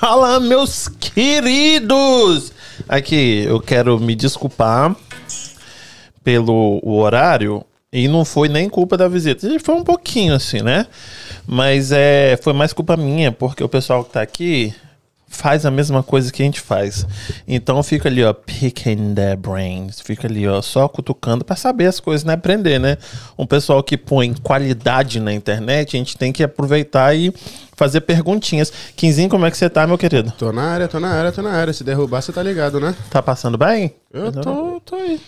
Fala, meus queridos! Aqui, eu quero me desculpar pelo horário. E não foi nem culpa da visita. Foi um pouquinho assim, né? Mas é, foi mais culpa minha, porque o pessoal que tá aqui faz a mesma coisa que a gente faz. Então fica ali, ó, picking their brains. Fica ali, ó, só cutucando para saber as coisas, né? Aprender, né? Um pessoal que põe qualidade na internet, a gente tem que aproveitar e fazer perguntinhas. Quinzinho, como é que você tá, meu querido? Tô na área, tô na área, tô na área. Se derrubar, você tá ligado, né? Tá passando bem? Eu tô, tô aí.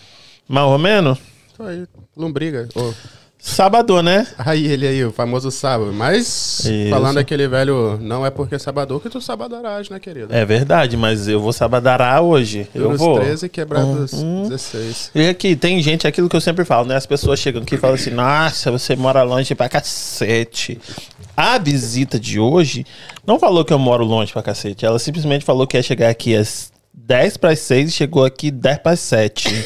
Mais ou menos? Tô aí. Lombriga. Oh. Sábado, né? Aí ele aí, o famoso sábado. Mas, Isso. falando aquele velho, não é porque é sábado que tu sabadarás, né, querido? É verdade, mas eu vou sabadarar hoje. Eu Nos vou. 13 quebrados Uhum. 16. E aqui, tem gente, aquilo que eu sempre falo, né? As pessoas chegam aqui e falam assim: Nossa, você mora longe pra cacete. A visita de hoje não falou que eu moro longe pra cacete. Ela simplesmente falou que ia chegar aqui às 10 para 6 e chegou aqui 10 para 7.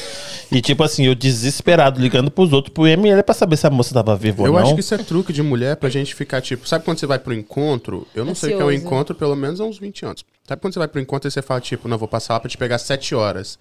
E tipo assim, eu desesperado ligando pros outros pro ML pra saber se a moça tava viva ou Eu não. acho que isso é truque de mulher pra gente ficar tipo. Sabe quando você vai pro encontro? Eu não sei o que é o Ansioso. encontro, pelo menos há uns 20 anos. Sabe quando você vai pro encontro e você fala, tipo, não, vou passar lá pra te pegar 7 horas.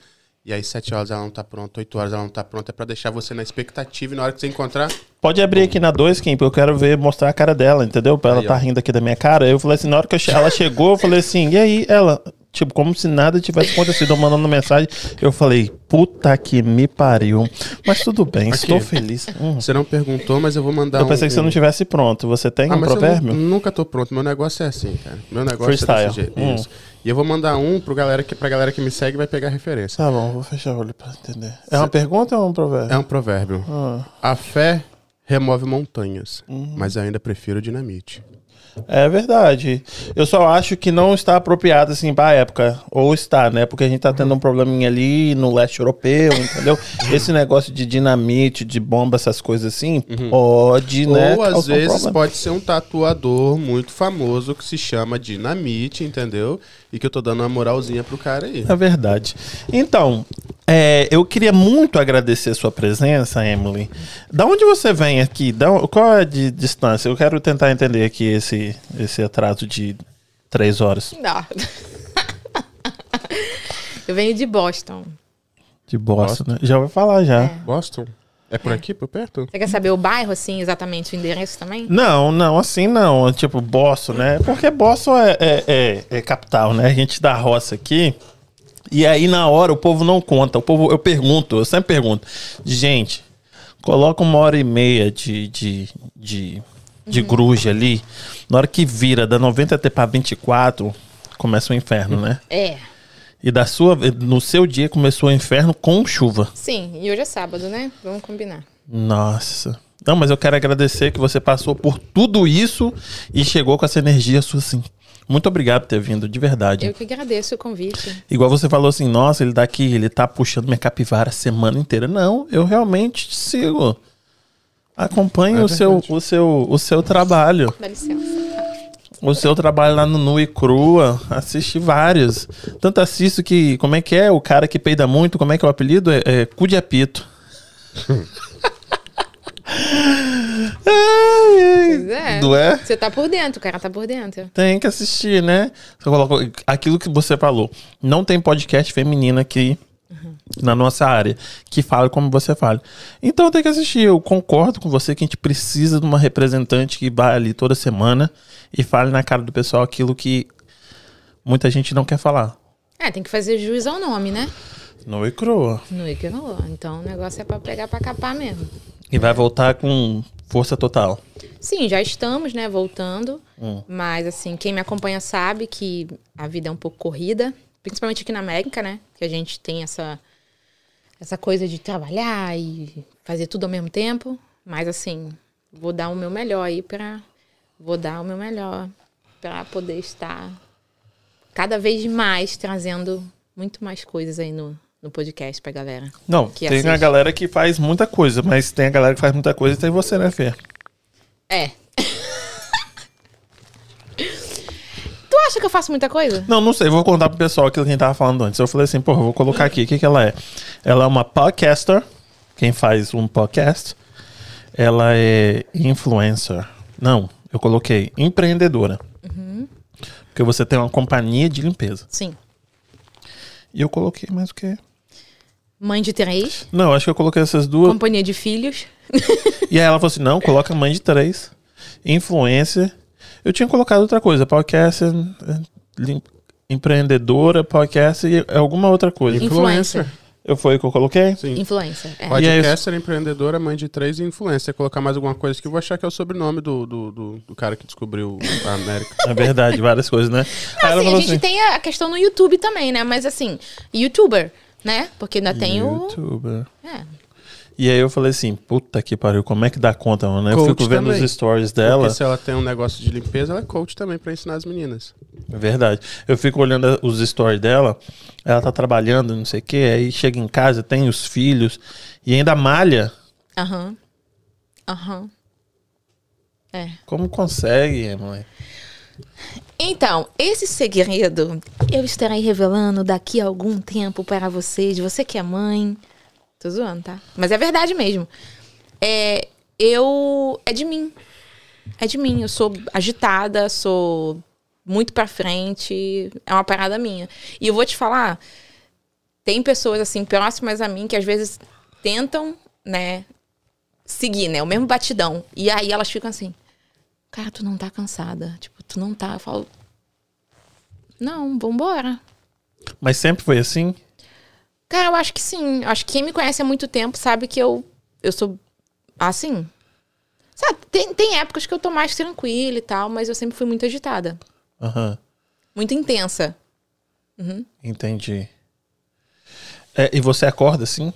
E aí, 7 horas ela não tá pronta, 8 horas ela não tá pronta. É pra deixar você na expectativa e na hora que você encontrar. Pode abrir aqui na 2, Kim, porque eu quero ver, mostrar a cara dela, entendeu? Pra ela Aí, tá ó. rindo aqui da minha cara. Eu falei assim, na hora que eu che- ela chegou, eu falei assim, e aí, ela? Tipo, como se nada tivesse acontecido, eu mandando mensagem. Eu falei, puta que me pariu. Mas tudo bem, Aqui. estou feliz. Hum. Você não perguntou, mas eu vou mandar Eu um. pensei que você não um- tivesse pronto. Você tem Ah, um provérbio? nu- nunca tô pronto. Meu negócio é assim, cara. Meu negócio Freestyle. é desse jeito. Hum. Isso. E eu vou mandar um pro galera que, pra galera que me segue e vai pegar referência. Tá bom, vou fechar o olho pra entender. É uma pergunta ou é um provérbio? É um provérbio. Ah. A fé remove montanhas, Uhum. mas ainda prefiro dinamite. É verdade. Eu só acho que não está apropriado, assim, pra época. Ou está, né? Porque a gente tá tendo um probleminha ali no leste europeu, entendeu? Esse negócio de dinamite, de bomba, essas coisas assim, pode, né? Ou às um vezes pode ser um tatuador muito famoso que se chama Dinamite, entendeu? E que eu tô dando uma moralzinha pro cara aí. É verdade. Então, é, eu queria muito agradecer a sua presença, Emily. Da onde você vem aqui? Da, qual é a de distância? Eu quero tentar entender aqui esse, esse atraso de três horas Não. Eu venho de Boston. de Boston, né? Já vou falar já. Boston? É por aqui, por perto? Você quer saber o bairro, assim, exatamente, o endereço também? Não, não, assim não. Tipo, Boston, né? Porque Boston é, é, é- é capital, né? A gente dá roça aqui. E aí, na hora, o povo não conta. O povo, eu pergunto, eu sempre pergunto. Gente, coloca uma hora e meia de, de, de, de gruja ali. Na hora que vira da 90 até pra 24, começa o inferno, né? É. E da sua, no seu dia começou o inferno com chuva. Sim, e hoje é sábado, né? Vamos combinar. Nossa. Não, mas eu quero agradecer que você passou por tudo isso e chegou com essa energia sua assim. Muito obrigado por ter vindo, de verdade. Eu que agradeço o convite. Igual você falou assim, nossa, ele daqui, ele tá puxando minha capivara a semana inteira. Não, eu realmente te sigo. Acompanhe É o, seu, o, seu, o seu trabalho. Dá licença. O seu trabalho lá no Nu e Crua. Assisti vários. Tanto assisto que. Como é que é? O cara que peida muito, como é que é o apelido? É, é cu de apito. É. Não é? Você tá por dentro, o cara tá por dentro. Tem que assistir, né? Você colocou aquilo que você falou. Não tem podcast feminino aqui na nossa área que fala como você fala. Então tem que assistir. Eu concordo com você que a gente precisa de uma representante que vá ali toda semana e fale na cara do pessoal aquilo que muita gente não quer falar. É, tem que fazer jus ao nome, né? No e crua. No Iquenolô. Então o negócio é pra pegar pra capar mesmo. E vai voltar com força total. Sim, já estamos, né, voltando. Hum. Mas, assim, quem me acompanha sabe que a vida é um pouco corrida. Principalmente aqui na América, né? Que a gente tem essa, essa coisa de trabalhar e fazer tudo ao mesmo tempo. Mas, assim, vou dar o meu melhor aí pra... Vou dar o meu melhor pra poder estar cada vez mais trazendo muito mais coisas aí no, no podcast pra galera. Não, Que tem a assiste. galera que faz muita coisa, mas tem a galera que faz muita coisa e tem você, né, Fê? É. acha que eu faço muita coisa? Não, não sei. Vou contar pro pessoal aquilo que a gente tava falando antes. Eu falei assim, porra, vou colocar aqui. O que, que ela é? Ela é uma podcaster. Quem faz um podcast. Ela é influencer. Não, eu coloquei empreendedora. Porque você tem uma companhia de limpeza. Sim. E eu coloquei mais o quê? Mãe de três, Não, acho que eu coloquei essas duas. companhia de filhos. E aí ela falou assim: não, coloca mãe de três. Influencer. Eu tinha colocado outra coisa, podcast, eh, empreendedora, podcast e alguma outra coisa. Influencer. Eu foi o que eu coloquei? Sim. Influencer. É. E é Podcaster, empreendedora, mãe de três e influencer. Colocar mais alguma coisa que eu vou achar que é o sobrenome do, do, do, do cara que descobriu a América. É verdade, várias coisas, né? Ela Assim, a gente assim, tem a a questão no YouTube também, né? Mas assim, youtuber, né? Porque ainda tem o. YouTuber. É. E aí eu falei assim, puta que pariu, como é que dá conta, mano? Eu Coach fico vendo também. os stories dela. Porque se ela tem um negócio de limpeza, ela é coach também pra ensinar as meninas. É verdade. Eu fico olhando os stories dela, ela tá trabalhando, não sei o que, aí chega em casa, tem os filhos, e ainda malha. Aham. Aham. É. Como consegue, mãe? Então, esse segredo eu estarei revelando daqui a algum tempo para vocês. Você que é mãe. Tô zoando, tá? Mas é verdade mesmo. É, eu. É de mim. É de mim. Eu sou agitada, sou muito pra frente. É uma parada minha. E eu vou te falar: tem pessoas, assim, próximas a mim que às vezes tentam, né, seguir, né, o mesmo batidão. E aí elas ficam assim: cara, tu não tá cansada. Tipo, tu não tá. Eu falo: não, vambora. Mas sempre foi assim? Cara, eu acho que sim. Acho que quem me conhece há muito tempo sabe que eu, eu sou assim. Sabe, tem, tem épocas que eu tô mais tranquila e tal, mas eu sempre fui muito agitada. Aham, Muito intensa. entendi. É, e você acorda assim?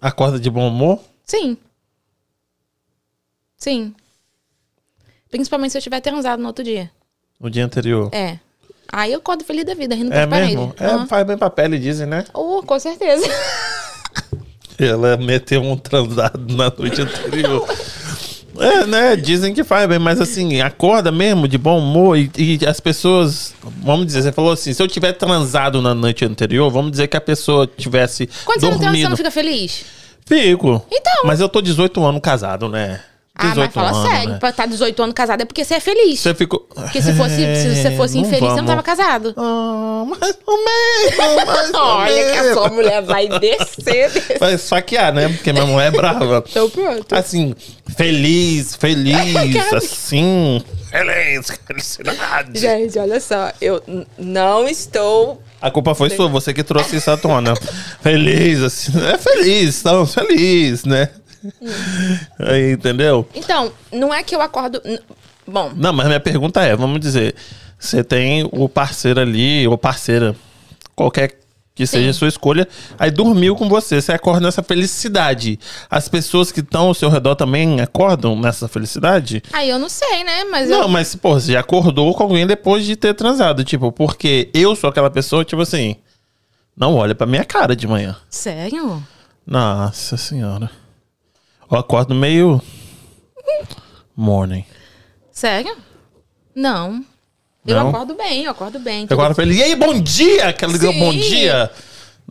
Acorda de bom humor? Sim. Sim. Principalmente se eu tiver transado no outro dia. No dia anterior? É. Aí eu acordo feliz da vida, rindo É pra mesmo? parede. É, Aham. faz bem pra pele, dizem, né? Oh, com certeza. Ela meteu um transado na noite anterior. É, né? Dizem que faz bem, mas assim, acorda mesmo de bom humor e, e as pessoas. Vamos dizer, você falou assim: se eu tiver transado na noite anterior, vamos dizer que a pessoa tivesse Quando você não tem, você não fica feliz? Fico. Então. Mas eu tô 18 anos casado, né? Ah, mas fala anos, sério. né? Pra estar 18 anos casado é porque você é feliz. Você ficou. Porque se fosse, se você fosse É, infeliz, você não vamos. tava casado. Ah, mais ou menos, mais ou Olha que a sua mulher vai descer. descer. Vai esfaquear, né? Porque minha mulher é brava. Então pronto. Assim, feliz, feliz, assim. Feliz, felicidade. Gente, olha só. Eu não estou... A culpa foi sua, você que trouxe isso à tona. Feliz, assim. É feliz, estamos felizes, né? Aí, entendeu? Então, não é que eu acordo... Bom, Não, mas minha pergunta é, vamos dizer, você tem o parceiro ali, ou parceira, qualquer que seja a sua escolha, aí dormiu com você, você acorda nessa felicidade. As pessoas que estão ao seu redor também acordam nessa felicidade? aí eu não sei, né? Mas Não, eu... mas, pô, você já acordou com alguém depois de ter transado, tipo, porque eu sou aquela pessoa, tipo assim, não olha pra minha cara de manhã. Sério? Nossa senhora. Eu acordo meio... Morning. Sério? Não. Eu Não? acordo bem, eu acordo bem. Eu acordo feliz. E aí, bom dia! Aquela liga, Sim. bom dia!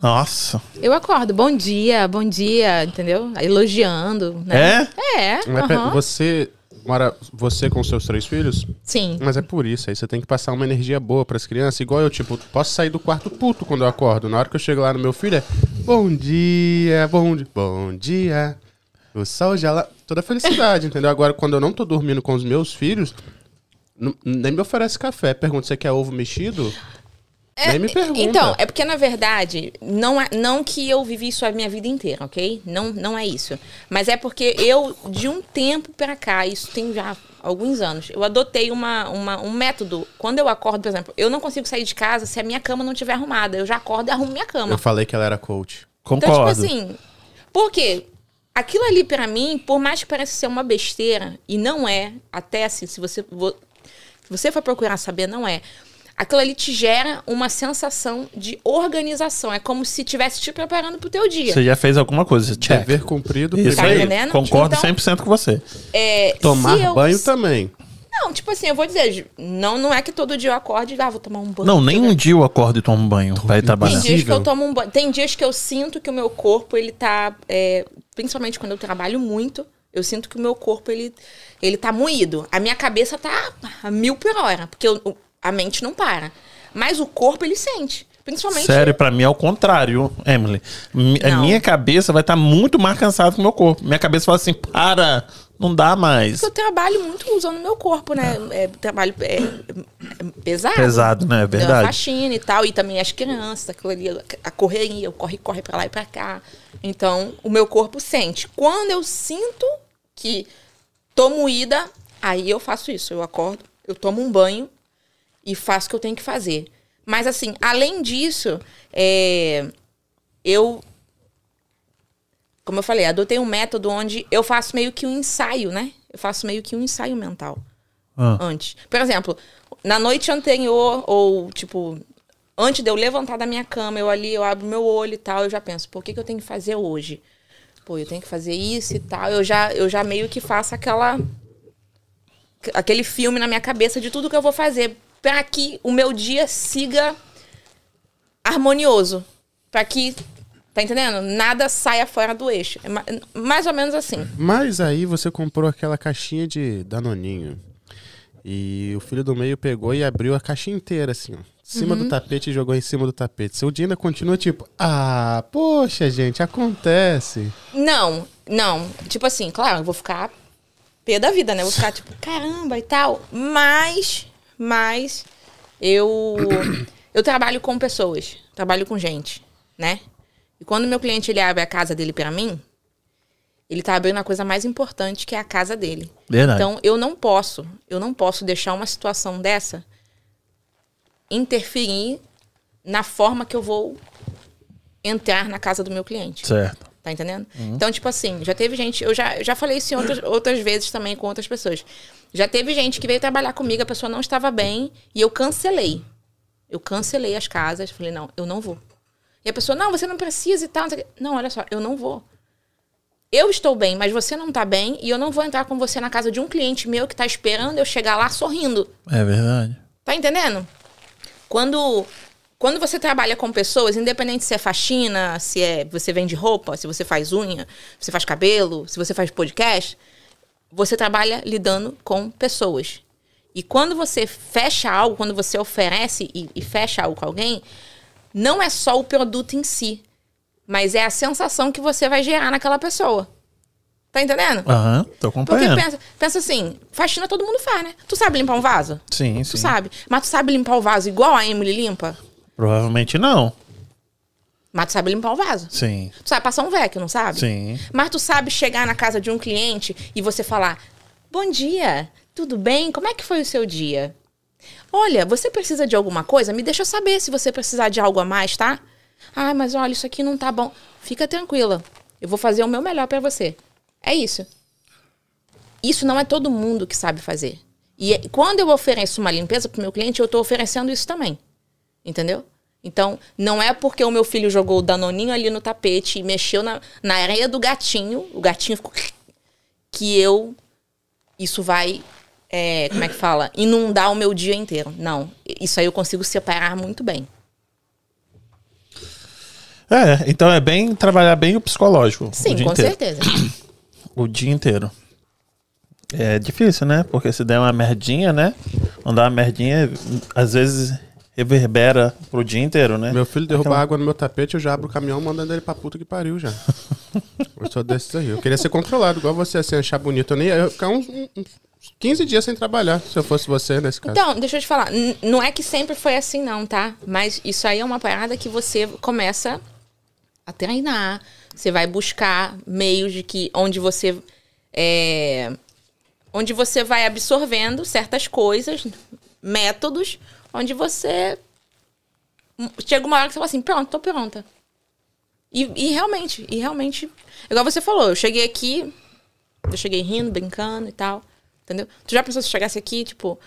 Nossa. Eu acordo. Bom dia, bom dia, entendeu? Elogiando, né? É? É, Mas aham. você mora você com seus três filhos? Sim. Mas é por isso, aí você tem que passar uma energia boa pras crianças, igual eu, tipo, posso sair do quarto puto quando eu acordo. Na hora que eu chego lá no meu filho é bom dia, bom dia, bom dia. Já lá. Toda felicidade, entendeu? Agora, quando eu não tô dormindo com os meus filhos, não- nem me oferece café. Pergunta se quer ovo mexido. nem me pergunta. Então, é porque, na verdade, não, é, não que eu vivi isso a minha vida inteira, ok? Não, não é isso. Mas é porque eu, de um tempo pra cá, isso tem já alguns anos, eu adotei uma, uma- um método. Quando eu acordo, por exemplo, eu não consigo sair de casa se a minha cama não estiver arrumada. Eu já acordo e arrumo minha cama. Eu falei que ela era coach. Concordo. Então, tipo assim, por quê? Aquilo ali, pra mim, por mais que pareça ser uma besteira, e não é, até assim, se você, vo- se você for procurar saber, não é. Aquilo ali te gera uma sensação de organização. É como se estivesse te preparando pro teu dia. Você já fez alguma coisa, check. Dever cumprido. Isso Tá aí, entendendo? concordo Então- 100% com você. É, Tomar eu- banho também. Não, tipo assim, eu vou dizer, não, não é que todo dia eu acorde e ah, vou tomar um banho. Não, nem um dia eu acordo e tomo banho pra ir Tem trabalhar. dias que eu tomo um banho. Tem dias que eu sinto que o meu corpo, ele tá. é, principalmente quando eu trabalho muito, eu sinto que o meu corpo, ele, ele tá moído. A minha cabeça tá a mil por hora. Porque eu- a mente não para. Mas o corpo, ele sente. Principalmente. Sério, pra mim é o contrário, Emily. Mi- A Não. minha cabeça vai estar muito mais cansada que o meu corpo. Minha cabeça fala assim: para, não dá mais. Porque eu trabalho muito usando o meu corpo, né? É, trabalho é, é pesado. Pesado, né? É a verdade. faxina e tal, e também as crianças, aquilo ali, a correria, eu corre, corre pra lá e pra cá. Então, o meu corpo sente. Quando eu sinto que tô moída, aí eu faço isso. Eu acordo, eu tomo um banho e faço o que eu tenho que fazer. Mas, assim, além disso, é, eu. Como eu falei, adotei um método onde eu faço meio que um ensaio, né? Eu faço meio que um ensaio mental Ah, antes. Por exemplo, na noite anterior, ou tipo, antes de eu levantar da minha cama, eu ali, eu abro meu olho e tal, eu já penso, por que, que eu tenho que fazer hoje? Pô, eu tenho que fazer isso e tal. Eu já, eu já meio que faço aquela. aquele filme na minha cabeça de tudo que eu vou fazer para que o meu dia siga harmonioso. Para que. Tá entendendo? Nada saia fora do eixo. É ma- mais ou menos assim. Mas aí você comprou aquela caixinha de Danoninho. E o filho do meio pegou e abriu a caixinha inteira, assim, ó. Cima Uhum. do tapete e jogou em cima do tapete. Seu dia ainda continua tipo, ah, poxa, gente, acontece. Não, não. Tipo assim, claro, eu vou ficar pé da vida, né? Eu vou ficar tipo, caramba e tal. Mas, mas eu eu trabalho com pessoas, trabalho com gente, né? E quando meu cliente ele abre a casa dele pra mim, ele tá abrindo a coisa mais importante que é a casa dele. verdade. Então, eu não posso, eu não posso deixar uma situação dessa interferir na forma que eu vou entrar na casa do meu cliente. certo. Tá entendendo? Então, tipo assim, já teve gente. Eu já, já falei isso em outras, outras vezes também com outras pessoas. Já teve gente que veio trabalhar comigo, a pessoa não estava bem, e eu cancelei. Eu cancelei as casas. Falei, não, eu não vou. E a pessoa, não, você não precisa e tal. Não, olha só, eu não vou. Eu estou bem, mas você não tá bem, e eu não vou entrar com você na casa de um cliente meu que tá esperando eu chegar lá sorrindo. É verdade. Tá entendendo? Quando, quando você trabalha com pessoas, independente se é faxina, se é você vende roupa, se você faz unha, se você faz cabelo, se você faz podcast, você trabalha lidando com pessoas. E quando você fecha algo, quando você oferece e, e fecha algo com alguém, não é só o produto em si, mas é a sensação que você vai gerar naquela pessoa. Tá entendendo? Aham, tô Porque acompanhando. pensa, pensa assim, faxina todo mundo faz, né? Tu sabe limpar um vaso? Sim, Tu sim. sabe. Mas tu sabe limpar o vaso igual a Emily limpa? Provavelmente não. Mas tu sabe limpar o vaso. Sim. Tu sabe passar um vac, não sabe? Sim. Mas tu sabe chegar na casa de um cliente e você falar: Bom dia, tudo bem? Como é que foi o seu dia? Olha, você precisa de alguma coisa? Me deixa saber se você precisar de algo a mais, tá? Ah, mas olha, isso aqui não tá bom. Fica tranquila. Eu vou fazer o meu melhor pra você. É isso. Isso não é todo mundo que sabe fazer. E é- quando eu ofereço uma limpeza pro meu cliente, eu tô oferecendo isso também. Entendeu? Então, não é porque o meu filho jogou o danoninho ali no tapete e mexeu na, na areia do gatinho, o gatinho ficou. que eu. Isso vai. É, como é que fala? Inundar o meu dia inteiro. Não. Isso aí eu consigo separar muito bem. É, então é bem trabalhar bem o psicológico. o Sim, dia com inteiro. certeza. O dia inteiro. É difícil, né? Porque se der uma merdinha, né? Dá uma merdinha, às vezes reverbera pro dia inteiro, né? Meu filho derruba Aquela- água no meu tapete, eu já abro o caminhão mandando ele pra puta que pariu já. eu sou desses aí. Eu queria ser controlado, igual você, assim, achar bonito. Eu nem eu ia ficar uns, uns 15 dias sem trabalhar, se eu fosse você nesse caso. Então, deixa eu te falar. n- Não é que sempre foi assim, não, tá? Mas isso aí é uma parada que você começa a treinar. Você vai buscar meios de que onde você é, onde você vai absorvendo certas coisas, métodos, onde você chega uma hora que você fala assim, pronto, tô pronta. E, e realmente, e realmente, igual você falou, eu cheguei aqui, eu cheguei rindo, brincando e tal, entendeu? Tu já pensou se chegasse aqui, tipo,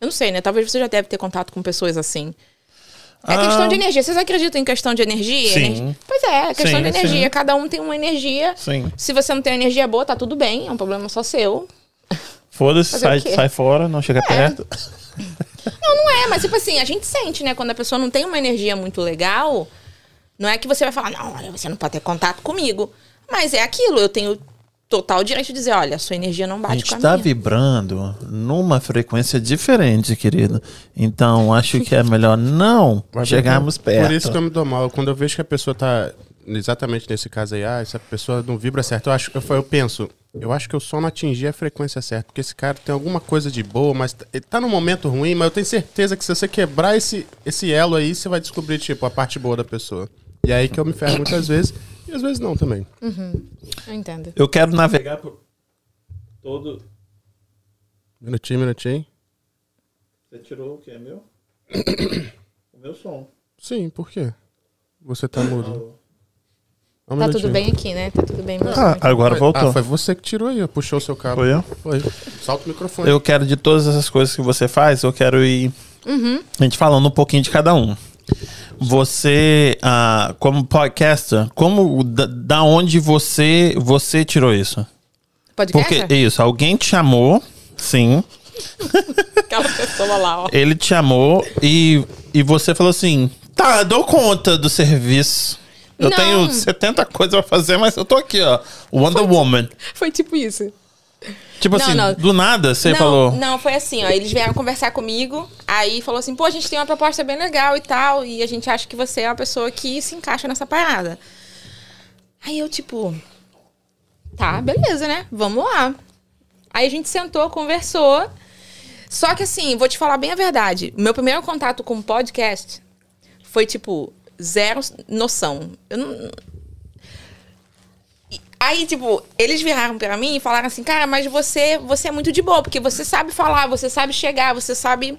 eu não sei, né? Talvez você já deve ter contato com pessoas assim. É Ah. questão de energia. Vocês acreditam em questão de energia? Sim. Energia- Pois é, é questão Sim, de energia. sim. Cada um tem uma energia. Sim. Se você não tem energia boa, tá tudo bem. É um problema só seu. Foda-se, sai, sai fora, não chega perto. Não, não é, mas tipo assim, a gente sente, né? Quando a pessoa não tem uma energia muito legal, não é que você vai falar, não, olha, você não pode ter contato comigo. Mas é aquilo, eu tenho total direito de dizer, olha, a sua energia não A bate gente com a está minha. vibrando numa frequência diferente, querido. Então, acho que é melhor não Mas chegarmos por- perto. Por isso que eu me dou mal. Quando eu vejo que a pessoa tá exatamente nesse caso aí, ah, essa pessoa não vibra certo, eu, acho, eu, eu penso, eu acho que eu só não atingi a frequência certa, porque esse cara tem alguma coisa de boa, mas ele tá num momento ruim, mas eu tenho certeza que se você quebrar esse, esse elo aí, você vai descobrir, tipo, a parte boa da pessoa. E é aí que eu me ferro muitas vezes, e às vezes não também. Eu entendo. Eu quero navegar por todo. Minutinho, minutinho. Você tirou o que é meu? o meu som. Sim, por quê? Você tá mudo. Um Tá tudo bem aqui, né? Tá tudo bem mesmo. Ah, agora Foi- voltou. Ah, foi você que tirou aí, ó, puxou o seu cabo. Foi eu? Foi. Solta o microfone. Eu quero de todas essas coisas que você faz, eu quero ir. Uhum. A gente falando um pouquinho de cada um. Você, ah, como podcaster, como da, da onde você você tirou isso? Podcast? Porque isso, alguém te chamou, sim, Aquela pessoa lá, ó. ele te chamou e, e você falou assim: tá, dou conta do serviço. Eu Não. tenho 70 coisas pra fazer, mas eu tô aqui, ó. Wonder Woman. Foi tipo isso. Tipo Não, assim, não. do nada você não, falou. Não, foi assim, ó. Eles vieram conversar comigo, aí falou assim, pô, a gente tem uma proposta bem legal e tal, e a gente acha que você é uma pessoa que se encaixa nessa parada. Aí eu, tipo, tá, beleza, né? Vamos lá. Aí a gente sentou, conversou. Só que assim, vou te falar bem a verdade. Meu primeiro contato com podcast foi, tipo, zero noção. Eu não, Aí, tipo, eles viraram pra mim e falaram assim, cara, mas você, você é muito de boa, porque você sabe falar, você sabe chegar, você sabe.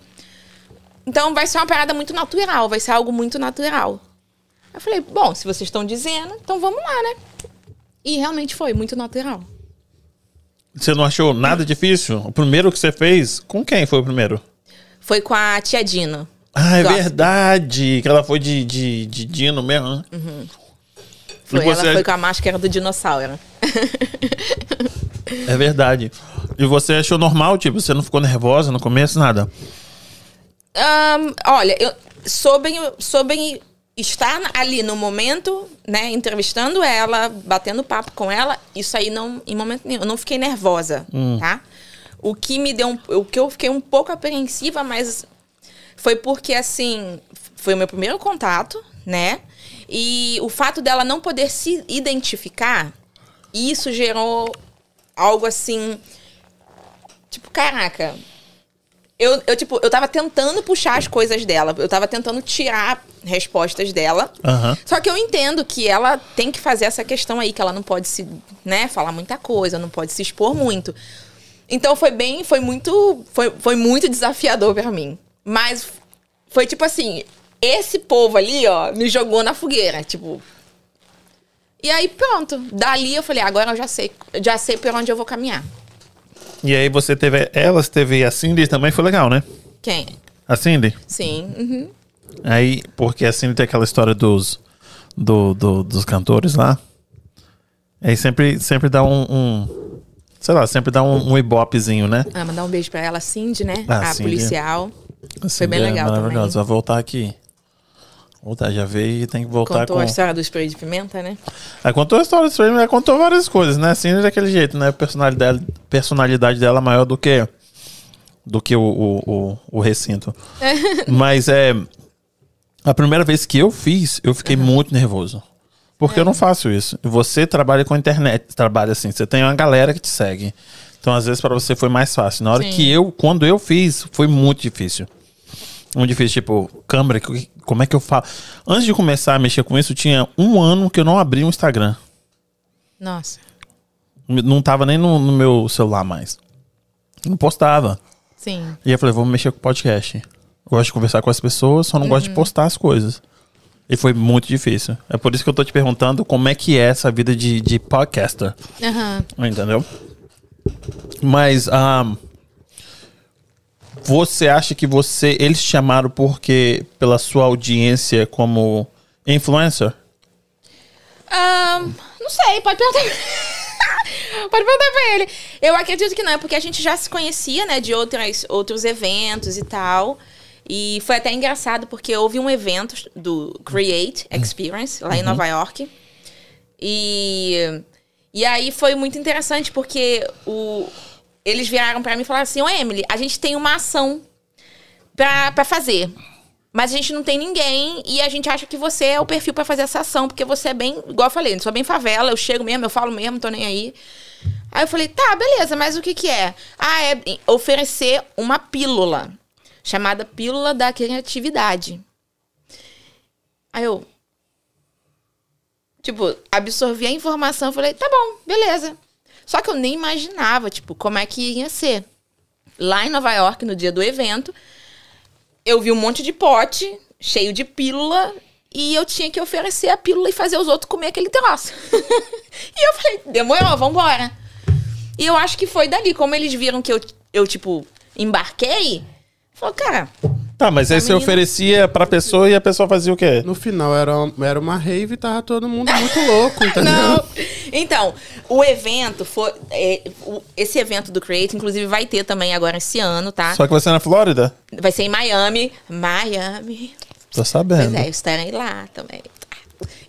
Então vai ser uma parada muito natural, vai ser algo muito natural. Eu falei, bom, se vocês estão dizendo, então vamos lá, né? E realmente foi muito natural. Você não achou nada difícil? O primeiro que você fez, com quem foi o primeiro? Foi com a tia Dina. Ah, é verdade. Que ela foi de, de, de Dino mesmo, né? Foi, você- ela foi com a máscara do dinossauro. É verdade. E você achou normal, tipo, você não ficou nervosa no começo, nada? Ahn, olha, eu soube, soube estar ali no momento, né, entrevistando ela, batendo papo com ela, isso aí não, em momento nenhum, eu não fiquei nervosa, tá? O que me deu, um, o que eu fiquei um pouco apreensiva, mas foi porque, assim, foi o meu primeiro contato, né? E o fato dela não poder se identificar, isso gerou algo assim, tipo, caraca, eu, eu, tipo, eu tava tentando puxar as coisas dela. Eu tava tentando tirar respostas dela. Aham. Só que eu entendo que ela tem que fazer essa questão aí, que ela não pode se, né, falar muita coisa, não pode se expor muito. Então foi bem, foi muito, foi, foi muito desafiador pra mim. Mas foi tipo assim, esse povo ali, ó, me jogou na fogueira, tipo. E aí pronto, dali eu falei, agora eu já sei, já sei por onde eu vou caminhar. E aí você teve. Elas teve a Cindy também, foi legal, né? Quem? A Cindy. Sim. uhum. Aí, porque a Cindy tem aquela história dos. Do, do- dos cantores lá. Aí sempre, sempre dá um. um- sei lá, sempre dá um, um ibopezinho, né? Ah, mandar um beijo pra ela, Cindy, né? Ah, a Cindy. policial. A Foi bem Cindy é legal maravilhosa. Vai voltar aqui. Voltar, já veio e tem que voltar Contou com. a história do spray de pimenta, né? Ela contou a história do ela contou várias coisas, né? Assim, daquele jeito, né? A personalidade, personalidade dela é maior do que do que o, o, o, o recinto. Mas é. A primeira vez que eu fiz, eu fiquei muito nervoso. Porque eu não faço isso. Você trabalha com internet, trabalha assim, você tem uma galera que te segue. Então, às vezes, para você foi mais fácil. Na hora Sim. que eu, quando eu fiz, foi muito difícil. Muito difícil, tipo, câmera, que- como é que eu falo? Antes de começar a mexer com isso, tinha um ano que eu não abri um Instagram. Nossa. Não tava nem no, no meu celular mais. Não postava. Sim. E eu falei, vamos mexer com podcast. Eu gosto de conversar com as pessoas, só não gosto de postar as coisas. E foi muito difícil. É por isso que eu tô te perguntando como é que é essa vida de, de podcaster. Aham. Entendeu? Mas ahn, você acha que você. Eles te chamaram porque pela sua audiência como influencer? Ahn, não sei, pode perguntar. pode perguntar pra ele. Eu acredito que não, é porque a gente já se conhecia, né, de outras, outros eventos e tal. E foi até engraçado, porque houve um evento do Create Experience, lá em Nova York. E, E aí foi muito interessante, porque o, eles vieram pra mim e falaram assim: Ô Emily, a gente tem uma ação pra fazer. Mas a gente não tem ninguém e a gente acha que você é o perfil pra fazer essa ação, porque você é bem, igual eu falei, eu sou bem favela, eu chego mesmo, eu falo mesmo, não tô nem aí. Aí eu falei, tá, beleza, mas o que que é? Ah, é oferecer uma pílula, chamada Pílula da Criatividade. Aí eu, tipo, absorvi a informação, falei, tá bom, beleza. Só que eu nem imaginava, tipo, como é que ia ser. Lá em Nova York, no dia do evento, eu vi um monte de pote cheio de pílula e eu tinha que oferecer a pílula e fazer os outros comer aquele troço. e eu falei, demorou, vambora. E eu acho que foi dali, como eles viram que eu, eu tipo, embarquei, falou, cara, Tá, mas aí A você menina- oferecia pra pessoa e a pessoa fazia o quê? No final era, era uma rave e tava todo mundo muito louco, entendeu? Não. Então, o evento foi. é, o- esse evento do Create, inclusive, vai ter também agora esse ano, tá? Só que você é na Flórida? Vai ser em Miami. Miami. Tô Pois sabendo. é, eu estarei lá também.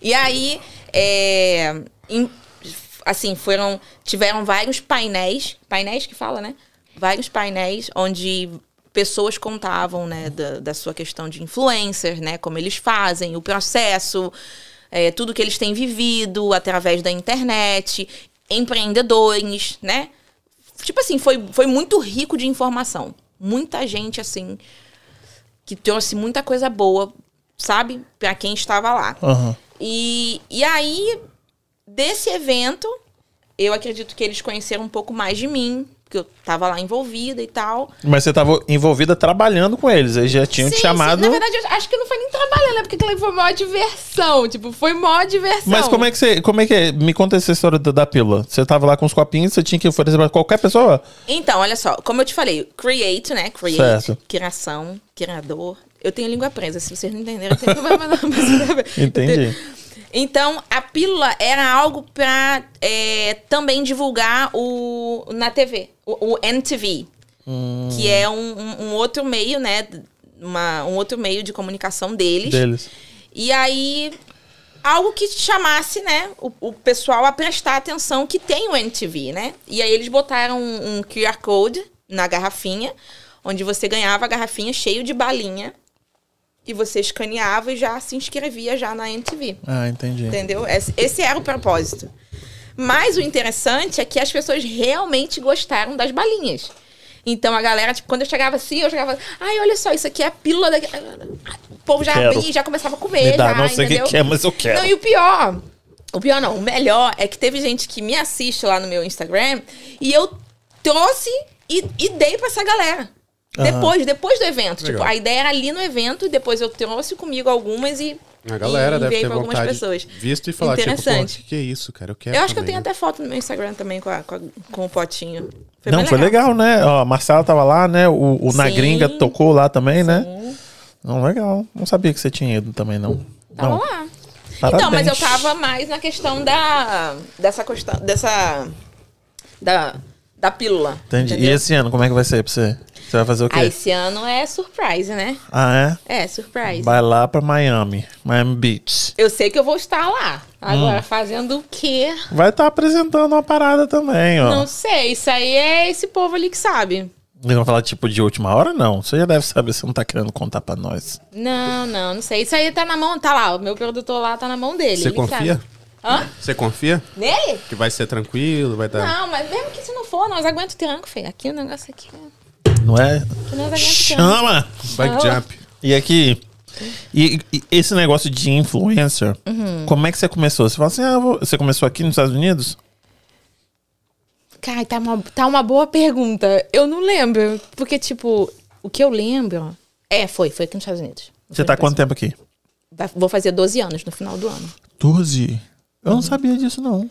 E aí, é, em- assim, foram. Tiveram vários painéis. Painéis que fala, né? Vários painéis onde pessoas contavam, né, da, da sua questão de influencer, né? Como eles fazem, o processo, é, tudo que eles têm vivido através da internet, empreendedores, né? Tipo assim, foi, foi muito rico de informação. Muita gente, assim, que trouxe muita coisa boa, sabe? Pra quem estava lá. Aham. E, e aí, desse evento, eu acredito que eles conheceram um pouco mais de mim, porque eu tava lá envolvida e tal. Mas você tava envolvida trabalhando com eles, eles já tinham te Sim, chamado. sim. Na verdade, eu acho que não foi nem trabalhando, né? Porque aquilo foi maior diversão. Tipo, foi maior diversão. Mas como é que você. Como é que é? Me conta essa história da, da pílula. Você tava lá com os copinhos, você tinha que oferecer pra qualquer pessoa? Então, olha só, como eu te falei, create, né? Create, Certo. criação, criador. Eu tenho língua presa, se vocês não entenderam, tem problema não. mas- Entendi. Então, a pílula era algo pra é, também divulgar o na TV, o, o NTV, que é um, um- um outro meio, né? Uma, um outro meio de comunicação deles. Deles. E aí, algo que chamasse, né, o, o pessoal a prestar atenção que tem o NTV, né? E aí eles botaram um, um QR Code na garrafinha, onde você ganhava a garrafinha cheio de balinha. E você escaneava e já se inscrevia já na NTV. Ah, entendi. Entendeu? Esse, era o propósito. Mas o interessante é que as pessoas realmente gostaram das balinhas. Então a galera, tipo, quando eu chegava assim, eu chegava, ai, olha só, isso aqui é a pílula da. O povo já Quero. abria e já começava a comer. Me dá, já, não sei o que é, mas eu quero. Não, e o pior, o pior não, o melhor é que teve gente que me assiste lá no meu Instagram e eu trouxe e, e dei pra essa galera. Aham. Depois, depois do evento. Tipo, Legal. a ideia era ali no evento e depois eu trouxe comigo algumas e. A galera e deve ter algumas vontade pessoas. visto e falar, tipo, Interessante. que, que é isso, cara? Eu quero Eu acho que eu também. tenho até foto no meu Instagram também com, a- com, a- com o potinho. Foi não, bem foi legal, né? Ó, a Marcela tava lá, né? O, o Na Sim. Gringa tocou lá também, né? Sim, Não, legal. Não sabia que você tinha ido também, não. Tava não. lá. Parabéns. Então, mas eu tava mais na questão da. dessa questão. dessa. da, da pílula. Entendi. E entendeu? esse ano, como é que vai ser pra você? Você vai fazer o quê? Ah, esse ano é surprise, né? Ah, É, é? surprise. Vai lá pra Miami. Miami Beach. Eu sei que eu vou estar lá. Hum. Agora, fazendo o quê? Vai estar apresentando uma parada também, ó. Não sei. Isso aí é esse povo ali que sabe. Eles vão falar tipo de última hora? Não. Você já deve saber, você não tá querendo contar pra nós. Não, não, não sei. Isso aí tá na mão, tá lá. O meu produtor lá tá na mão dele. Você confia? sabe. Hã? Você confia Nele? que vai ser tranquilo, vai dar... Não, mas mesmo que se não for, nós aguenta o tranco, feio. Aqui o negócio aqui. Não é? Aqui nós aguenta o tranco. Chama! Bike jump. E aqui. E, e esse negócio de influencer, Uhum. como é que você começou? Você fala assim, ah, vou- você começou aqui nos Estados Unidos? Cara, tá uma, tá uma boa pergunta. Eu não lembro. Porque, tipo, o que eu lembro. É, foi, foi aqui nos Estados Unidos. Você tá há quanto tempo aqui? Vou fazer 12 anos no final do ano. 12. Eu não sabia disso, não.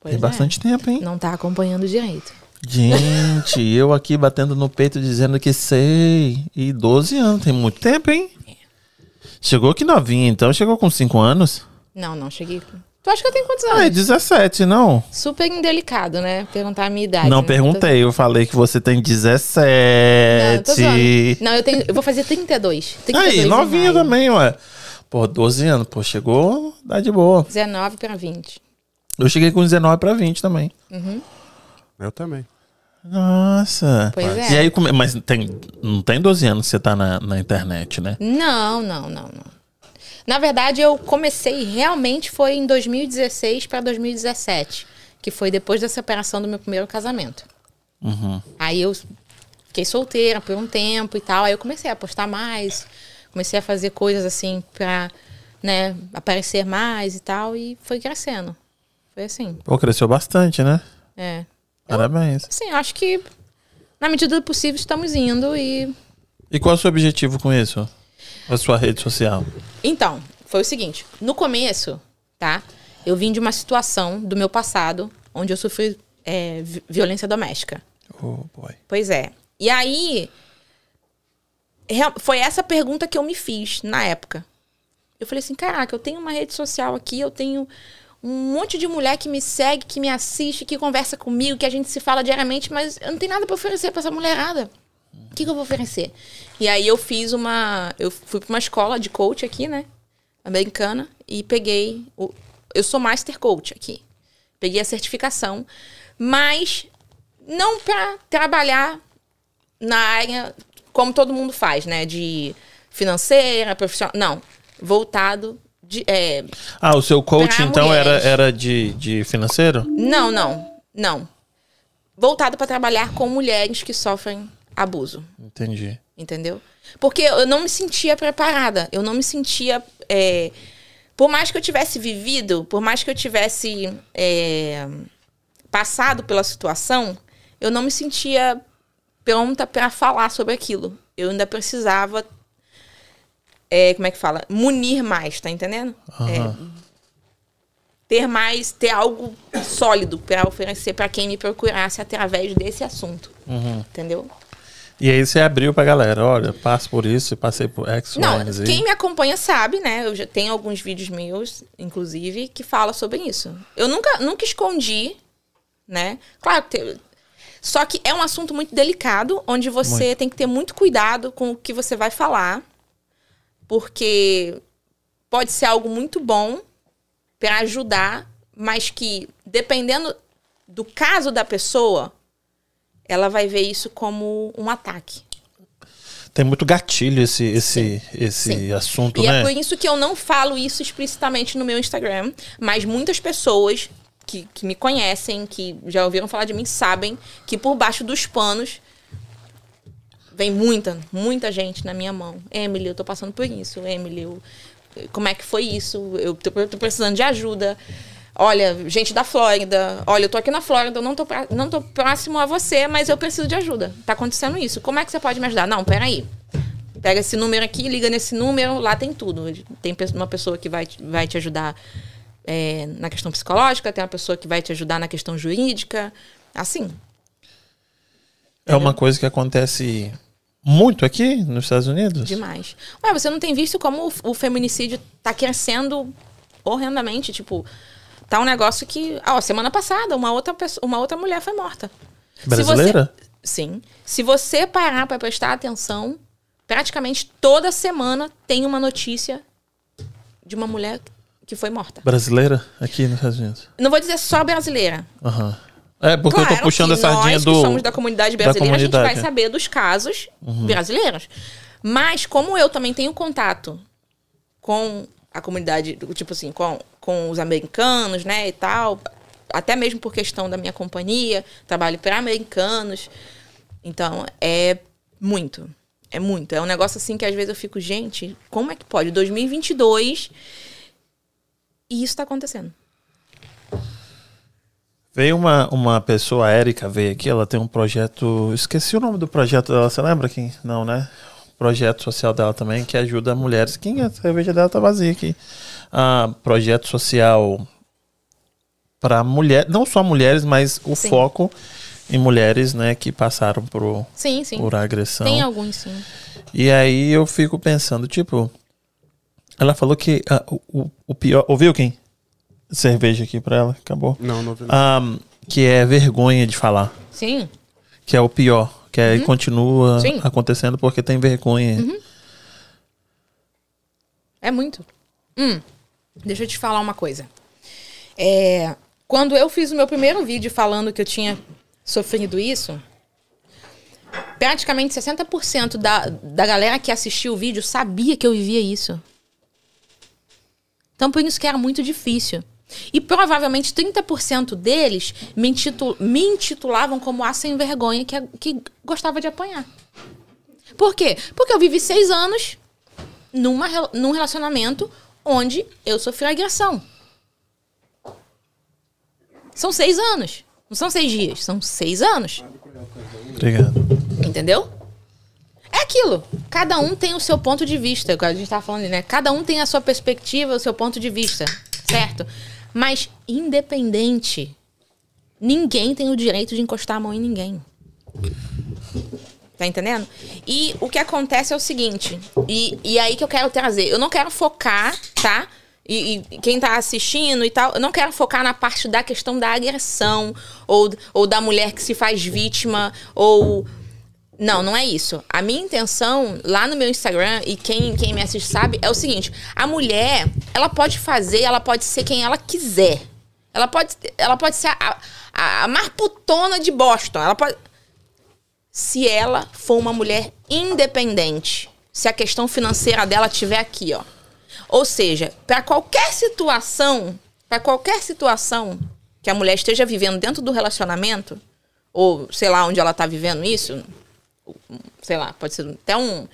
Pois Tem é. bastante tempo, hein? Não tá acompanhando direito. Gente, eu aqui batendo no peito dizendo que sei. E 12 anos, tem muito tempo, hein? Chegou aqui novinha, então chegou com 5 anos. Não, não, cheguei. Tu acha que eu tenho quantos Ah, é anos? 17, não? Super indelicado, né? Perguntar a minha idade. Não né? perguntei, eu falei que você tem Não, eu 17. tô zoando. Não, eu tenho. Eu vou fazer 32. 32 Aí, novinha também, ué. Pô, 12 anos, pô, chegou, dá de boa. 19 pra 20. Eu cheguei com 19 pra 20 também. Eu também. Nossa. Pois é. E aí, mas tem, não tem 12 anos que você tá na, na internet, né? Não, não, não, não. Na verdade, eu comecei realmente foi em 2016 para 2017, que foi depois da separação do meu primeiro casamento. Uhum. Aí eu fiquei solteira por um tempo e tal, aí eu comecei a postar mais, comecei a fazer coisas assim pra, né, aparecer mais e tal, e foi crescendo. Foi assim, Pô, cresceu bastante, né? é. Parabéns. Assim, acho que na medida do possível estamos indo e E qual é o seu objetivo com isso? A sua rede social? Então, foi o seguinte: no começo, tá? Eu vim de uma situação do meu passado onde eu sofri é, vi- violência doméstica. Oh, boy. Pois é. E aí, foi essa pergunta que eu me fiz na época. Eu falei assim: caraca, eu tenho uma rede social aqui, eu tenho um monte de mulher que me segue, que me assiste, que conversa comigo, que a gente se fala diariamente, mas eu não tenho nada pra oferecer pra essa mulherada. O que, que eu vou oferecer? E aí eu fiz uma. Eu fui pra uma escola de coach aqui, né? Americana, e peguei. O, eu sou Master Coach aqui. Peguei a certificação, mas não pra trabalhar na área como todo mundo faz, né? De financeira, profissional. Não. Voltado de. é, Ah, o seu coach, então, era, era de, de financeiro? não, não. Não. Voltado para trabalhar com mulheres que sofrem abuso. Entendi. Entendeu? Porque eu não me sentia preparada. Eu não me sentia. é, por mais que eu tivesse vivido, por mais que eu tivesse é, passado pela situação, eu não me sentia pronta para falar sobre aquilo. Eu ainda precisava. é, como é que fala? Munir mais, tá entendendo? É, ter mais, ter algo sólido para oferecer para quem me procurasse através desse assunto. Entendeu? E aí você abriu pra galera, olha, passo por isso, passei por X, Não, Y, quem me acompanha sabe, né? Eu já tenho alguns vídeos meus, inclusive, que fala sobre isso. Eu nunca, nunca escondi, né? Claro que Só que é um assunto muito delicado, onde você tem que ter muito cuidado com o que você vai falar, porque pode ser algo muito bom para ajudar, mas que dependendo do caso da pessoa, ela vai ver isso como um ataque. Tem muito gatilho esse, esse, esse Sim. assunto, E né? é por isso que eu não falo isso explicitamente no meu Instagram, mas muitas pessoas que, que me conhecem, que já ouviram falar de mim, sabem que por baixo dos panos vem muita, muita gente na minha mão. Emily, eu tô passando por isso. Emily, eu- como é que foi isso? Eu tô, eu tô precisando de ajuda. Olha, gente da Flórida. Olha, eu tô aqui na Flórida, eu não tô, pra- não tô próximo a você, mas eu preciso de ajuda. Tá acontecendo isso. Como é que você pode me ajudar? Não, peraí. Pega esse número aqui, liga nesse número, lá tem tudo. Tem uma pessoa que vai, vai te ajudar é, na questão psicológica, tem uma pessoa que vai te ajudar na questão jurídica. Assim. É uma coisa que acontece muito aqui nos Estados Unidos? Demais. Ué, você não tem visto como o, o feminicídio tá crescendo horrendamente? Tipo, tá um negócio que. Ó, semana passada, uma outra, pessoa, uma outra mulher foi morta. Se Brasileira? você- sim. Se você parar pra prestar atenção, praticamente toda semana tem uma notícia de uma mulher que foi morta. Brasileira aqui nos Estados Unidos. Não vou dizer só brasileira. Aham. É, porque eu Claro tô puxando a que sardinha nós do. que somos da comunidade da brasileira, a comunidade, gente vai é. saber dos casos brasileiros. Mas como eu também tenho contato com a comunidade, tipo assim, com, com os americanos, né, e tal, até mesmo por questão da minha companhia, trabalho para americanos. Então, é muito. É muito. É um negócio assim que às vezes eu fico, gente, como é que pode? 2022 e isso tá acontecendo. Veio uma, uma pessoa, a Erika, veio aqui, ela tem um projeto. Esqueci o nome do projeto dela, você lembra quem? Não, né? Projeto social dela também, que ajuda mulheres. Quem é? A cerveja dela tá vazia aqui. Ah, projeto social para mulheres, não só mulheres, mas o Sim. foco em mulheres, né, que passaram por, Sim, sim. por agressão. Tem alguns, sim. E aí eu fico pensando, tipo, ela falou que ah, o, o- pior. Ouviu quem? Cerveja aqui pra ela, acabou. Não, não vi. Ah, que é vergonha de falar. Sim. Que é o pior. Que aí continua Uhum. Sim. Uhum. acontecendo porque tem vergonha. É muito. Hum, deixa eu te falar uma coisa. É, Quando eu fiz o meu primeiro vídeo falando que eu tinha sofrido isso, praticamente 60% da, da galera que assistiu o vídeo sabia que eu vivia isso. Então, por isso que era muito difícil. E provavelmente 30% deles me, intitula, me intitulavam como a sem vergonha que, que gostava de apanhar. Por quê? Porque eu vivi seis anos numa, num relacionamento onde eu sofri agressão. São seis anos. Não são seis dias, são seis anos. Obrigado. Entendeu? É aquilo. Cada um tem o seu ponto de vista. A gente estava falando, né? Cada um tem a sua perspectiva, o seu ponto de vista. Certo? Mas, independente, ninguém tem o direito de encostar a mão em ninguém. Tá entendendo? E o que acontece é o seguinte, e, e aí que eu quero trazer, eu não quero focar, tá? E, e, quem tá assistindo e tal, eu não quero focar na parte da questão da agressão, ou, ou da mulher que se faz vítima, ou. Não, não é isso. A minha intenção lá no meu Instagram, e quem, quem me assiste sabe, é o seguinte: a mulher, ela pode fazer, ela pode ser quem ela quiser. Ela pode, ela pode ser a, a, a mais putona de Boston. Ela pode se ela for uma mulher independente, se a questão financeira dela estiver aqui, ó. Ou seja, para qualquer situação, para qualquer situação que a mulher esteja vivendo dentro do relacionamento, ou sei lá onde ela está vivendo isso, sei lá, pode ser até um,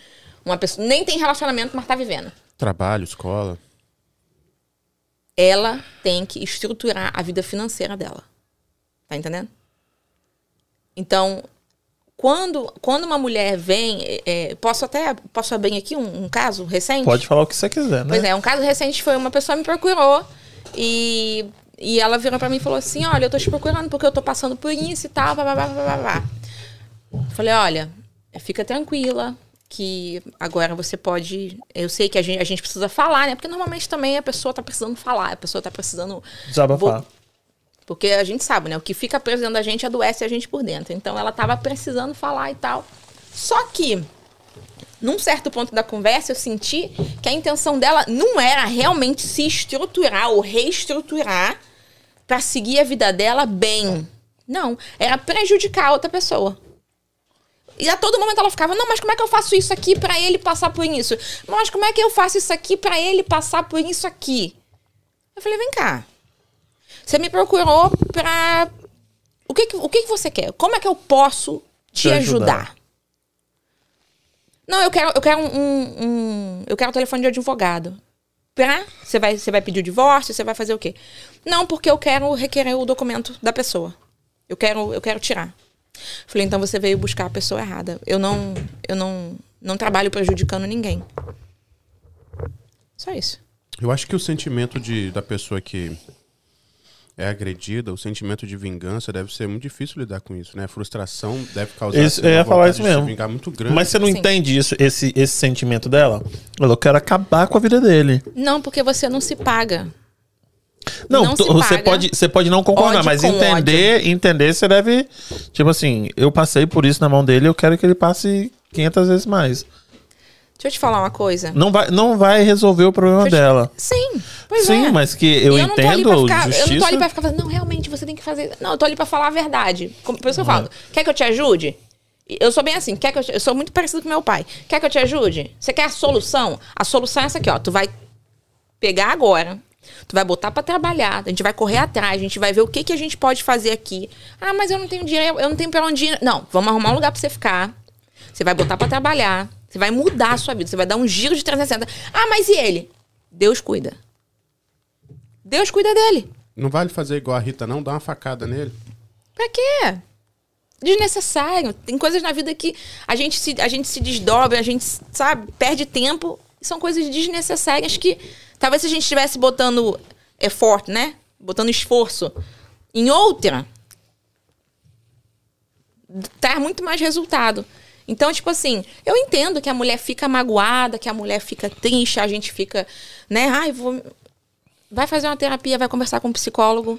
uma pessoa nem tem relacionamento, mas está vivendo. Trabalho, escola. Ela tem que estruturar a vida financeira dela. Tá entendendo? Então, quando, quando uma mulher vem, é, é, posso até posso abrir aqui um, um, caso recente? Pode falar o que você quiser, né? Pois é, um caso recente foi uma pessoa me procurou e, e ela virou para mim e falou assim: Olha, eu tô te procurando porque eu tô passando por isso e tal, blá, blá, blá, blá, blá. Falei: Olha, fica tranquila, que agora você pode. Eu sei que a gente, a gente precisa falar, né? Porque normalmente também a pessoa tá precisando falar, a pessoa tá precisando. Desabafar. Porque a gente sabe, né? O que fica preso dentro da gente adoece a gente por dentro. Então ela estava precisando falar e tal. Só que, num certo ponto da conversa, eu senti que a intenção dela não era realmente se estruturar ou reestruturar para seguir a vida dela bem. Não, era prejudicar a outra pessoa. E a todo momento ela ficava, não, mas como é que eu faço isso aqui para ele passar por isso? Mas como é que eu faço isso aqui para ele passar por isso aqui? Eu falei, vem cá. Você me procurou pra. O que, que o que, que você quer? Como é que eu posso te, te ajudar? ajudar? Não, eu quero, eu quero um, um, Eu quero um telefone de advogado. Pra. Você vai, você vai pedir o divórcio? Você vai fazer o quê? Não, porque eu quero requerer o documento da pessoa. Eu quero, eu quero tirar. Falei, então você veio buscar a pessoa errada. Eu não, eu não, não trabalho prejudicando ninguém. Só isso. Eu acho que o sentimento de, da pessoa que é agredida, o sentimento de vingança deve ser muito difícil lidar com isso, né? A frustração deve causar isso, assim, eu ia falar isso mesmo. vingar muito grande. Mas você não Sim. entende isso, esse, esse sentimento dela? Eu quero acabar com a vida dele. Não, porque você não se paga. Não, não você, pode, você pode não concordar, mas entender, ódio. entender, você deve. Tipo assim, eu passei por isso na mão dele, eu quero que ele passe 500 vezes mais. Deixa eu te falar uma coisa. Não vai, não vai resolver o problema dela. Sim, pois Sim, é. mas que eu, eu entendo ficar, justiça... Eu não tô ali pra ficar falando, não, realmente, você tem que fazer... Não, eu tô ali pra falar a verdade. Por isso que eu falo, quer que eu te ajude? Eu sou bem assim, quer que eu, eu sou muito parecido com meu pai. Quer que eu te ajude? Você quer a solução? A solução é essa aqui, ó. Tu vai pegar agora, Tu vai botar para trabalhar, a gente vai correr atrás, a gente vai ver o que, que a gente pode fazer aqui. Ah, mas eu não tenho dinheiro, eu não tenho para onde ir. Não, vamos arrumar um lugar para você ficar. Você vai botar para trabalhar. Você vai mudar a sua vida. Você vai dar um giro de 360. Ah, mas e ele? Deus cuida. Deus cuida dele. Não vale fazer igual a Rita, não? Dar uma facada nele. Pra quê? Desnecessário. Tem coisas na vida que a gente se, a gente se desdobra, a gente, sabe, perde tempo. São coisas desnecessárias que talvez se a gente estivesse botando effort, né? Botando esforço em outra, traz muito mais resultado. Então, tipo assim, eu entendo que a mulher fica magoada, que a mulher fica triste, a gente fica, né? Ai, vou. Vai fazer uma terapia, vai conversar com um psicólogo,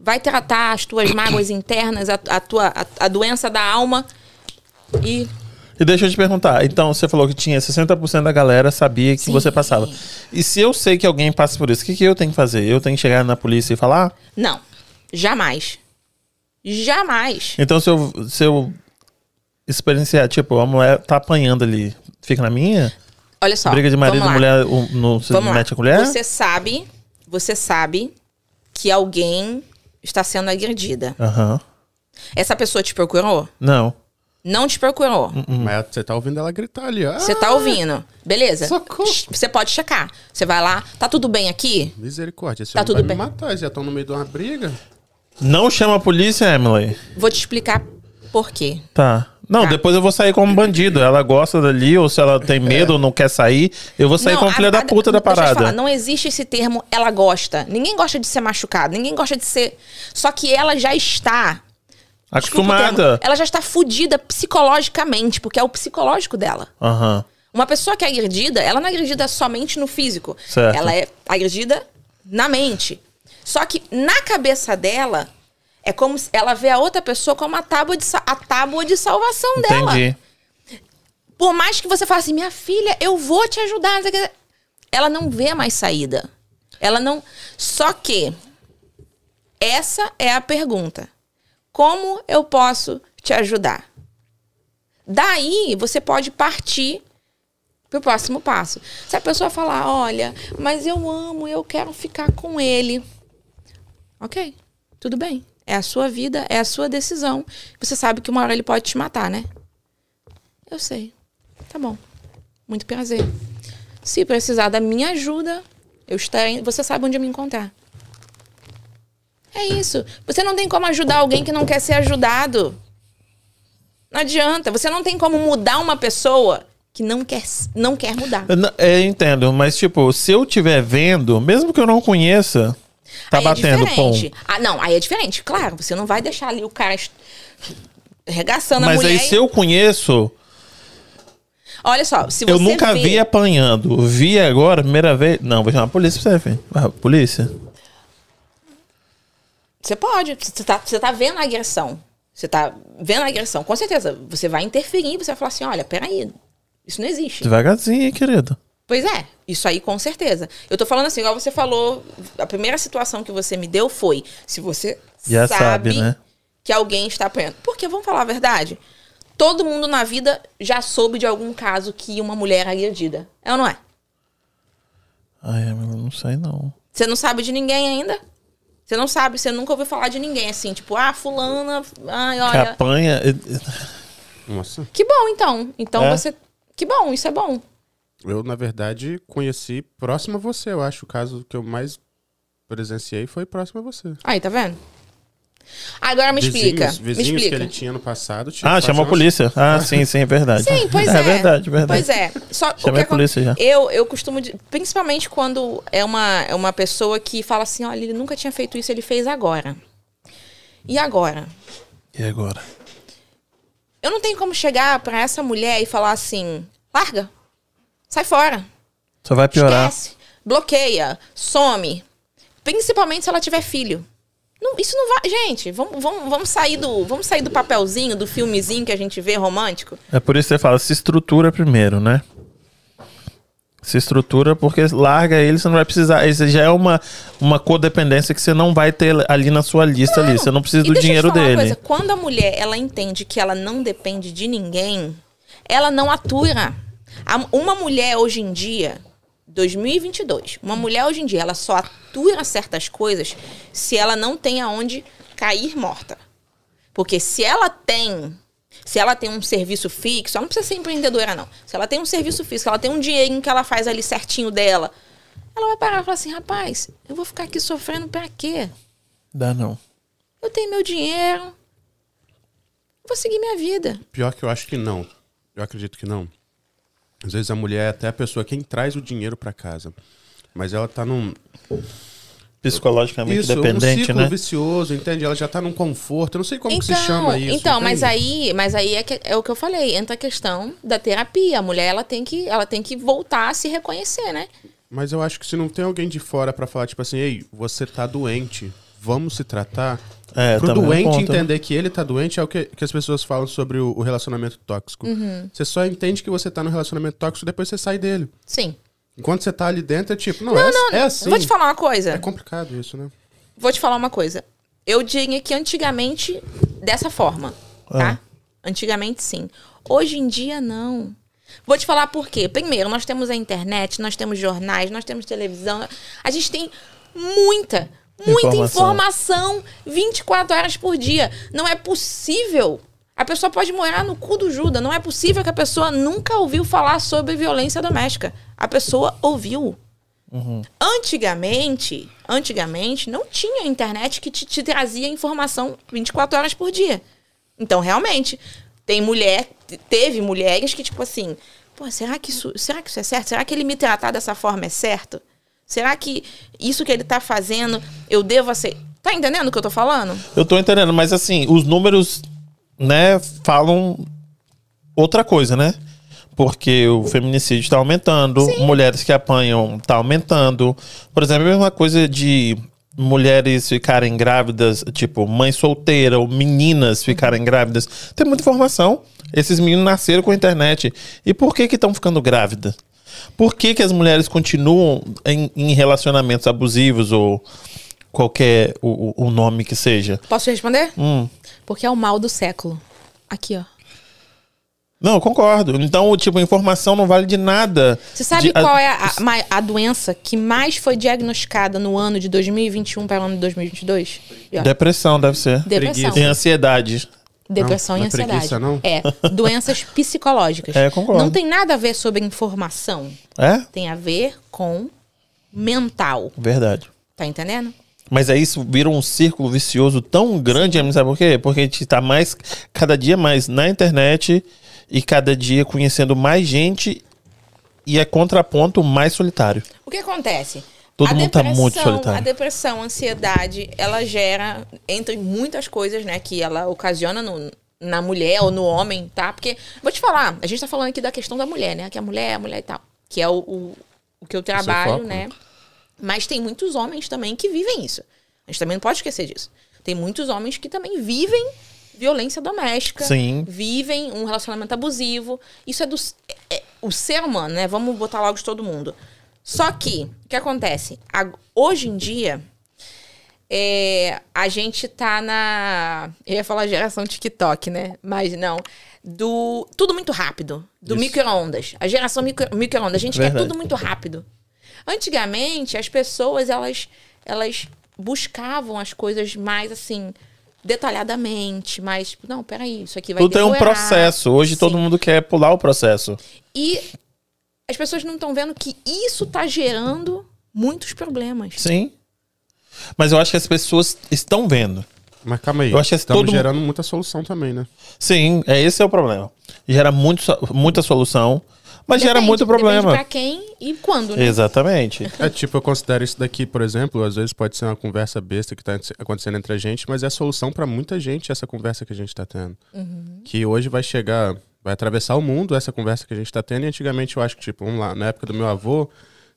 vai tratar as tuas mágoas internas, a, a tua a, a, doença da alma e. E deixa eu te perguntar, então você falou que tinha 60% da galera sabia que Sim. você passava. E se eu sei que alguém passa por isso, o que, que eu tenho que fazer? Eu tenho que chegar na polícia e falar? Não. Jamais. Jamais. Então, se eu, se eu experienciar, tipo, a mulher tá apanhando ali, fica na minha? Olha só. Briga de marido e mulher, o- no, você Vamos lá. mete a colher? Você sabe, você sabe que alguém está sendo agredida. Aham. Essa pessoa te procurou? Não. Não te procurou. Mas você tá ouvindo ela gritar ali. Ah, Você tá ouvindo. Beleza? Socorro. Você pode checar. Você vai lá, tá tudo bem aqui? Misericórdia, esse Tá tudo vai bem. me matar. Já estão no meio de uma briga. Não chama a polícia, Emily. Vou te explicar por quê. Tá. Não, Tá. depois eu vou sair como bandido. Ela gosta dali, ou se ela tem medo ou não quer sair, eu vou sair Não, como a- filha da a- puta da deixa eu te parada. falar, não existe esse termo ela gosta. Ninguém gosta de ser machucado, ninguém gosta de ser. Só que ela já está. Acostumada. ela já está fudida psicologicamente, porque é o psicológico dela. Aham. Uma pessoa que é agredida, ela não é agredida somente no físico. Certo. Ela é agredida na mente. Só que na cabeça dela, é como se ela vê a outra pessoa como a tábua de, a tábua de salvação dela. Entendi. Por mais que você fale assim, minha filha, eu vou te ajudar. Ela não vê mais saída. Ela não. Só que essa é a pergunta. Como eu posso te ajudar? Daí você pode partir pro próximo passo. Se a pessoa falar, olha, mas eu amo, eu quero ficar com ele. Ok, tudo bem. É a sua vida, é a sua decisão. Você sabe que uma hora ele pode te matar, né? Eu sei. Tá bom. Muito prazer. Se precisar da minha ajuda, eu estarei. Você sabe onde me encontrar. É isso. Você não tem como ajudar alguém que não quer ser ajudado. Não adianta. Você não tem como mudar uma pessoa que não quer, não quer mudar. Eu É, entendo, mas tipo, se eu estiver vendo, mesmo que eu não conheça, tá aí batendo é diferente. Ah, não, aí é diferente. Claro, você não vai deixar ali o cara est- arregaçando a Mas mulher. aí e- se eu conheço, Olha só, se você eu nunca vê- vi apanhando. Vi agora, primeira vez. Não, vou chamar a polícia pra você, filho. Ah, polícia. Você pode. Você tá, você tá vendo a agressão. Você tá vendo a agressão. Com certeza, você vai interferir. Você vai falar assim, olha, peraí. Isso não existe. Devagarzinho, hein, querido. Pois é, isso aí com certeza. Eu tô falando assim, igual você falou, a primeira situação que você me deu foi, se você Já sabe, sabe, né? que alguém está apanhando. Porque, vamos falar a verdade, todo mundo na vida já soube de algum caso que uma mulher é agredida. É ou não é? Ai, eu não sei não. Você não sabe de ninguém ainda? Você não sabe, você nunca ouviu falar de ninguém, assim, tipo, ah, fulana, ai, Que olha... apanha. Nossa. Que bom, então. Então É? você... Que bom, isso é bom. Eu, na verdade, conheci próximo a você. Eu acho o caso que eu mais presenciei foi próximo a você. Aí, tá vendo? Agora me explica. Vizinhos, vizinhos me que explica. ele tinha no passado. tinha Ah, que chamou a polícia. Ah, sim, sim, é verdade. Sim, pois é. É verdade, verdade. Pois é. Só, Chamei que a polícia já. Eu, eu costumo, principalmente quando é uma, é uma pessoa que fala assim, olha, ele nunca tinha feito isso, ele fez agora. E agora? E agora? Eu não tenho como chegar pra essa mulher e falar assim, larga, sai fora, Só vai piorar. esquece, bloqueia, some. Principalmente se ela tiver filho. Não, isso não vai. Gente, vamos, vamos, vamos, sair do, vamos sair do papelzinho, do filmezinho que a gente vê romântico. É por isso que você fala, se estrutura primeiro, né? Se estrutura porque larga ele, você não vai precisar. Isso já é uma, uma codependência que você não vai ter ali na sua lista ali. Você não precisa E do dinheiro dele. coisa, quando a mulher ela entende que ela não depende de ninguém, ela não atura. Uma mulher hoje em dia, 2022, uma mulher hoje em dia, ela só atura certas coisas se ela não tem aonde cair morta. Porque se ela tem, se ela tem um serviço fixo, ela não precisa ser empreendedora não. Se ela tem um serviço fixo, ela tem um dinheirinho que ela faz ali certinho dela, ela vai parar e falar assim, rapaz, eu vou ficar aqui sofrendo pra quê? Dá não. Eu tenho meu dinheiro. Vou seguir minha vida. Pior que eu acho que não. Eu acredito que não. Às vezes a mulher é até a pessoa quem traz o dinheiro pra casa. Mas ela tá num. Psicologicamente Isso, um dependente, ciclo né? vicioso, entende? Ela já tá num conforto. Eu não sei como que se chama isso. então, entende? mas aí, mas aí é, que- é o que eu falei, entra a questão da terapia. A mulher ela tem que, ela tem que voltar a se reconhecer, né? Mas eu acho que se não tem alguém de fora pra falar, tipo assim, ei, você tá doente, vamos se tratar. É, Pro também é um doente ponto, né? entender que ele tá doente é o que, que as pessoas falam sobre o, o relacionamento tóxico. Uhum. Você só entende que você tá no relacionamento tóxico depois você sai dele. Sim. Enquanto você tá ali dentro, é tipo, não, é, é assim. Vou te falar uma coisa. É complicado isso, né? Vou te falar uma coisa. eu diria que antigamente, dessa forma, tá? Antigamente, sim. Hoje em dia, não. Vou te falar por quê. Primeiro, nós temos a internet, nós temos jornais, nós temos televisão. A gente tem muita, muita Informação. informação 24 horas por dia. Não é possível. A pessoa pode morar no cu do Judas. Não é possível que a pessoa nunca ouviu falar sobre violência doméstica. A pessoa ouviu. Antigamente, antigamente, não tinha internet que te, te trazia informação 24 horas por dia. Então, realmente, tem mulher, te- teve mulheres que, tipo assim, pô, será que isso, será que isso é certo? Será que ele me tratar dessa forma é certo? Será que isso que ele tá fazendo, eu devo aceitar? Tá entendendo o que eu tô falando? Eu tô entendendo, mas assim, os números, né, falam outra coisa, né? Porque o feminicídio tá aumentando, mulheres que apanham tá aumentando. Por exemplo, a mesma coisa de mulheres ficarem grávidas, tipo, mãe solteira ou meninas ficarem grávidas. Tem muita informação. Esses meninos nasceram com a internet. E por que que estão ficando grávidas? Por que que as mulheres continuam em, em relacionamentos abusivos ou qualquer o, o- nome que seja? Posso responder? Hum. Porque é o mal do século. Aqui, ó. Não, eu concordo. Então, tipo, a informação não vale de nada. Você sabe De- qual é a, a doença que mais foi diagnosticada no ano de 2021 para o ano de 2022? E, ó, Depressão deve ser. Depressão. Tem ansiedade. Depressão Não, e não é ansiedade. preguiça, não? É, doenças psicológicas. É, concordo. Não tem nada a ver sobre informação. É? Tem a ver com mental. Verdade. Tá entendendo? Mas aí isso vira um círculo vicioso tão grande, sabe por quê? Porque a gente tá mais, cada dia mais na internet e cada dia conhecendo mais gente e é contraponto mais solitário. O que acontece? Todo A mundo tá depressão- muito solitário. A depressão, a ansiedade, ela gera, entre muitas coisas, né, que ela ocasiona no- na mulher ou no homem, tá? Porque, vou te falar, a gente tá falando aqui da questão da mulher, né? Que a mulher é a mulher e tal. Que é o, o, o que eu trabalho, foco, né? Mas tem muitos homens também que vivem isso. A gente também não pode esquecer disso. Tem muitos homens que também vivem violência doméstica. Sim. Vivem um relacionamento abusivo. Isso é do é- é o ser humano, né? Vamos botar logo de todo mundo. Só que, o que acontece? Hoje em dia, é, a gente tá na. Eu ia falar geração TikTok, né? Mas não. Do. Tudo muito rápido. Do micro-ondas. A geração micro- micro-ondas. A gente quer Verdade. tudo muito rápido. Antigamente, as pessoas, elas, elas buscavam as coisas mais assim. Detalhadamente, mais tipo, não, peraí, isso aqui vai Tudo tem um processo. Hoje Sim. todo mundo quer pular o processo. E as pessoas não estão vendo que isso tá gerando muitos problemas. Sim. Mas eu acho que as pessoas estão vendo. Mas calma aí. Eu acho que Estamos todo gerando muita solução também, né? Sim, é esse é o problema. Gera muito, muita solução, mas gera Depende, muito Depende problema. pra quem e quando, né? Exatamente. É tipo, eu considero isso daqui, por exemplo, às vezes pode ser uma conversa besta que tá acontecendo entre a gente, mas é a solução pra muita gente essa conversa que a gente tá tendo. Que hoje vai chegar, vai atravessar o mundo essa conversa que a gente tá tendo, e antigamente eu acho que, tipo, vamos lá, na época do meu avô,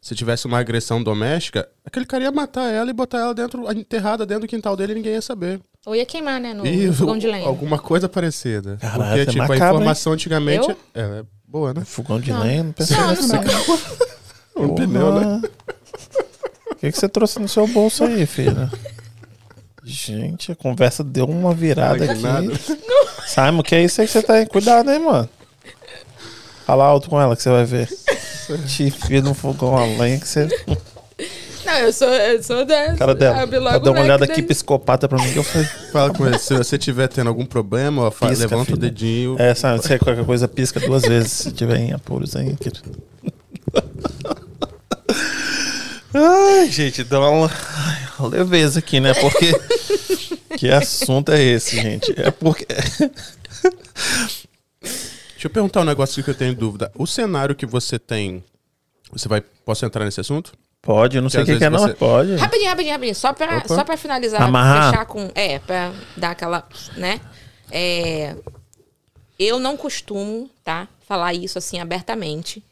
se tivesse uma agressão doméstica, aquele cara ia matar ela e botar ela dentro, enterrada dentro do quintal dele e ninguém ia saber. Ou ia queimar, né? No, E no fogão de lenha. alguma coisa parecida. Caralho, Porque, é tipo, a macabro, informação antigamente. Eu? Ela é boa, né? Fogão de Não. lenha, não pensei Não, não não. Um pneu, né? O que, que você trouxe no seu bolso aí, filha? Gente, a conversa deu uma virada Ai, que nada. aqui. Simon, que é isso aí que você tá aí? Cuidado, hein, mano? Fala alto com ela que você vai ver. Te enfia no fogão a lenha que você. Não, eu sou, eu sou da. Cara dela. abre logo Ela dá o uma olhada da- aqui psicopata pra mim que eu falei. Fala com ele. Se você tiver tendo algum problema, ó, Pisca, levanta o filha. dedinho. É, sabe, se é qualquer coisa, pisca duas vezes se tiver em apuros aí, querido. Ai, gente, dá uma, ai, uma leveza aqui, né? Porque. que assunto é esse, gente? É porque. Deixa eu perguntar um negócio que eu tenho dúvida. O cenário que você tem. Você vai. Posso entrar nesse assunto? Pode, eu não Que sei o que, que é, vezes não, você- pode. Rapidinho, rapidinho, rapidinho. Só pra, Opa. só pra finalizar, Amarrar. fechar com. É, pra dar aquela. né? É, eu não costumo, tá? Falar isso assim abertamente.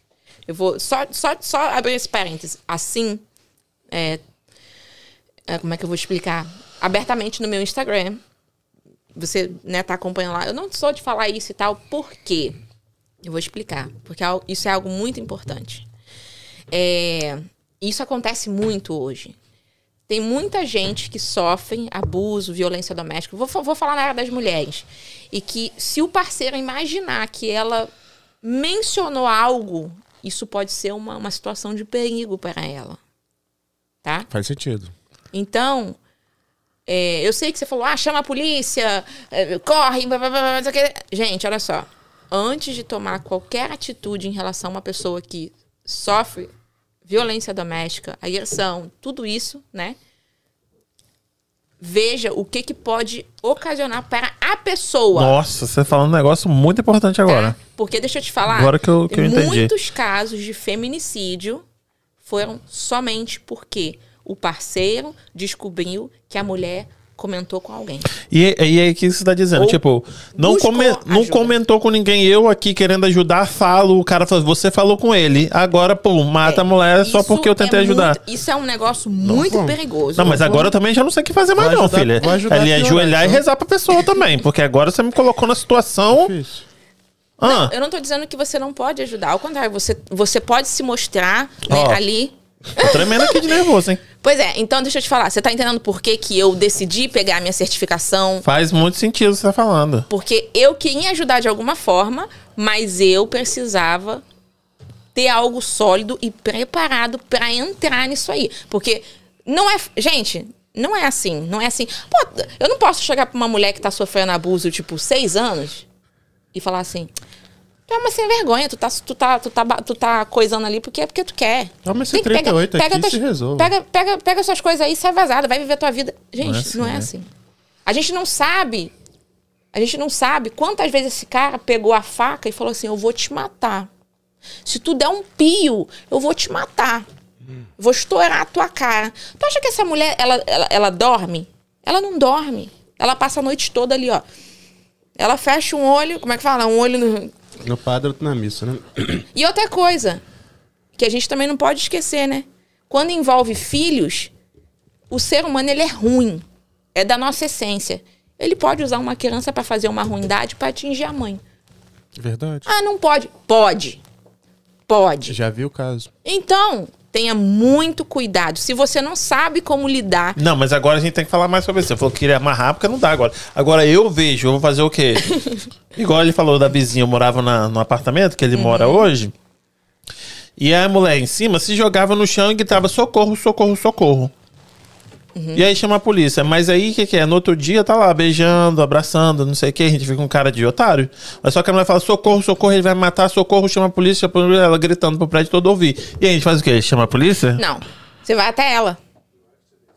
Eu vou. Só, só, só abrir esse parênteses. Assim. É, como é que eu vou explicar? Abertamente no meu Instagram. Você, né, tá acompanhando lá. Eu não sou de falar isso e tal. Por quê? Eu vou explicar. Porque é isso é algo muito importante. É, isso acontece muito hoje. Tem muita gente que sofre abuso, violência doméstica. Vou, vou falar na área das mulheres. E que se o parceiro imaginar que ela mencionou algo, isso pode ser uma, uma situação de perigo para ela. Tá? Faz sentido. Então, é, eu sei que você falou, ah, chama a polícia, é, corre, blá, blá, blá. Gente, olha só. Antes de tomar qualquer atitude em relação a uma pessoa que sofre violência doméstica, agressão, tudo isso, né? Veja o que, que pode ocasionar para a pessoa. Nossa, você falando um negócio muito importante agora. Tá? Porque deixa eu te falar. Agora que eu- que eu entendi. Muitos casos de feminicídio foram somente porque o parceiro descobriu que a mulher comentou com alguém. E, e aí, o que você tá dizendo? Ou tipo, não, come- não ajuda. comentou com ninguém. Eu aqui querendo ajudar, falo. O cara fala, você falou com ele. Agora, pum, mata a mulher só porque eu tentei é ajudar. muito- isso é um negócio muito vamos. perigoso. Não, mas agora eu também já não sei o que fazer mais, não, ajudar- filha. vou ajudar Ali ajoelhar e rezar pra pessoa também. Porque agora você me colocou na situação. Difícil. Ah, Eu não tô dizendo que você não pode ajudar. Ao contrário, você, você pode se mostrar né, ali. Tô tremendo aqui de nervoso, hein? Pois é, então deixa eu te falar. Você tá entendendo por que, que eu decidi pegar a minha certificação? Faz muito sentido o que você tá falando. Porque eu queria ajudar de alguma forma, mas eu precisava ter algo sólido e preparado pra entrar nisso aí. Porque não é. Gente, não é assim. Não é assim. Pô, eu não posso chegar pra uma mulher que tá sofrendo abuso, tipo, seis anos, e falar assim. Tu é uma sem vergonha, tu tá, tu tá, tu tá, tu tá coisando ali porque é porque tu quer. Toma esse Tem que 38 aqui e se resolve. Pega, pega, pega suas coisas aí, sai vazada, vai viver tua vida. Gente, não é assim, assim. né? A gente não sabe. A gente não sabe quantas vezes esse cara pegou a faca e falou assim: Eu vou te matar. Se tu der um pio, eu vou te matar. Vou estourar a tua cara. Tu acha que essa mulher, ela, ela, ela dorme? Ela não dorme. Ela passa a noite toda ali, ó. Ela fecha um olho, como é que fala? Um olho no, No padre, outro na missa, né? e outra coisa, que a gente também não pode esquecer, né? Quando envolve filhos, o ser humano ele é ruim. É da nossa essência. Ele pode usar uma criança pra fazer uma ruindade pra atingir a mãe. Verdade. Ah, não pode. Pode. Pode. Já vi o caso. Então, tenha muito cuidado. Se você não sabe como lidar, Não, mas agora a gente tem que falar mais sobre isso. Você falou que queria amarrar, porque não dá agora. Agora eu vejo, eu vou fazer o quê? Igual ele falou da vizinha, eu morava na- no apartamento que ele mora hoje. E a mulher em cima se jogava no chão e gritava socorro, socorro, socorro. E aí chama a polícia. Mas aí o que, que é? No outro dia tá lá beijando, abraçando, não sei o que. A gente fica com cara de otário. Mas só que a mulher fala socorro, socorro, ele vai me matar, socorro, chama a polícia, ela gritando pro prédio todo ouvir. E aí a gente faz o quê? Chama a polícia? não. Você vai até ela.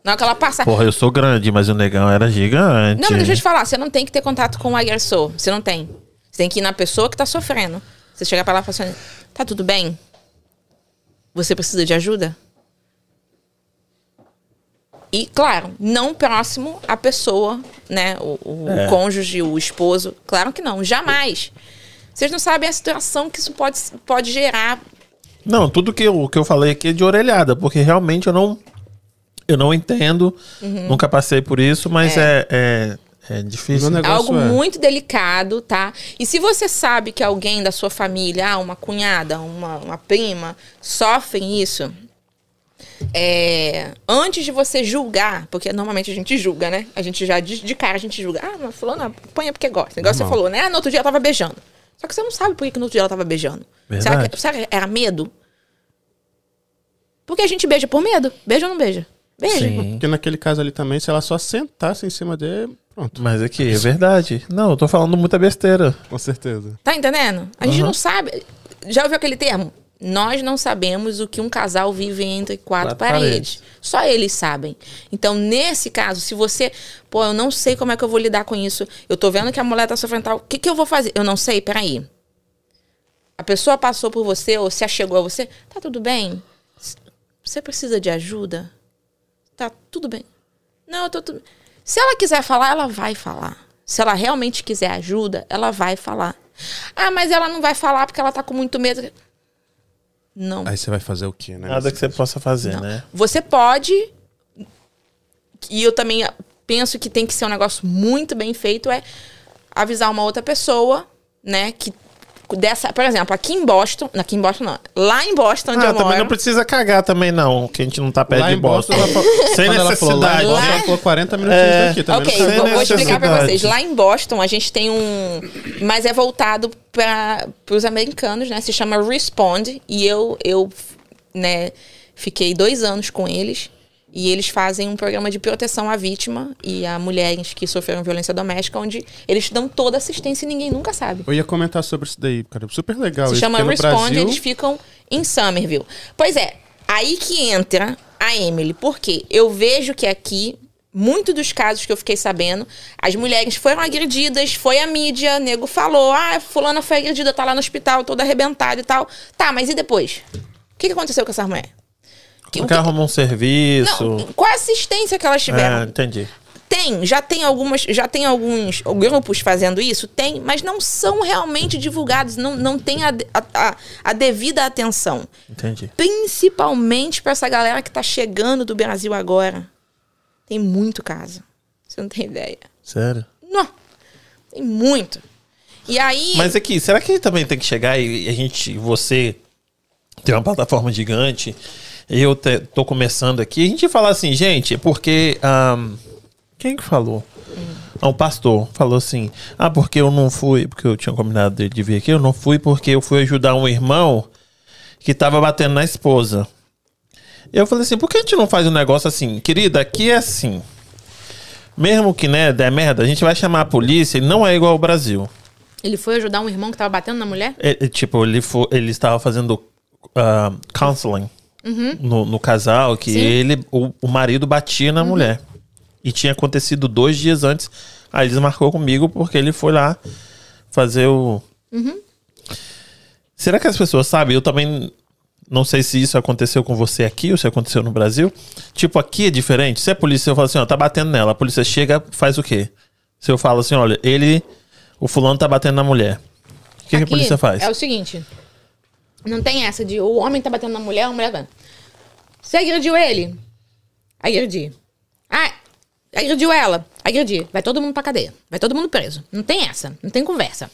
Na hora que ela passar. Porra, eu sou grande, mas o negão era gigante. Não, mas deixa eu te falar, você não tem que ter contato com o agressor. Você não tem. Você tem que ir na pessoa que tá sofrendo. Você chegar pra lá e falar assim, tá tudo bem? Você precisa de ajuda? E, claro, não próximo à pessoa, né? O, o É. cônjuge, o esposo. Claro que não, jamais. Vocês não sabem a situação que isso pode, pode gerar. Não, tudo que eu, que eu falei aqui é de orelhada, porque realmente eu não, eu não entendo, nunca passei por isso, mas é, é, é difícil. Meu negócio algo é- muito delicado, tá? E se você sabe que alguém da sua família, ah, uma cunhada, uma, uma prima, sofrem isso, é, antes de você julgar, porque normalmente a gente julga, né? A gente já de, de cara a gente julga. Ah, mas fulano apanha porque gosta. Igual você falou, né? Ah, no outro dia ela tava beijando. Só que você não sabe por que, que no outro dia ela tava beijando. Será que, será que era medo? Porque a gente beija por medo. Beija ou não beija? Beija. Sim. Porque naquele caso ali também, se ela só sentasse em cima dele, pronto. Mas aqui, é verdade. Não, eu tô falando muita besteira. Com certeza. Tá entendendo? A gente Uhum. não sabe. Já ouviu aquele termo? Nós não sabemos o que um casal vive entre quatro, Quatro paredes. paredes. Só eles sabem. Então, nesse caso, se você, pô, eu não sei como é que eu vou lidar com isso. Eu tô vendo que a mulher tá sofrendo tal. O que, que eu vou fazer? Eu não sei, peraí. A pessoa passou por você ou se achegou a você. Tá tudo bem? Você precisa de ajuda? Tá tudo bem. Não, eu tô tudo. Se ela quiser falar, ela vai falar. Se ela realmente quiser ajuda, ela vai falar. Ah, mas ela não vai falar porque ela tá com muito medo. Não. Aí você vai fazer o quê, né? Nada que você possa fazer, Não. né? Você pode. E eu também penso que tem que ser um negócio muito bem feito é avisar uma outra pessoa, né, que dessa, por exemplo, aqui em Boston, aqui em Boston não, lá em Boston onde Ah, eu também moro. não precisa cagar também não, que a gente não tá perto Lá de em Boston, Boston. ela falou, Sem ela falou lá em necessidade. Boston, Lá- ela falou 40 minutinhos É. daqui também. Ok, vou, vou explicar pra necessidade. vocês. Lá em Boston, a gente tem um. Mas é voltado para os americanos, né? Se chama Respond. E eu, eu né, fiquei dois anos com eles. E eles fazem um programa de proteção à vítima e a mulheres que sofreram violência doméstica, onde eles dão toda assistência e ninguém nunca sabe. Eu ia comentar sobre isso daí, cara. Super legal. Se isso, chama porque no Respond, Brasil, eles ficam em Somerville. Pois é, aí que entra a Emily, porque eu vejo que aqui, muito dos casos que eu fiquei sabendo, as mulheres foram agredidas, foi a mídia, nego falou, ah, fulana foi agredida, tá lá no hospital, toda arrebentada e tal. Tá, mas e depois? O que aconteceu com essa mulher? Que- o Porque que- arruma um serviço. Não, qual a assistência que elas tiveram? É, entendi. Tem, já tem algumas, já tem alguns grupos fazendo isso, tem, mas não são realmente divulgados, não, não tem a, a, a- devida atenção. Entendi. Principalmente pra essa galera que tá chegando do Brasil agora. Tem muito caso. Você não tem ideia. Sério. Não. Tem muito. E aí. Mas aqui, será que também tem que chegar e a gente, você tem uma plataforma gigante, eu te- tô começando aqui, a gente falar assim, gente, porque. ahn, quem que falou? Ah, um pastor falou assim: Ah, porque eu não fui, porque eu tinha combinado dele de vir aqui, eu não fui porque eu fui ajudar um irmão que tava batendo na esposa. Eu falei assim, por que a gente não faz um negócio assim? Querida, aqui é assim. Mesmo que, né, der merda, a gente vai chamar a polícia e não é igual ao Brasil. Ele foi ajudar um irmão que tava batendo na mulher? É, é, tipo, ele, foi, ele estava fazendo ah, counseling no, no casal, que Sim. ele, o, o marido batia na mulher. E tinha acontecido dois dias antes. Aí eles marcou comigo porque ele foi lá fazer o. Será que as pessoas sabem? Eu também não sei se isso aconteceu com você aqui ou se aconteceu no Brasil. Tipo, aqui é diferente. Se a polícia fala assim, ó, tá batendo nela, a polícia chega, faz o quê? Se eu falo assim, olha, ele, o fulano tá batendo na mulher. O que, que a polícia faz? É o seguinte: não tem essa de o homem tá batendo na mulher, a mulher vai. Você agrediu ele? Agredi. Ah, agrediu ela? Agredi. Vai todo mundo pra cadeia. Vai todo mundo preso. Não tem essa. Não tem conversa.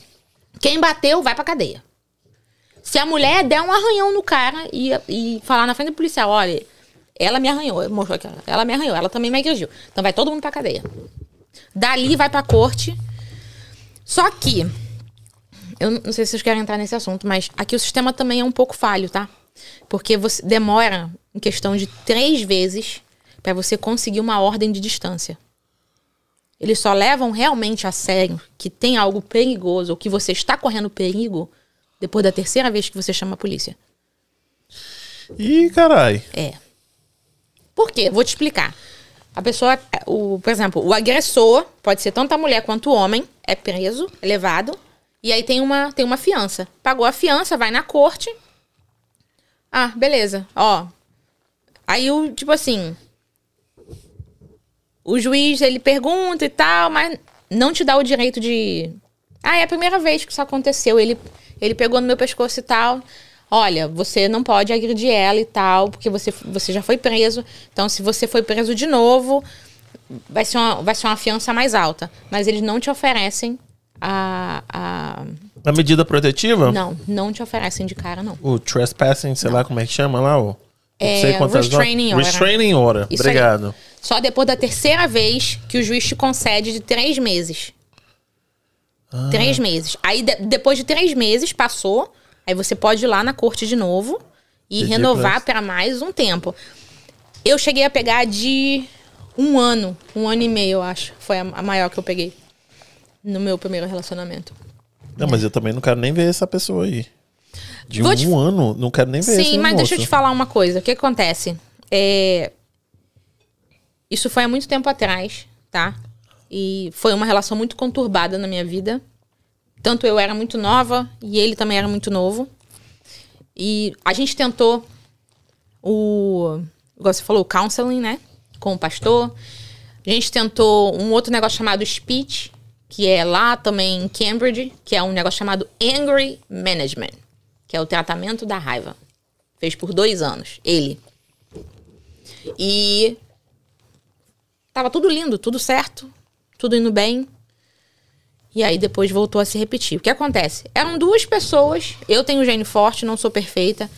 Quem bateu, vai pra cadeia. Se a mulher der um arranhão no cara e, e falar na frente do policial, olha, ela me arranhou, mostrou aqui, ó, ela me arranhou, ela também me agrediu. Então vai todo mundo pra cadeia. Dali vai pra corte. Só que eu não sei se vocês querem entrar nesse assunto, mas aqui o sistema também é um pouco falho, tá? Porque você demora em questão de três vezes para você conseguir uma ordem de distância. Eles só levam realmente a sério que tem algo perigoso ou que você está correndo perigo depois da terceira vez que você chama a polícia. Ih, carai. É. Por quê? Vou te explicar. A pessoa, o, por exemplo, o agressor, pode ser tanto a mulher quanto o homem, é preso, é levado, e aí tem uma, tem uma fiança. Pagou a fiança, vai na corte. Ah, beleza. Ó. Aí o, tipo assim. O juiz, ele pergunta e tal, mas não te dá o direito de. Ah, é a primeira vez que isso aconteceu. Ele, ele pegou no meu pescoço e tal. Olha, você não pode agredir ela e tal, porque você, você já foi preso. Então, se você foi preso de novo, vai ser uma, vai ser uma fiança mais alta. Mas eles não te oferecem a. a... A medida protetiva? Não, não te oferecem de cara, não. O trespassing, sei lá como é que chama lá, o. É, restraining order. Restraining order. Isso aí. Obrigado. Só depois da terceira vez que o juiz te concede de três meses. Ah. Três meses. Aí, de- depois de três meses, passou. Aí você pode ir lá na corte de novo e renovar pra- para mais um tempo. Eu cheguei a pegar de um ano, um ano e meio, eu acho. Foi a, a maior que eu peguei no meu primeiro relacionamento. Não, mas eu também não quero nem ver essa pessoa aí. De Vou um te- ano, não quero nem ver Sim, mas deixa eu moço. te falar uma coisa. O que acontece? É... Isso foi há muito tempo atrás, tá? E foi uma relação muito conturbada na minha vida. Tanto eu era muito nova e ele também era muito novo. E a gente tentou o. Igual você falou, o counseling, né? Com o pastor. A gente tentou um outro negócio chamado speech, que é lá também em Cambridge, que é um negócio chamado Angry Management, que é o tratamento da raiva. Fez por dois anos, ele. E tava tudo lindo, tudo certo, tudo indo bem. E aí depois voltou a se repetir. O que acontece? Eram duas pessoas. Eu tenho gene forte, não sou perfeita.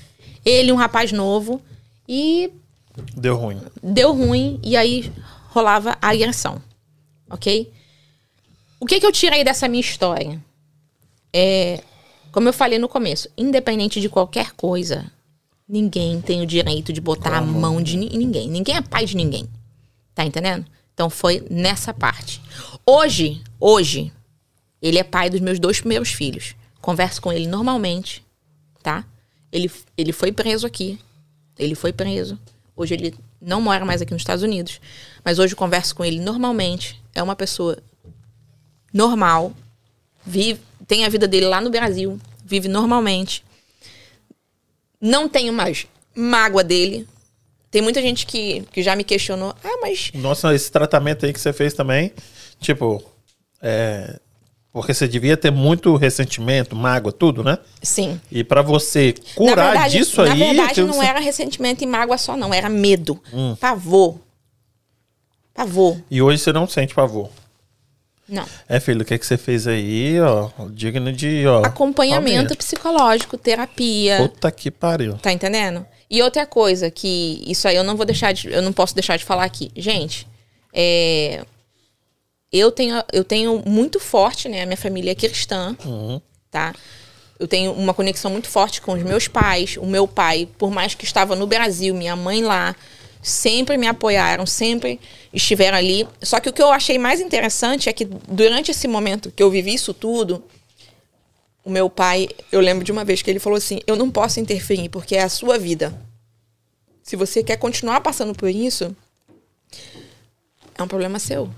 Ele, um rapaz novo. E Deu ruim. deu ruim. E aí rolava a agressão. Ok? O que, que eu tirei dessa minha história? É, como eu falei no começo, independente de qualquer coisa, ninguém tem o direito de botar a mão de ni- ninguém. Ninguém é pai de ninguém. Tá entendendo? Então foi nessa parte. Hoje, hoje, ele é pai dos meus dois primeiros filhos. Converso com ele normalmente, tá? Ele, ele foi preso aqui. Ele foi preso. Hoje ele não mora mais aqui nos Estados Unidos. Mas hoje eu converso com ele normalmente. É uma pessoa normal. Vive, tem a vida dele lá no Brasil. Vive normalmente. Não tenho mais mágoa dele. Tem muita gente que, que já me questionou. Ah, mas Nossa, esse tratamento aí que você fez também, tipo, é. Porque você devia ter muito ressentimento, mágoa, tudo, né? sim. E pra você curar na verdade, disso na aí. verdade que não você- era ressentimento e mágoa só, não. Era medo. Hum. Pavor. Pavor. E hoje você não sente pavor. Não. É, filho, o que, é que você fez aí, ó? Digno de, ó. Acompanhamento psicológico, terapia. Puta que pariu. Tá entendendo? E outra coisa que isso aí eu não vou deixar de, eu não posso deixar de falar aqui. Gente, é, eu tenho eu tenho muito forte, né, a minha família é cristã, Uhum. tá? Eu tenho uma conexão muito forte com os meus pais. O meu pai, por mais que estava no Brasil, minha mãe lá, sempre me apoiaram, sempre estiveram ali. Só que o que eu achei mais interessante é que durante esse momento que eu vivi isso tudo, o meu pai, eu lembro de uma vez que ele falou assim: Eu não posso interferir porque é a sua vida. Se você quer continuar passando por isso, é um problema seu.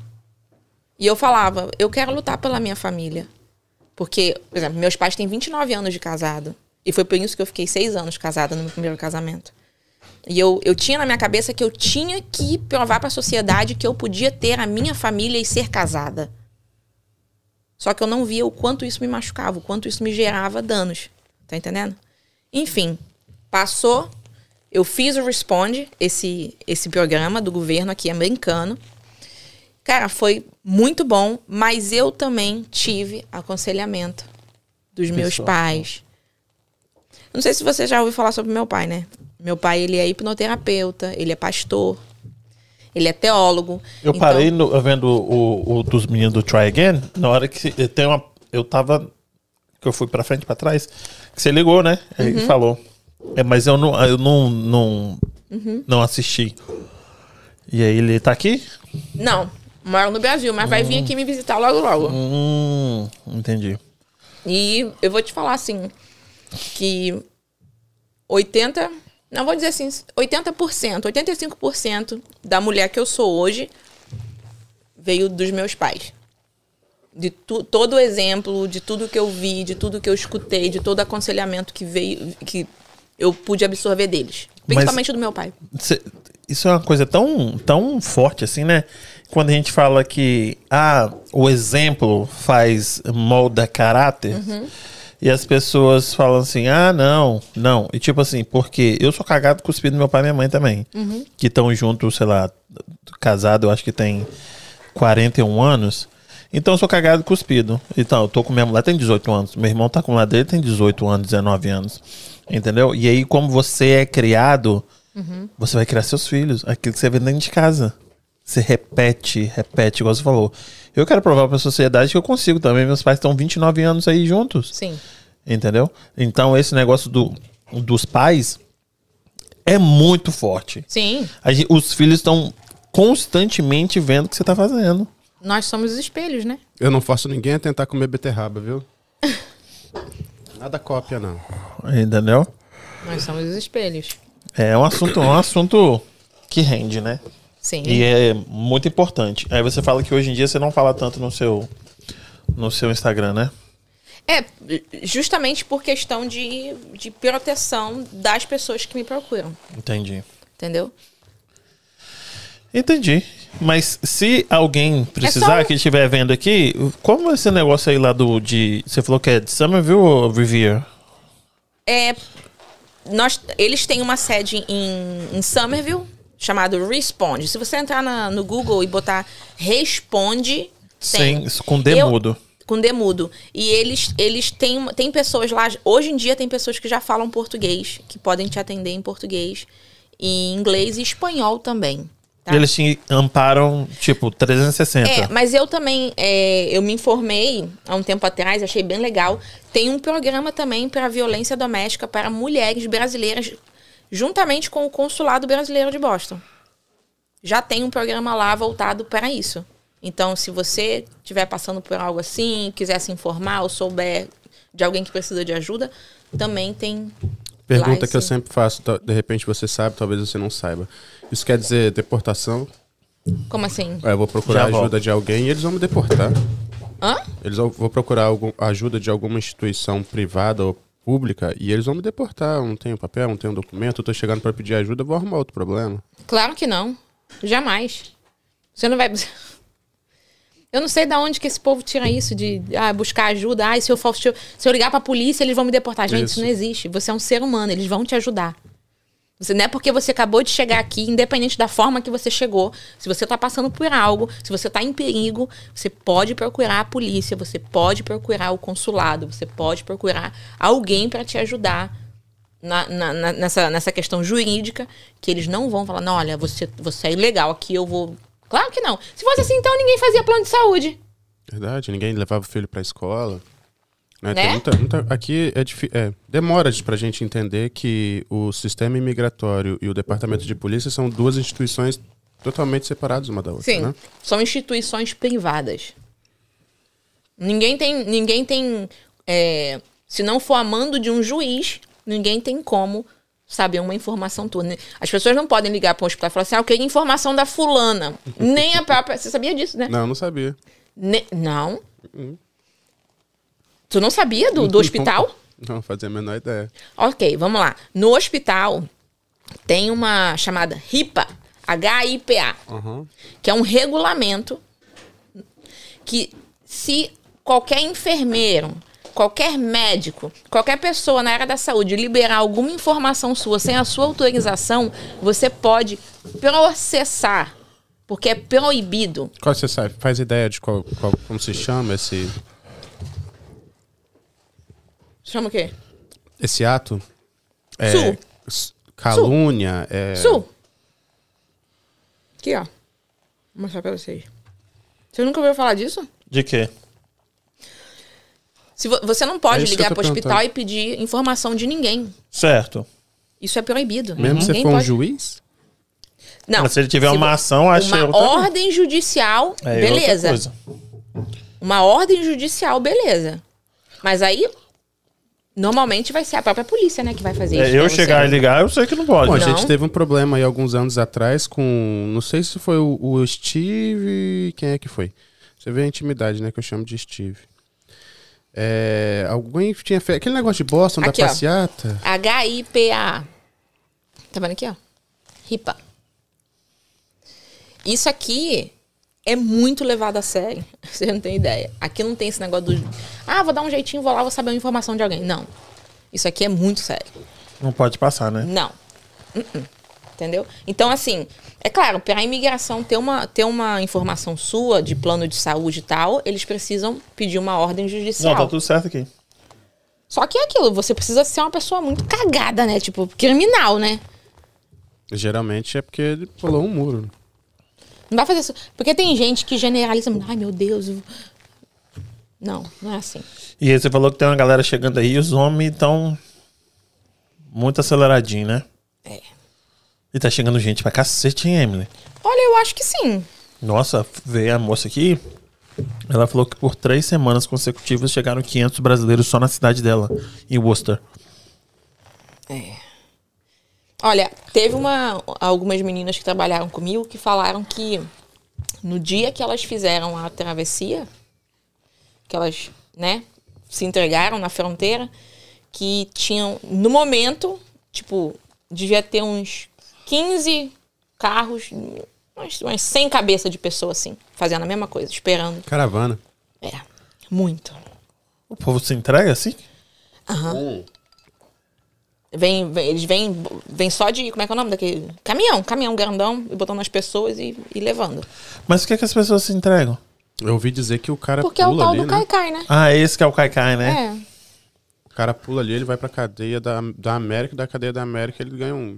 E eu falava: Eu quero lutar pela minha família. Porque, por exemplo, meus pais têm 29 anos de casado. E foi por isso que eu fiquei seis anos casada no meu primeiro casamento. E eu, eu tinha na minha cabeça que eu tinha que provar para a sociedade que eu podia ter a minha família e ser casada. Só que eu não via o quanto isso me machucava, o quanto isso me gerava danos. Tá entendendo? Enfim, passou. Eu fiz o Responde, esse, esse programa do governo aqui americano. Cara, foi muito bom, mas eu também tive aconselhamento dos meus Pessoal. pais. Não sei se você já ouviu falar sobre meu pai, né? Meu pai, ele é hipnoterapeuta, ele é pastor, ele é teólogo. Eu Então, parei no- vendo o, o dos meninos do Try Again, na hora que eu tem uma. Eu tava. Que eu fui pra frente pra trás. Que você ligou, né? Uhum. Ele falou. É, mas eu não, eu não, não, Uhum. não assisti. E aí ele tá aqui? Não, moro no Brasil, mas vai vir aqui me visitar logo logo. Hum, entendi. E eu vou te falar assim, que 80, não vou dizer assim, 80%, 85% da mulher que eu sou hoje veio dos meus pais. De tu- todo o exemplo, de tudo que eu vi, de tudo que eu escutei, de todo aconselhamento que veio, que eu pude absorver deles. Principalmente do meu pai. Cê- isso é uma coisa tão, tão forte assim, né? Quando a gente fala que ah, o exemplo faz molda caráter. Uhum. E as pessoas falam assim: ah, não, não. E tipo assim, porque eu sou cagado cuspido do meu pai e minha mãe também. Uhum. Que estão juntos, sei lá, casado, eu acho que tem 41 anos. Então eu sou cagado cuspido. Então, eu tô com minha mulher, tem 18 anos. Meu irmão tá com a dele, tem 18 anos, 19 anos. Entendeu? E aí, como você é criado, você vai criar seus filhos. Aquilo que você vê dentro de casa. Você repete, repete, igual você falou. Eu quero provar pra sociedade que eu consigo também. Meus pais estão 29 anos aí juntos. Sim. Entendeu? Então, esse negócio do, dos pais é muito forte. Sim. A gen- os filhos estão constantemente vendo o que você tá fazendo. Nós somos os espelhos, né? Eu não forço ninguém a tentar comer beterraba, viu? Nada cópia, não. Entendeu? Nós somos os espelhos. É um assunto, um assunto que rende, né? Sim. E é muito importante. Aí você fala que hoje em dia você não fala tanto no seu no seu Instagram, né? É, justamente por questão de, de proteção das pessoas que me procuram. Entendi. Entendeu? Entendi. Mas se alguém precisar, É um- que estiver vendo aqui, como é esse negócio aí lá do de. Você falou que é de Somerville ou Revere? É, nós, eles têm uma sede em, em Somerville, chamado Responde. Se você entrar na- no Google e botar Responde, tem. Sem, com D Eu- mudo. Com Demudo. E eles, eles têm, tem pessoas lá. Hoje em dia tem pessoas que já falam português, que podem te atender em português, em inglês e espanhol também. tá? Eles te amparam, tipo, 360. É, mas eu também, é, eu me informei há um tempo atrás, achei bem legal. Tem um programa também para violência doméstica para mulheres brasileiras, juntamente com o Consulado Brasileiro de Boston. Já tem um programa lá voltado para isso. Então, se você estiver passando por algo assim, quiser se informar ou souber de alguém que precisa de ajuda, também tem. Pergunta lá que eu sempre faço, ta- de repente você sabe, talvez você não saiba. Isso quer dizer deportação? Como assim? É, eu vou procurar Já ajuda volto. de alguém e eles vão me deportar. Hã? Eles vão, vou procurar algum, ajuda de alguma instituição privada ou pública e eles vão me deportar. Eu não tenho papel, não tenho documento, eu tô chegando pra pedir ajuda, vou arrumar outro problema. Claro que não. Jamais. Você não vai. Eu não sei de onde que esse povo tira isso de ah, buscar ajuda. Ah, se eu, for, se eu ligar pra polícia, eles vão me deportar. Gente, isso. Isso. não existe. Você é um ser humano, eles vão te ajudar. Você, não é porque você acabou de chegar aqui, independente da forma que você chegou, se você tá passando por algo, se você tá em perigo, você pode procurar a polícia, você pode procurar o consulado, você pode procurar alguém para te ajudar na, na- na- nessa, nessa questão jurídica, que eles não vão falar, não, olha, você, você é ilegal aqui, eu vou. Claro que não. Se fosse assim, então ninguém fazia plano de saúde. Verdade, ninguém levava o filho pra escola. Né? Né? Tem muita, muita- aqui é, é demora de- pra gente entender que o sistema imigratório e o departamento de polícia são duas instituições totalmente separadas uma da outra, Sim, né? são instituições privadas. Ninguém tem, ninguém tem, é, se não for a mando de um juiz, ninguém tem como saber uma informação né? As pessoas não podem ligar para um hospital e falar assim, ah, eu queria informação da fulana. Nem a própria, você sabia disso, né? Não, não sabia. Ne- não. Tu não sabia do, do hospital? Não, fazia a menor ideia. Ok, vamos lá. No hospital tem uma chamada HIPAA, H-I-P-A, Uhum. que é um regulamento que se qualquer enfermeiro, qualquer médico, qualquer pessoa na área da saúde liberar alguma informação sua sem a sua autorização, você pode processar, porque é proibido. Qual você sabe? Faz ideia de qual, qual- como se chama esse, Chama o quê? esse ato? É, Sul. Calúnia? É, Sul. Aqui, ó. Vou mostrar pra vocês. Você nunca ouviu falar disso? De quê? Se vo- você não pode É ligar tô para o hospital e pedir informação de ninguém. Certo. Isso é proibido. Mesmo se ninguém for um pode... juiz? Não. Mas se ele tiver Se uma ação, acho que é Uma outra- ordem judicial, é outra beleza. coisa. Uma ordem judicial, beleza. Mas aí, normalmente vai ser a própria polícia, né, que vai fazer É, isso. eu chegar e ligar, eu sei que não pode. Bom, a gente teve um problema aí alguns anos atrás com. Não sei se foi o, o Steve. Quem é que foi? Você vê a intimidade, né? Que eu chamo de Steve. É, alguém tinha feito. Aquele negócio de Boston Aqui, da passeata. H-I-P-A. Tá vendo aqui, ó? RIPA. Isso aqui é muito levado a sério. Você não tem ideia. Aqui não tem esse negócio do. Ah, vou dar um jeitinho, vou lá, vou saber uma informação de alguém. Não. Isso aqui é muito sério. Não pode passar, né? Não. Uh-uh. Entendeu? Então, assim, é claro, para a imigração ter uma, ter uma informação sua de plano de saúde e tal, eles precisam pedir uma ordem judicial. Não, tá tudo certo aqui. Só que é aquilo, você precisa ser uma pessoa muito cagada, né? Tipo, criminal, né? Geralmente é porque ele pulou um muro. Não vai fazer isso. Porque tem gente que generaliza. Ai, meu Deus. eu- Não, não é assim. E aí você falou que tem uma galera chegando aí e os homens estão muito aceleradinho, né? É. E tá chegando gente pra cacete, hein, Emily? Olha, eu acho que sim. Nossa, veio a moça aqui. Ela falou que por três semanas consecutivas chegaram 500 brasileiros só na cidade dela, em Worcester. Olha, teve uma, algumas meninas que trabalharam comigo que falaram que no dia que elas fizeram a travessia, que elas, né, se entregaram na fronteira, que tinham, no momento, tipo, devia ter uns 15 carros, umas, umas 100 cabeças de pessoa assim, fazendo a mesma coisa, esperando. Caravana. É, muito. O povo se entrega assim? Vem, vem- eles vêm vem só de. Como é que é o nome daquele? Caminhão, caminhão grandão, e botando as pessoas e, e levando. Mas por que, que as pessoas se entregam? Eu ouvi dizer que o cara Porque é o pula tal ali, do né? Kaikai, né? Ah, esse que é o Kaikai, né? É. O cara pula ali, ele vai pra cadeia da, da América, da cadeia da América ele ganha um,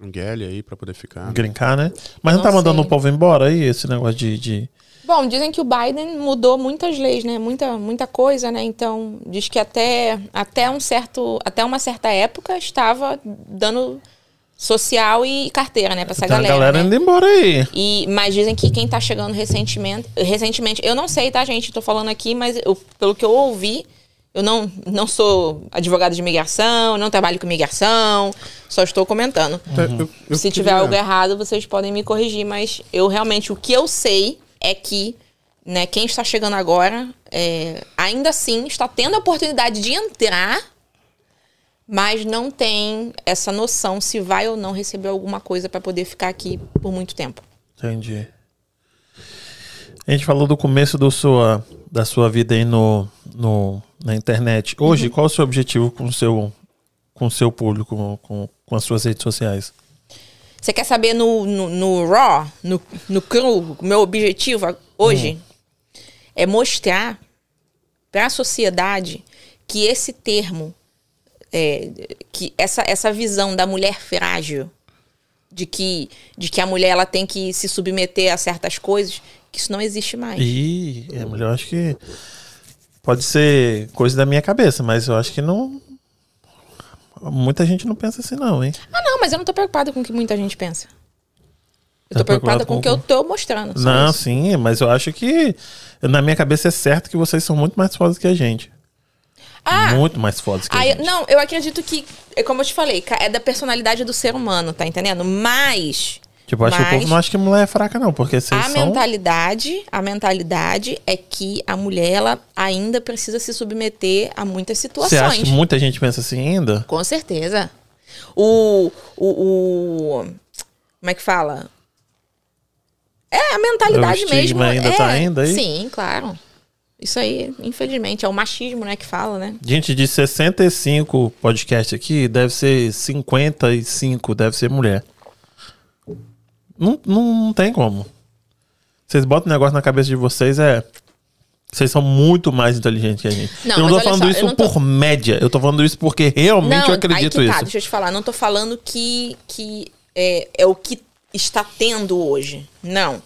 um guele aí pra poder ficar. Grincar, né? Mas não, Não tá mandando sei. o povo embora aí, esse negócio de. de... Bom, dizem que o Biden mudou muitas leis, né? Muita, muita coisa, né? Então, diz que até, até, um certo, até uma certa época estava dando social e carteira, né? Pra essa Tem a galera. galera né? indo embora aí. E, mas dizem que quem tá chegando recentemente, recentemente, eu não sei, tá, gente? Tô falando aqui, mas eu- pelo que eu ouvi, eu não, não sou advogada de imigração, não trabalho com imigração, só estou comentando. Então, eu- eu Se queria- tiver algo errado, vocês podem me corrigir, mas eu realmente, o que eu sei é que né, quem está chegando agora, é, ainda assim, está tendo a oportunidade de entrar, mas não tem essa noção se vai ou não receber alguma coisa para poder ficar aqui por muito tempo. Entendi. A gente falou do começo do sua, da sua vida aí no, no, na internet. Uhum. Hoje, qual é o seu objetivo com o seu, com o seu público, com, com as suas redes sociais? Você quer saber no, no, no Raw, no, no cru, meu objetivo hoje é mostrar para a sociedade que esse termo, é, que essa, essa visão da mulher frágil, de que, de que a mulher ela tem que se submeter a certas coisas, que isso não existe mais. Ih, é melhor, acho que pode ser coisa da minha cabeça, mas eu acho que não. Muita gente não pensa assim, não, hein? Ah, não, mas eu não tô preocupada com o que muita gente pensa. Eu Tá tô preocupada preocupada com o que eu tô mostrando. Não, isso. sim, mas eu acho que na minha cabeça é certo que vocês são muito mais fodas que a gente. Ah, muito mais fodas que a gente. não, eu acredito que, é como eu te falei, é da personalidade do ser humano, tá entendendo? Mas. Tipo, acho que o mas povo não acha que mulher é fraca, não, porque vocês a são. mentalidade, a mentalidade é que a mulher ela ainda precisa se submeter a muitas Você situações. acha que muita gente pensa assim ainda? Com certeza. O, o, o- Como é que fala? É a mentalidade O mesmo. ainda é, tá ainda aí? Sim, claro. Isso aí, infelizmente, é o machismo, né, que fala, né? Gente, de 65 podcasts aqui, deve ser 55, deve ser mulher. Não, não, não tem como. Vocês botam um negócio na cabeça de vocês, é. Vocês são muito mais inteligentes que a gente. Não, eu não tô falando só, isso eu não tô- por média. Eu tô falando isso porque realmente eu aí acredito que tá, isso. deixa eu te falar. Não tô falando que, que é, é o que está tendo hoje. Não.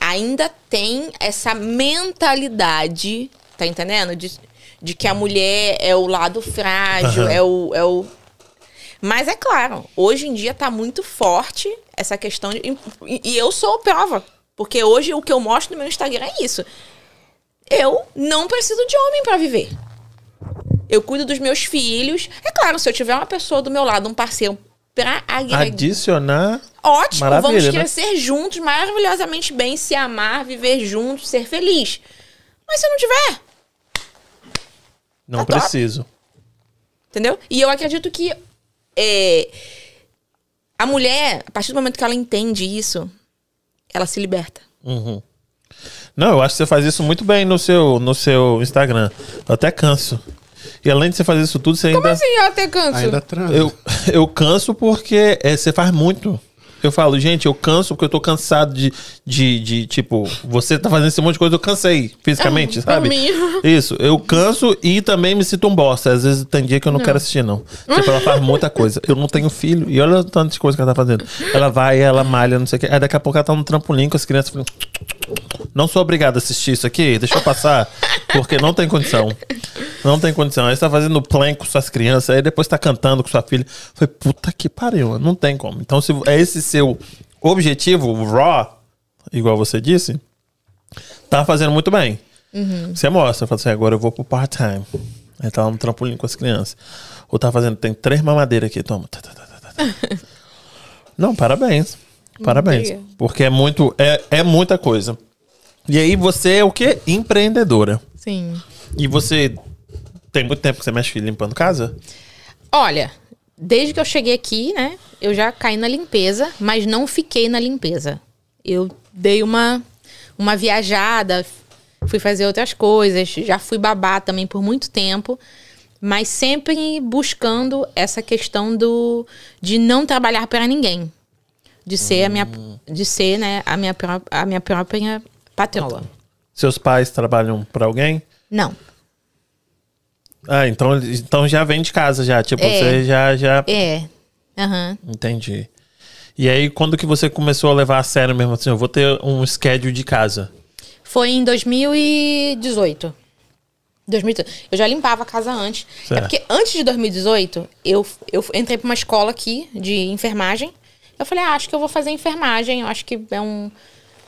Ainda tem essa mentalidade, tá entendendo? De, de que a mulher é o lado frágil, Aham. é, o, é o. Mas é claro, hoje em dia tá muito forte essa questão de. E, eu sou prova. Porque hoje o que eu mostro no meu Instagram é isso. Eu não preciso de homem pra viver. Eu cuido dos meus filhos. É claro, se eu tiver uma pessoa do meu lado, um parceiro pra agregar. Adicionar. Ótimo, Maravilha, vamos né? crescer juntos, maravilhosamente bem, se amar, viver juntos, ser feliz. Mas se eu não tiver, Não Tá top. preciso. entendeu? E eu acredito que é, a mulher, a partir do momento que ela entende isso, ela se liberta. Uhum. Não, eu acho que você faz isso muito bem no seu, no seu Instagram. Eu até canso. E além de você fazer isso tudo, você ainda. Como assim eu até canso? Ainda transa. Eu, eu canso porque é, você faz muito. Eu falo, gente, eu canso porque eu tô cansado de, de, de, tipo, você tá fazendo esse monte de coisa, eu cansei fisicamente, Ah, sabe? Isso, eu canso e também me sinto um bosta. Às vezes tem dia que eu não, quero assistir, não. Tipo, ela faz muita coisa. Eu não tenho filho e olha o tanto de coisa que ela tá fazendo. Ela vai, ela malha, não sei o que. Aí daqui a pouco ela tá no trampolim com as crianças falando, não sou obrigado a assistir isso aqui, deixa eu passar, porque não tem condição. Não tem condição. Aí você tá fazendo plan com suas crianças, aí depois tá cantando com sua filha. Foi puta que pariu, não tem como. Então, se é esse seu objetivo, raw, igual você disse, tá fazendo muito bem. Você mostra, fala assim, agora eu vou pro part-time. Aí tá lá no trampolim com as crianças. Ou tá fazendo, tem três mamadeiras aqui, toma. Tá, tá, tá. Não, parabéns. Parabéns. Obrigada. Porque é muito, é, é muita coisa. E aí você é o quê? Empreendedora. Sim. E você tem muito tempo que você mexe limpando casa? Olha, desde que eu cheguei aqui, né, eu já caí na limpeza, mas não fiquei na limpeza. Eu dei uma, uma viajada, fui fazer outras coisas, já fui babá também por muito tempo, mas sempre buscando essa questão do de não trabalhar para ninguém, de ser a minha, de ser, né, a minha, a minha própria patroa. Seus pais trabalham pra alguém? Não. Ah, então, então já vem de casa já. Tipo, É. você já, já... É. Aham. Entendi. E aí, quando que você começou a levar a sério mesmo assim? Eu vou ter um schedule de casa. Foi em 2018. 2018. Eu já limpava a casa antes. Certo. É porque antes de 2018, eu, eu entrei pra uma escola aqui de enfermagem. Eu falei, ah, acho que eu vou fazer enfermagem. Eu acho que é um.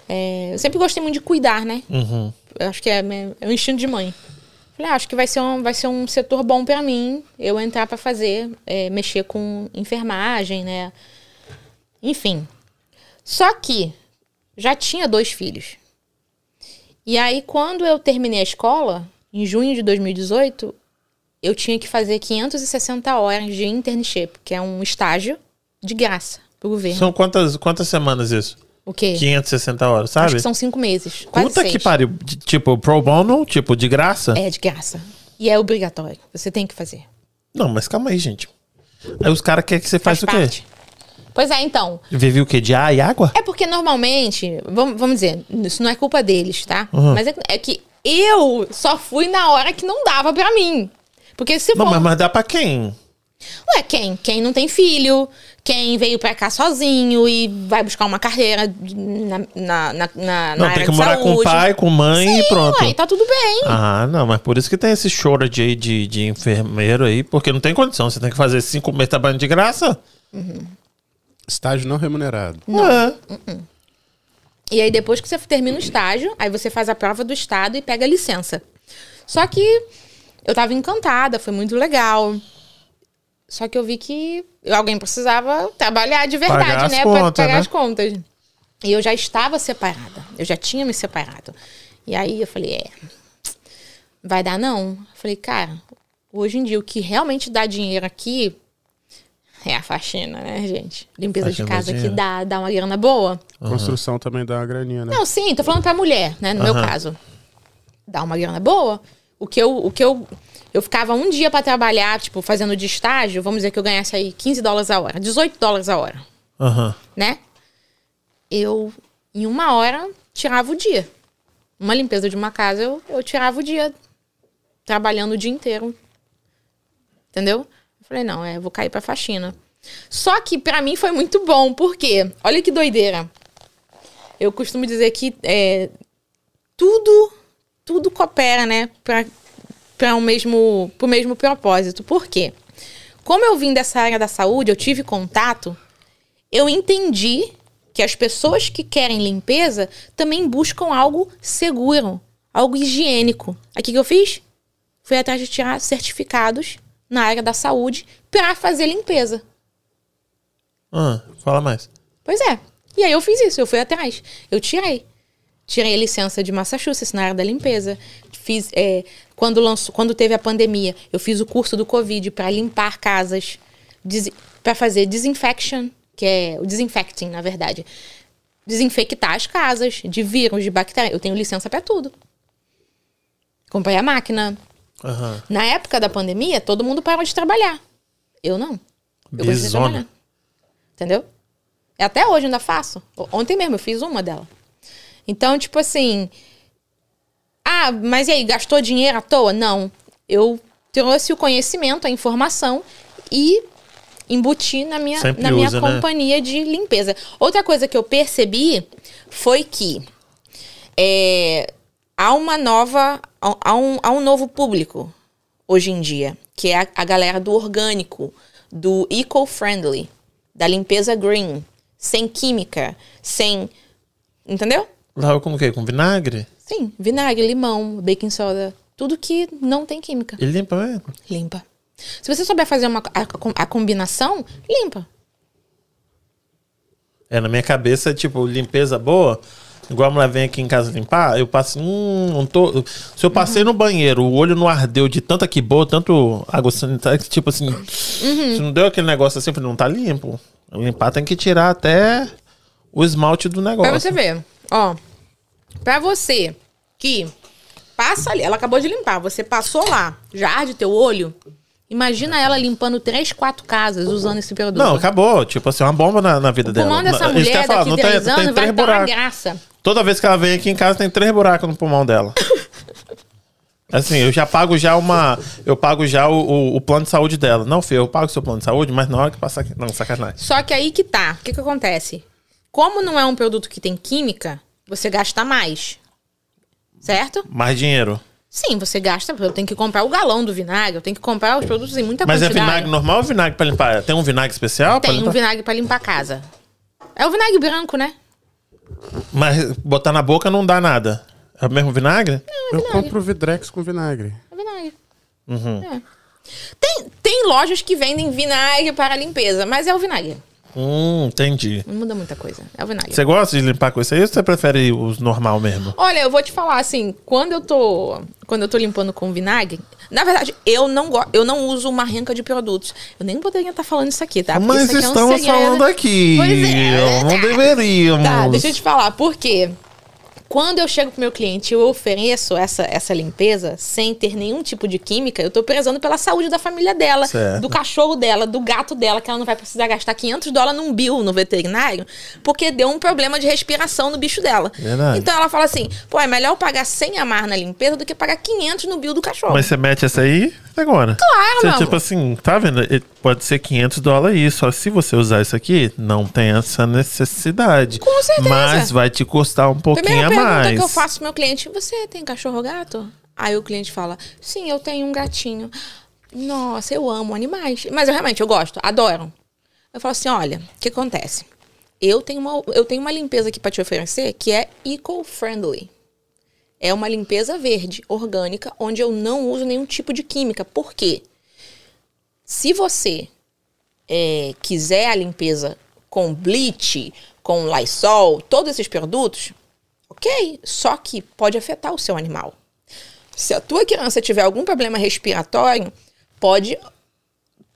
é, eu sempre gostei muito de cuidar, né? Uhum. Eu acho que é, é um instinto de mãe. Falei, ah, acho que vai ser um, vai ser um setor bom pra mim eu entrar pra fazer, é, mexer com enfermagem, né? Enfim. Só que já tinha dois filhos. E aí, quando eu terminei a escola, em junho de 2018, eu tinha que fazer 560 horas de internship, que é um estágio de graça pro governo. São quantas, quantas semanas isso? o quê? 560 horas, sabe? Acho que são cinco meses. Quase Puta seis. que pariu. De- Tipo, pro bono, tipo, de graça? É de graça. E é obrigatório. Você tem que fazer. Não, mas calma aí, gente. Aí os caras querem que você faça o quê? Pois é, então. Vive o quê? De ar e água? É porque normalmente, vamos, vamos dizer, isso não é culpa deles, tá? Uhum. Mas é, é que eu só fui na hora que não dava pra mim. Porque se Não, for. mas, mas dá pra quem? Ué, quem? Quem não tem filho, quem veio pra cá sozinho e vai buscar uma carreira de- na, na, na, na Não, área tem que de morar com o saúde. pai, com mãe e Sim, pronto. Ué, tá tudo bem. Ah, não, mas por isso que tem esse shortage aí de, de enfermeiro aí, porque não tem condição. Você tem que fazer cinco meses trabalhando de graça? Estágio não remunerado. Não. É. E aí, depois que você termina o estágio, aí você faz a prova do estado e pega a licença. Só que eu tava encantada, foi muito legal. Só que eu vi que alguém precisava trabalhar de verdade, Pagar né? pra pagar né? as contas. E eu já estava separada. Eu já tinha me separado. E aí eu falei, é. Vai dar não? Eu falei, cara, hoje em dia o que realmente dá dinheiro aqui é a faxina, né, gente? Limpeza Faxina de casa que dá, dá uma grana boa. Construção também dá uma graninha, né? Não, sim, tô falando pra mulher, né? No meu Aham. caso. Dá uma grana boa. O que eu. O que eu, eu ficava um dia pra trabalhar, tipo, fazendo de estágio, vamos dizer que eu ganhasse aí 15 dólares a hora, 18 dólares a hora, Aham. né? Eu, em uma hora, tirava o dia. Uma limpeza de uma casa, eu, eu tirava o dia. Trabalhando o dia inteiro. Entendeu? Eu falei, não, é, eu vou cair pra faxina. Só que pra mim foi muito bom, porque, olha que doideira. Eu costumo dizer que é, tudo, tudo coopera, né, para para o mesmo, pro mesmo propósito. Por quê? Como eu vim dessa área da saúde, eu tive contato, eu entendi que as pessoas que querem limpeza também buscam algo seguro, algo higiênico. O que, que eu fiz? Fui atrás de tirar certificados na área da saúde para fazer limpeza. Ah, fala mais. Pois é. E aí eu fiz isso, eu fui atrás. Eu tirei. Tirei a licença de Massachusetts na área da limpeza. Fiz, é, quando, lançou, quando teve a pandemia, eu fiz o curso do Covid para limpar casas, para fazer disinfection, que é o disinfecting, na verdade. Desinfectar as casas de vírus, de bactéria. Eu tenho licença para tudo. Comprei a máquina. Aham. Na época da pandemia, todo mundo parou de trabalhar. Eu não. Eu Bizona. trabalhar. Entendeu? E até hoje ainda faço. Ontem mesmo eu fiz uma dela. Então, tipo assim. Ah, mas e aí, gastou dinheiro à toa? Não. Eu trouxe o conhecimento, a informação e embuti na minha, Sempre na minha usa, né? companhia de limpeza. Outra coisa que eu percebi foi que é, há uma nova. Há um, há um novo público hoje em dia, que é a, a galera do orgânico, do eco-friendly, da limpeza green, sem química, sem. Entendeu? Com o quê? Com vinagre? Sim, vinagre, limão, baking soda, tudo que não tem química. E limpa mesmo? Limpa. Se você souber fazer uma, a, a combinação, limpa. É, na minha cabeça, tipo, limpeza boa. Igual a mulher vem aqui em casa limpar, eu passo. Hum, não tô. Se eu passei no banheiro, o olho não ardeu de tanta que boa, tanto água sanitária, que, tipo assim. Se não deu aquele negócio assim, eu falei, não tá limpo. Limpar tem que tirar até o esmalte do negócio. Pra você ver, ó. Pra você que passa ali, ela acabou de limpar, você passou lá, já arde teu olho. Imagina ela limpando três, quatro casas usando esse produto. Não, acabou. Tipo assim, uma bomba na, na vida o dela. pulmão dessa mulher falar, daqui três tem, anos tem vai três estar uma buracos. graça. Toda vez que ela vem aqui em casa tem três buracos no pulmão dela. Assim, eu já pago já uma. Eu pago já o, o, o plano de saúde dela. Não, filho, eu pago o seu plano de saúde, mas na hora que passar. Não, sacanagem. Só que aí que tá. O que que acontece? Como não é um produto que tem química, você gasta mais. Certo? Mais dinheiro. Sim, você gasta. Eu tenho que comprar o galão do vinagre, eu tenho que comprar os produtos em muita Mas é quantidade. vinagre normal ou vinagre pra limpar? Tem um vinagre especial? pra Tem um vinagre pra limpar a casa. É o vinagre branco, né? Mas botar na boca não dá nada. É o mesmo vinagre? Eu compro Vidrex com vinagre. É vinagre. Uhum. É. Tem, tem lojas que vendem vinagre para limpeza, mas é o vinagre. Hum, entendi. Não muda muita coisa. É o vinagre. Você gosta de limpar com isso aí ou você prefere os normal mesmo? Olha, eu vou te falar assim, quando eu tô, quando eu tô limpando com vinagre, na verdade, eu não go eu não uso uma renca de produtos. Eu nem poderia estar falando isso aqui, tá? Porque Mas isso aqui é um estamos falando aqui. Pois é. Não deveríamos. Tá, deixa eu te falar, por quê? Quando eu chego pro meu cliente e eu ofereço essa, essa limpeza sem ter nenhum tipo de química, eu tô prezando pela saúde da família dela, Certo. do cachorro dela, do gato dela, que ela não vai precisar gastar 500 dólares num bill no veterinário, porque deu um problema de respiração no bicho dela. Verdade. Então ela fala assim, pô, é melhor eu pagar 100 a mais na limpeza do que pagar 500 no bill do cachorro. Mas você mete essa aí agora. Claro, Você, tipo assim, tá vendo? Pode ser 500 dólares só se você usar isso aqui, não tem essa necessidade. Com certeza. Mas vai te custar um pouquinho Primeira a pergunta mais. que eu faço pro meu cliente: você tem cachorro gato? Aí o cliente fala: sim, eu tenho um gatinho. Nossa, eu amo animais. Mas eu realmente eu gosto, adoro. Eu falo assim: olha, o que acontece? Eu tenho uma, eu tenho uma limpeza aqui para te oferecer que é eco-friendly. É uma limpeza verde, orgânica, onde eu não uso nenhum tipo de química. Por quê? Se você é, quiser a limpeza com bleach, com Lysol, todos esses produtos, ok. Só que pode afetar o seu animal. Se a tua criança tiver algum problema respiratório, pode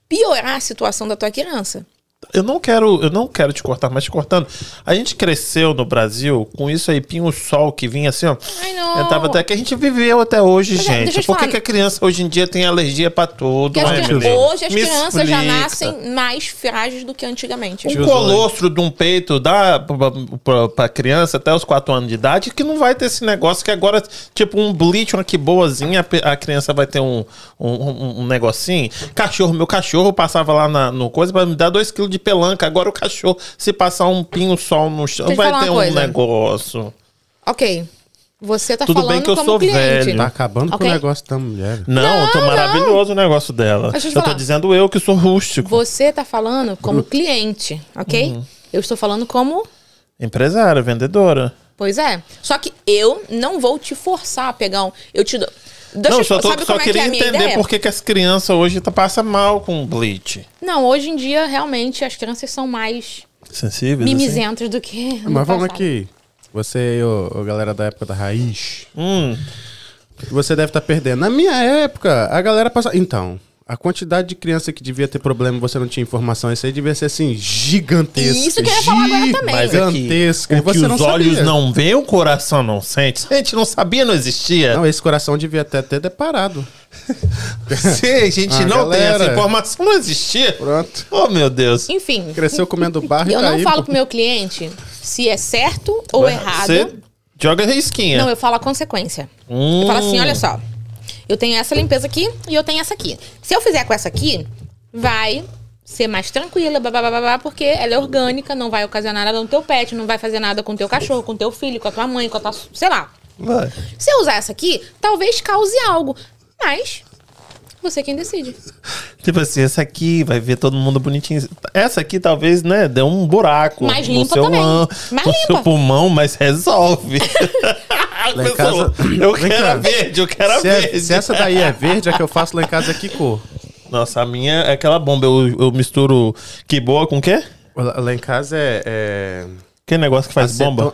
piorar a situação da tua criança. Eu não quero, eu não quero te cortar, mas te cortando. A gente cresceu no Brasil com isso aí, pinho sol que vinha assim, ó. Ai, não. Eu tava até que a gente viveu até hoje, Mas é, gente. te Por que, que a criança hoje em dia tem alergia pra tudo? As cri- Deus. hoje as Me crianças já explica. nascem mais frágeis do que antigamente. Um colostro de um peito dá pra, pra, pra criança até os 4 anos de idade que não vai ter esse negócio que agora, tipo, um bleach, uma que boazinha, a criança vai ter um, um, um- um negocinho. Cachorro, meu cachorro passava lá na, no coisa pra me dar 2 quilos de pelanca. Agora o cachorro, se passar um pinho sol no chão, vai ter um coisa. negócio. Ok. Você tá Tudo falando bem que eu como sou cliente. velho. Tá acabando com Ok. o negócio da mulher. Não, tô não. maravilhoso o negócio dela. Deixa eu Eu tô dizendo eu que sou rústico. Você tá falando como cliente, ok? Uhum. Eu estou falando como Empresária, vendedora. Pois é. Só que eu não vou te forçar a pegar um. Eu te dou. Deixa não, eu só, tô, sabe só como é que queria é a minha entender por que, que as crianças hoje tá, passam mal com bleach. Não, hoje em dia, realmente, as crianças são mais Sensíveis? assim? mimizentas do que. no Mas vamos aqui. Você e o, o galera da época da raiz. Hum, Você deve estar perdendo. Na minha época, a galera passava. Então, a quantidade de criança que devia ter problema e você não tinha informação, isso aí devia ser assim, gigantesca. Isso que eu ia falar agora também. mas é que Gigantesca. o E que você não os olhos sabia. não veem, o coração não sente. A gente não sabia, não existia. Não, esse coração devia até ter deparado. Se a gente Ah, não tem galera. essa informação, não existia. Pronto. Oh, meu Deus. Enfim, Cresceu comendo barro e eu não falo pô. pro meu cliente se é certo ou errado. Você joga risquinha. Não, eu falo a consequência. Hum. Eu falo assim, olha só. Eu tenho essa limpeza aqui e eu tenho essa aqui. Se eu fizer com essa aqui, vai ser mais tranquila, blá, blá, blá, blá, porque ela é orgânica, não vai ocasionar nada no teu pet, não vai fazer nada com o teu cachorro, com o teu filho, com a tua mãe, com a tua... Sei lá. Vai. Se eu usar essa aqui, talvez cause algo. Mas, você quem decide. Tipo assim, essa aqui vai ver todo mundo bonitinho. Essa aqui talvez, né, dê um buraco Mais no limpa seu, também. lã- Mais no limpa. seu pulmão, mas resolve. Lá em casa- eu quero cá. a verde, eu quero a Se, é- verde. se essa daí é verde, a que eu faço lá em casa é que cor? Nossa, a minha é aquela bomba. Eu, eu misturo que boa com o quê? Lá, lá em casa é. é... Que negócio que faz aceton- bomba?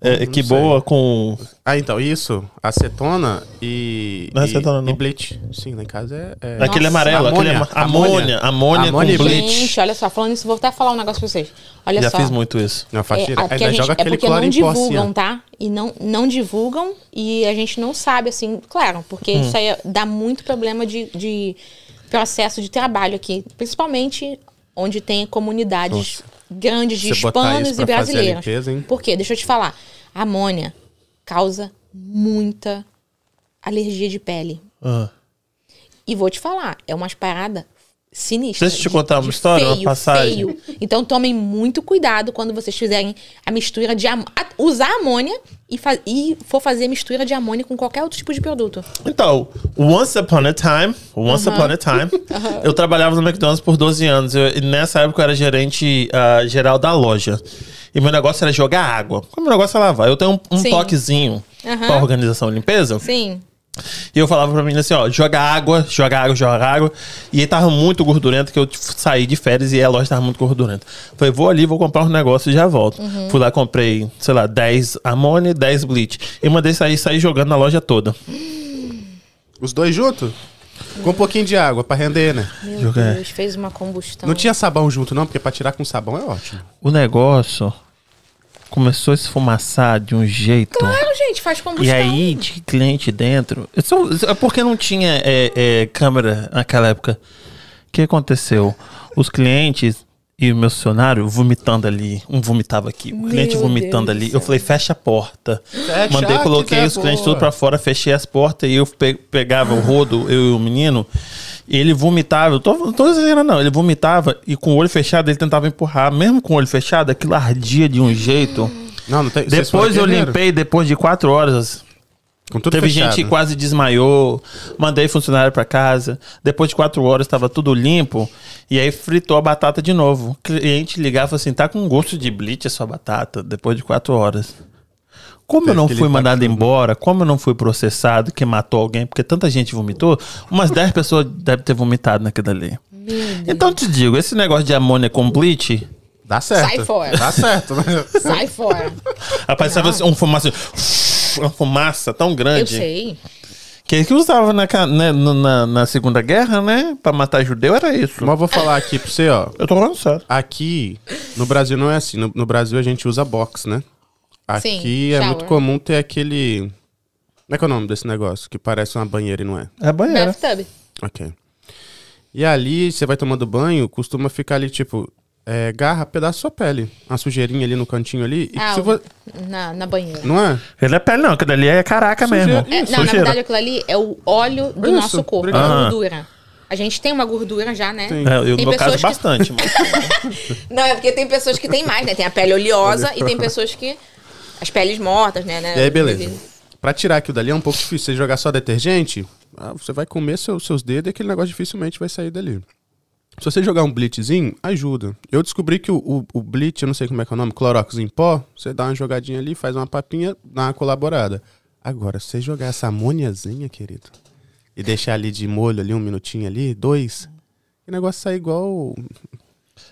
É, que sei. boa com. Ah, então, isso. Acetona e. Não é e- acetona, não. E bleach. Sim, lá em casa é. é... Aquele Nossa. amarelo, aquele Amônia. ama- amônia. Amônia, Amônia com e bleach. Gente, olha só, falando isso, vou até falar um negócio pra vocês. Olha Já só. fiz muito isso. Não, faz É, a gente- joga é aquele porque cloro não assim, divulgam, tá? E não, não divulgam e a gente não sabe, assim, claro, porque Hum. isso aí dá muito problema de, de processo de trabalho aqui, principalmente onde tem comunidades grandes de Você hispanos e brasileiros. limpeza? Por quê? Deixa eu te falar. A amônia causa muita alergia de pele. Ah. E vou te falar, é umas paradas sinistras. Deixa eu te de- contar uma história, uma feio, passagem. feio. Então tomem muito cuidado quando vocês fizerem a mistura de amônia. Usar amônia e, e for fazer mistura de amônia com qualquer outro tipo de produto. Então, once upon a time, once upon a time, eu trabalhava no McDonald's por 12 anos. Eu- e nessa época eu era gerente ah, geral da loja. E meu negócio era jogar água. Porque meu negócio é lavar. Eu tenho um, um toquezinho Aham. pra organização e limpeza. Sim. E eu falava pra mim assim, ó, joga água, joga água, joga água. E tava muito gordurento, que eu tipo, saí de férias e a loja tava muito gordurenta. Falei, vou ali, vou comprar um negócio e já volto. Fui lá, comprei, sei lá, 10 amônia e 10 bleach. E mandei sair, sair jogando na loja toda. Os dois juntos? Com um pouquinho de água pra render, né? Meu Jogar. Deus, fez uma combustão. Não tinha sabão junto, não, porque pra tirar com sabão é ótimo. O negócio começou a esfumaçar de um jeito. Claro, gente, faz combustão. E aí, de cliente dentro. Isso é porque não tinha é, é, câmera naquela época. O que aconteceu? Os clientes e o meu funcionário vomitando ali. Um vomitava aqui, o cliente Meu vomitando Deus ali. Eu falei, fecha a porta. Fecha, Mandei, ah, coloquei que os clientes boa. tudo pra fora, fechei as portas e eu pe- pegava o rodo, eu e o menino. E ele vomitava, eu tô, não tô exagerando, não. Ele vomitava e com o olho fechado ele tentava empurrar. Mesmo com o olho fechado, aquilo ardia de um jeito. Não, não tem. Depois eu guerreiro. limpei, depois de quatro horas. Com tudo Teve fechado. gente que quase desmaiou. Mandei funcionário pra casa. Depois de quatro horas estava tudo limpo. E aí fritou a batata de novo. O cliente ligava e falou assim: tá com gosto de bleach a sua batata. Depois de quatro horas. Como eu não fui mandado tudo. embora, como eu não fui processado, que matou alguém, porque tanta gente vomitou, umas 10 pessoas devem ter vomitado naquilo ali. Então te digo, esse negócio de amônia com bleach, Dá certo. Sai fora. Dá certo, né? Sai fora. rapaz, sabe assim, um fumaça, uma fumaça tão grande. Eu sei. Que que usava na, né, na, na Segunda Guerra, né? Pra matar judeu, era isso. Mas eu vou falar aqui pra você, ó. Eu tô falando sério. Aqui, no Brasil não é assim. No, no Brasil a gente usa box, né? Aqui Sim, é shower. muito comum ter aquele. Como é que é o nome desse negócio? Que parece uma banheira e não é. É banheiro. Bathtub. Ok. E ali, você vai tomando banho, costuma ficar ali, tipo, é, garra, pedaço da sua pele. Uma sujeirinha ali no cantinho ali. E Ah, se vo- na, na banheira. Não é? Ele é pele, não. Aquilo ali é caraca Sujeira. mesmo. É, não, na sujeira. verdade aquilo ali é o óleo do Isso, nosso corpo, é obrigado. a Ah. gordura. A gente tem uma gordura já, né? Tem. É, eu, no Tem meu caso, pessoas que- bastante. Mas... Não, é porque tem pessoas que têm mais, né? Tem a pele oleosa e tem pessoas que. As peles mortas, né? né? E aí, beleza. Pra tirar aquilo dali é um pouco difícil. Você jogar só detergente, ah, você vai comer seu- seus dedos e aquele negócio dificilmente vai sair dali. Se você jogar um bleachzinho, ajuda. Eu descobri que o, o, o bleach, eu não sei como é que é o nome, clorox em pó, você dá uma jogadinha ali, faz uma papinha, dá uma colaborada. Agora, se você jogar essa amoniazinha, querido, e deixar ali de molho ali um minutinho ali, dois, o negócio sai igual...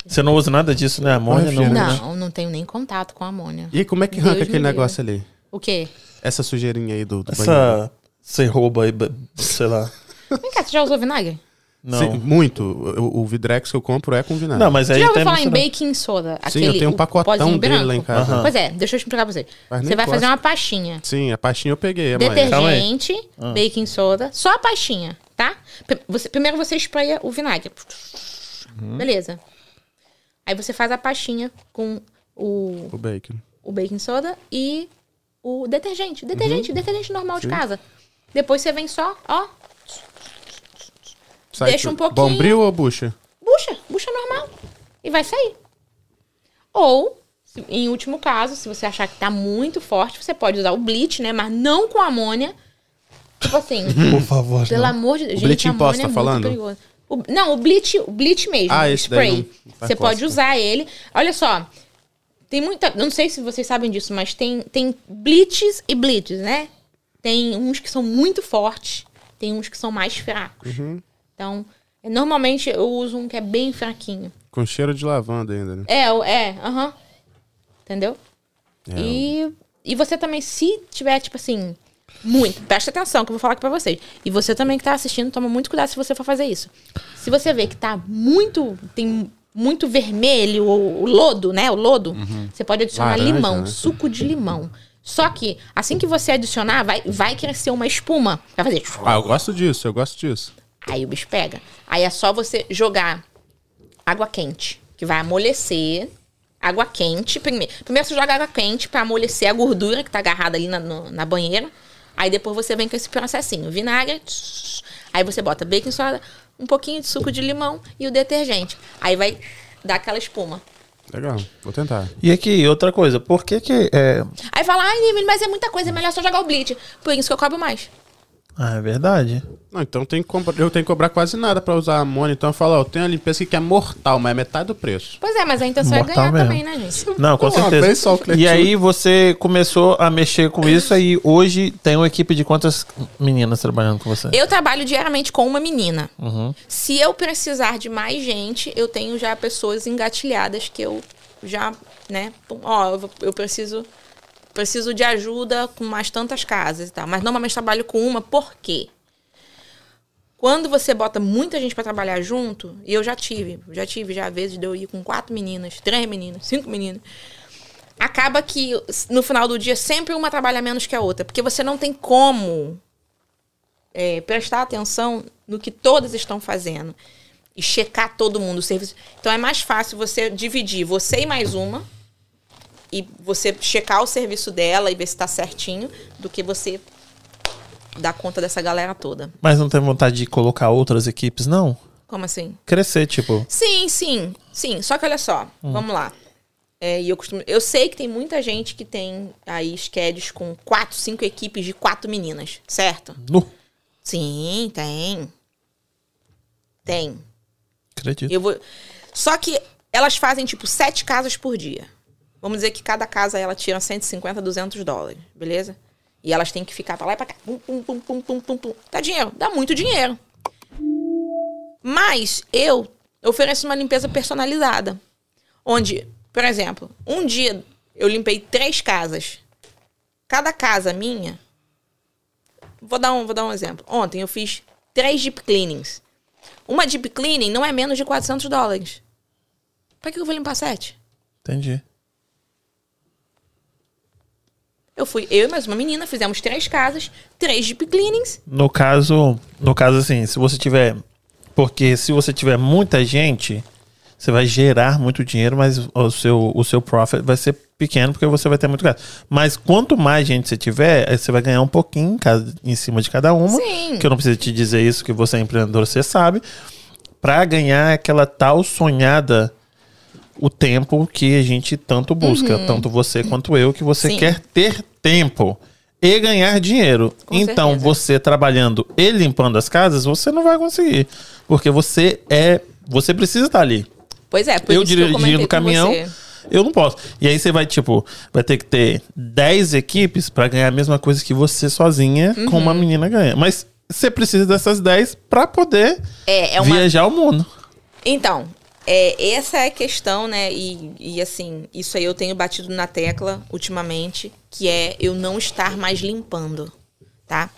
Você não usa nada disso, né? Amônia não. Não, não tenho nem contato com a amônia. E como é que Deus arranca aquele negócio ali? O quê? Essa sujeirinha aí do, do banheiro. Essa. Você rouba aí, sei lá. Vem cá, você já usou vinagre? Não. Sim, muito. O, o Vidrex que eu compro é com vinagre. Não, mas Você aí já ouviu tem. falar em baking soda? Sim, eu tenho um o pacotão dele branco? lá em casa. Aham. Pois é, deixa eu explicar pra você. Mas Você vai fazer uma pastinha. Sim, a pastinha eu peguei, é. Detergente, baking soda, só a pastinha, tá? Você, primeiro você espreia o vinagre. Uhum. Beleza. Aí você faz a pastinha com o, O bacon. o baking soda e o detergente. Detergente, Uhum. detergente normal de casa. Depois você vem só, ó, Sai Deixa um pouquinho. Bombril ou bucha? bucha, bucha normal. E vai sair. Ou, em último caso, se você achar que tá muito forte, você pode usar o bleach, né? Mas não com amônia. Tipo assim, Por favor. pelo não. amor de Deus. O bleach é tá muito falando? O- não, o bleach, o bleach mesmo, Ah, o esse spray. você pode bosta. usar ele. Olha só, tem muita. Não sei se vocês sabem disso, mas tem, tem bleaches e bleaches, né? Tem uns que são muito fortes, tem uns que são mais fracos. Uhum. Então, normalmente eu uso um que é bem fraquinho. Com cheiro de lavanda ainda, né? É, é, aham. Entendeu? É, E, e você também, se tiver, tipo assim, muito, presta atenção que eu vou falar aqui pra vocês. E você também que tá assistindo, toma muito cuidado se você for fazer isso. Se você vê que tá muito, tem muito vermelho, o, o lodo, né? O lodo, você pode adicionar Laranja, limão, né? suco de limão. Só que, assim que você adicionar, vai, vai crescer uma espuma. Vai fazer. Ah, eu gosto disso, eu gosto disso. Aí o bicho pega. Aí é só você jogar água quente, que vai amolecer. água quente. Primeiro, primeiro você joga água quente pra amolecer a gordura que tá agarrada ali na, no- na banheira. Aí depois você vem com esse processinho. Vinagre. tss, Aí você bota baking soda, um pouquinho de suco de limão e o detergente. Aí vai dar aquela espuma. Legal, vou tentar. E aqui, outra coisa, por que que... É... Aí fala, ai, mas é muita coisa, é melhor só jogar o bleach. Por isso que eu cobro mais. Ah, é verdade. Não, então tem que comprar- eu tenho que cobrar quase nada pra usar amônia. Então eu falo, ó, eu tenho uma limpeza aqui que é mortal, mas é metade do preço. Pois é, mas a intenção Mortal é ganhar mesmo. também, né, gente? Não, com Pô, certeza. só o cliente e aí você começou a mexer com isso aí hoje tem uma equipe de quantas meninas trabalhando com você? Eu trabalho diariamente com uma menina. Uhum. Se eu precisar de mais gente, eu tenho já pessoas engatilhadas que eu já, né, pum, ó, eu, vou- eu preciso preciso de ajuda com mais tantas casas e tal. Mas normalmente trabalho com uma, por quê? Quando você bota muita gente pra trabalhar junto, e eu já tive, já tive já vezes de eu ir com quatro meninas, três meninas, cinco meninas. Acaba que no final do dia sempre uma trabalha menos que a outra, porque você não tem como é, prestar atenção no que todas estão fazendo e checar todo mundo o serviço. Então é mais fácil você dividir você e mais uma e você checar o serviço dela e ver se tá certinho do que você dar conta dessa galera toda. Mas não tem vontade de colocar outras equipes, não? Como assim? Crescer, tipo. Sim, sim, sim. Só que olha só, vamos lá. É, eu, costumo, eu sei que tem muita gente que tem aí schedules com quatro, cinco equipes de quatro meninas, certo? Nu. Sim, tem. Tem. Acredito. Eu vou. Só que elas fazem tipo sete casas por dia. Vamos dizer que cada casa ela tira 150, 200 dólares, beleza? E elas têm que ficar pra lá e pra cá. Pum, pum, pum, pum, pum, pum, pum. Dá dinheiro, dá muito dinheiro. Mas eu ofereço uma limpeza personalizada. Onde, por exemplo, um dia eu limpei três casas. Cada casa minha. Vou dar um, vou dar um exemplo. Ontem eu fiz três deep cleanings. Uma deep cleaning não é menos de 400 dólares. Pra que eu vou limpar sete? Entendi. Eu fui, eu e mais uma menina, fizemos três casas, três deep cleanings. No caso, no caso assim, se você tiver, porque se você tiver muita gente, você vai gerar muito dinheiro, mas o seu o seu profit vai ser pequeno porque você vai ter muito gasto. Mas quanto mais gente você tiver, você vai ganhar um pouquinho em, cima de cada uma. Sim. Que eu não preciso te dizer isso, que você é empreendedor, você sabe. Pra ganhar aquela tal sonhada o tempo que a gente tanto busca, tanto você quanto eu, que você Uhum. Sim. quer ter tempo e ganhar dinheiro. Com então, certeza. você trabalhando e limpando as casas, você não vai conseguir, porque você é, você precisa estar ali. Pois é, por eu dirigindo o com caminhão, você. eu não posso. E aí você vai tipo, vai ter que ter 10 equipes pra ganhar a mesma coisa que você sozinha com Uhum. uma menina ganha. Mas você precisa dessas 10 pra poder É, é uma, viajar o mundo. Então, é, essa é a questão, né? E, e assim, isso aí eu tenho batido na tecla ultimamente, que é eu não estar mais limpando, tá?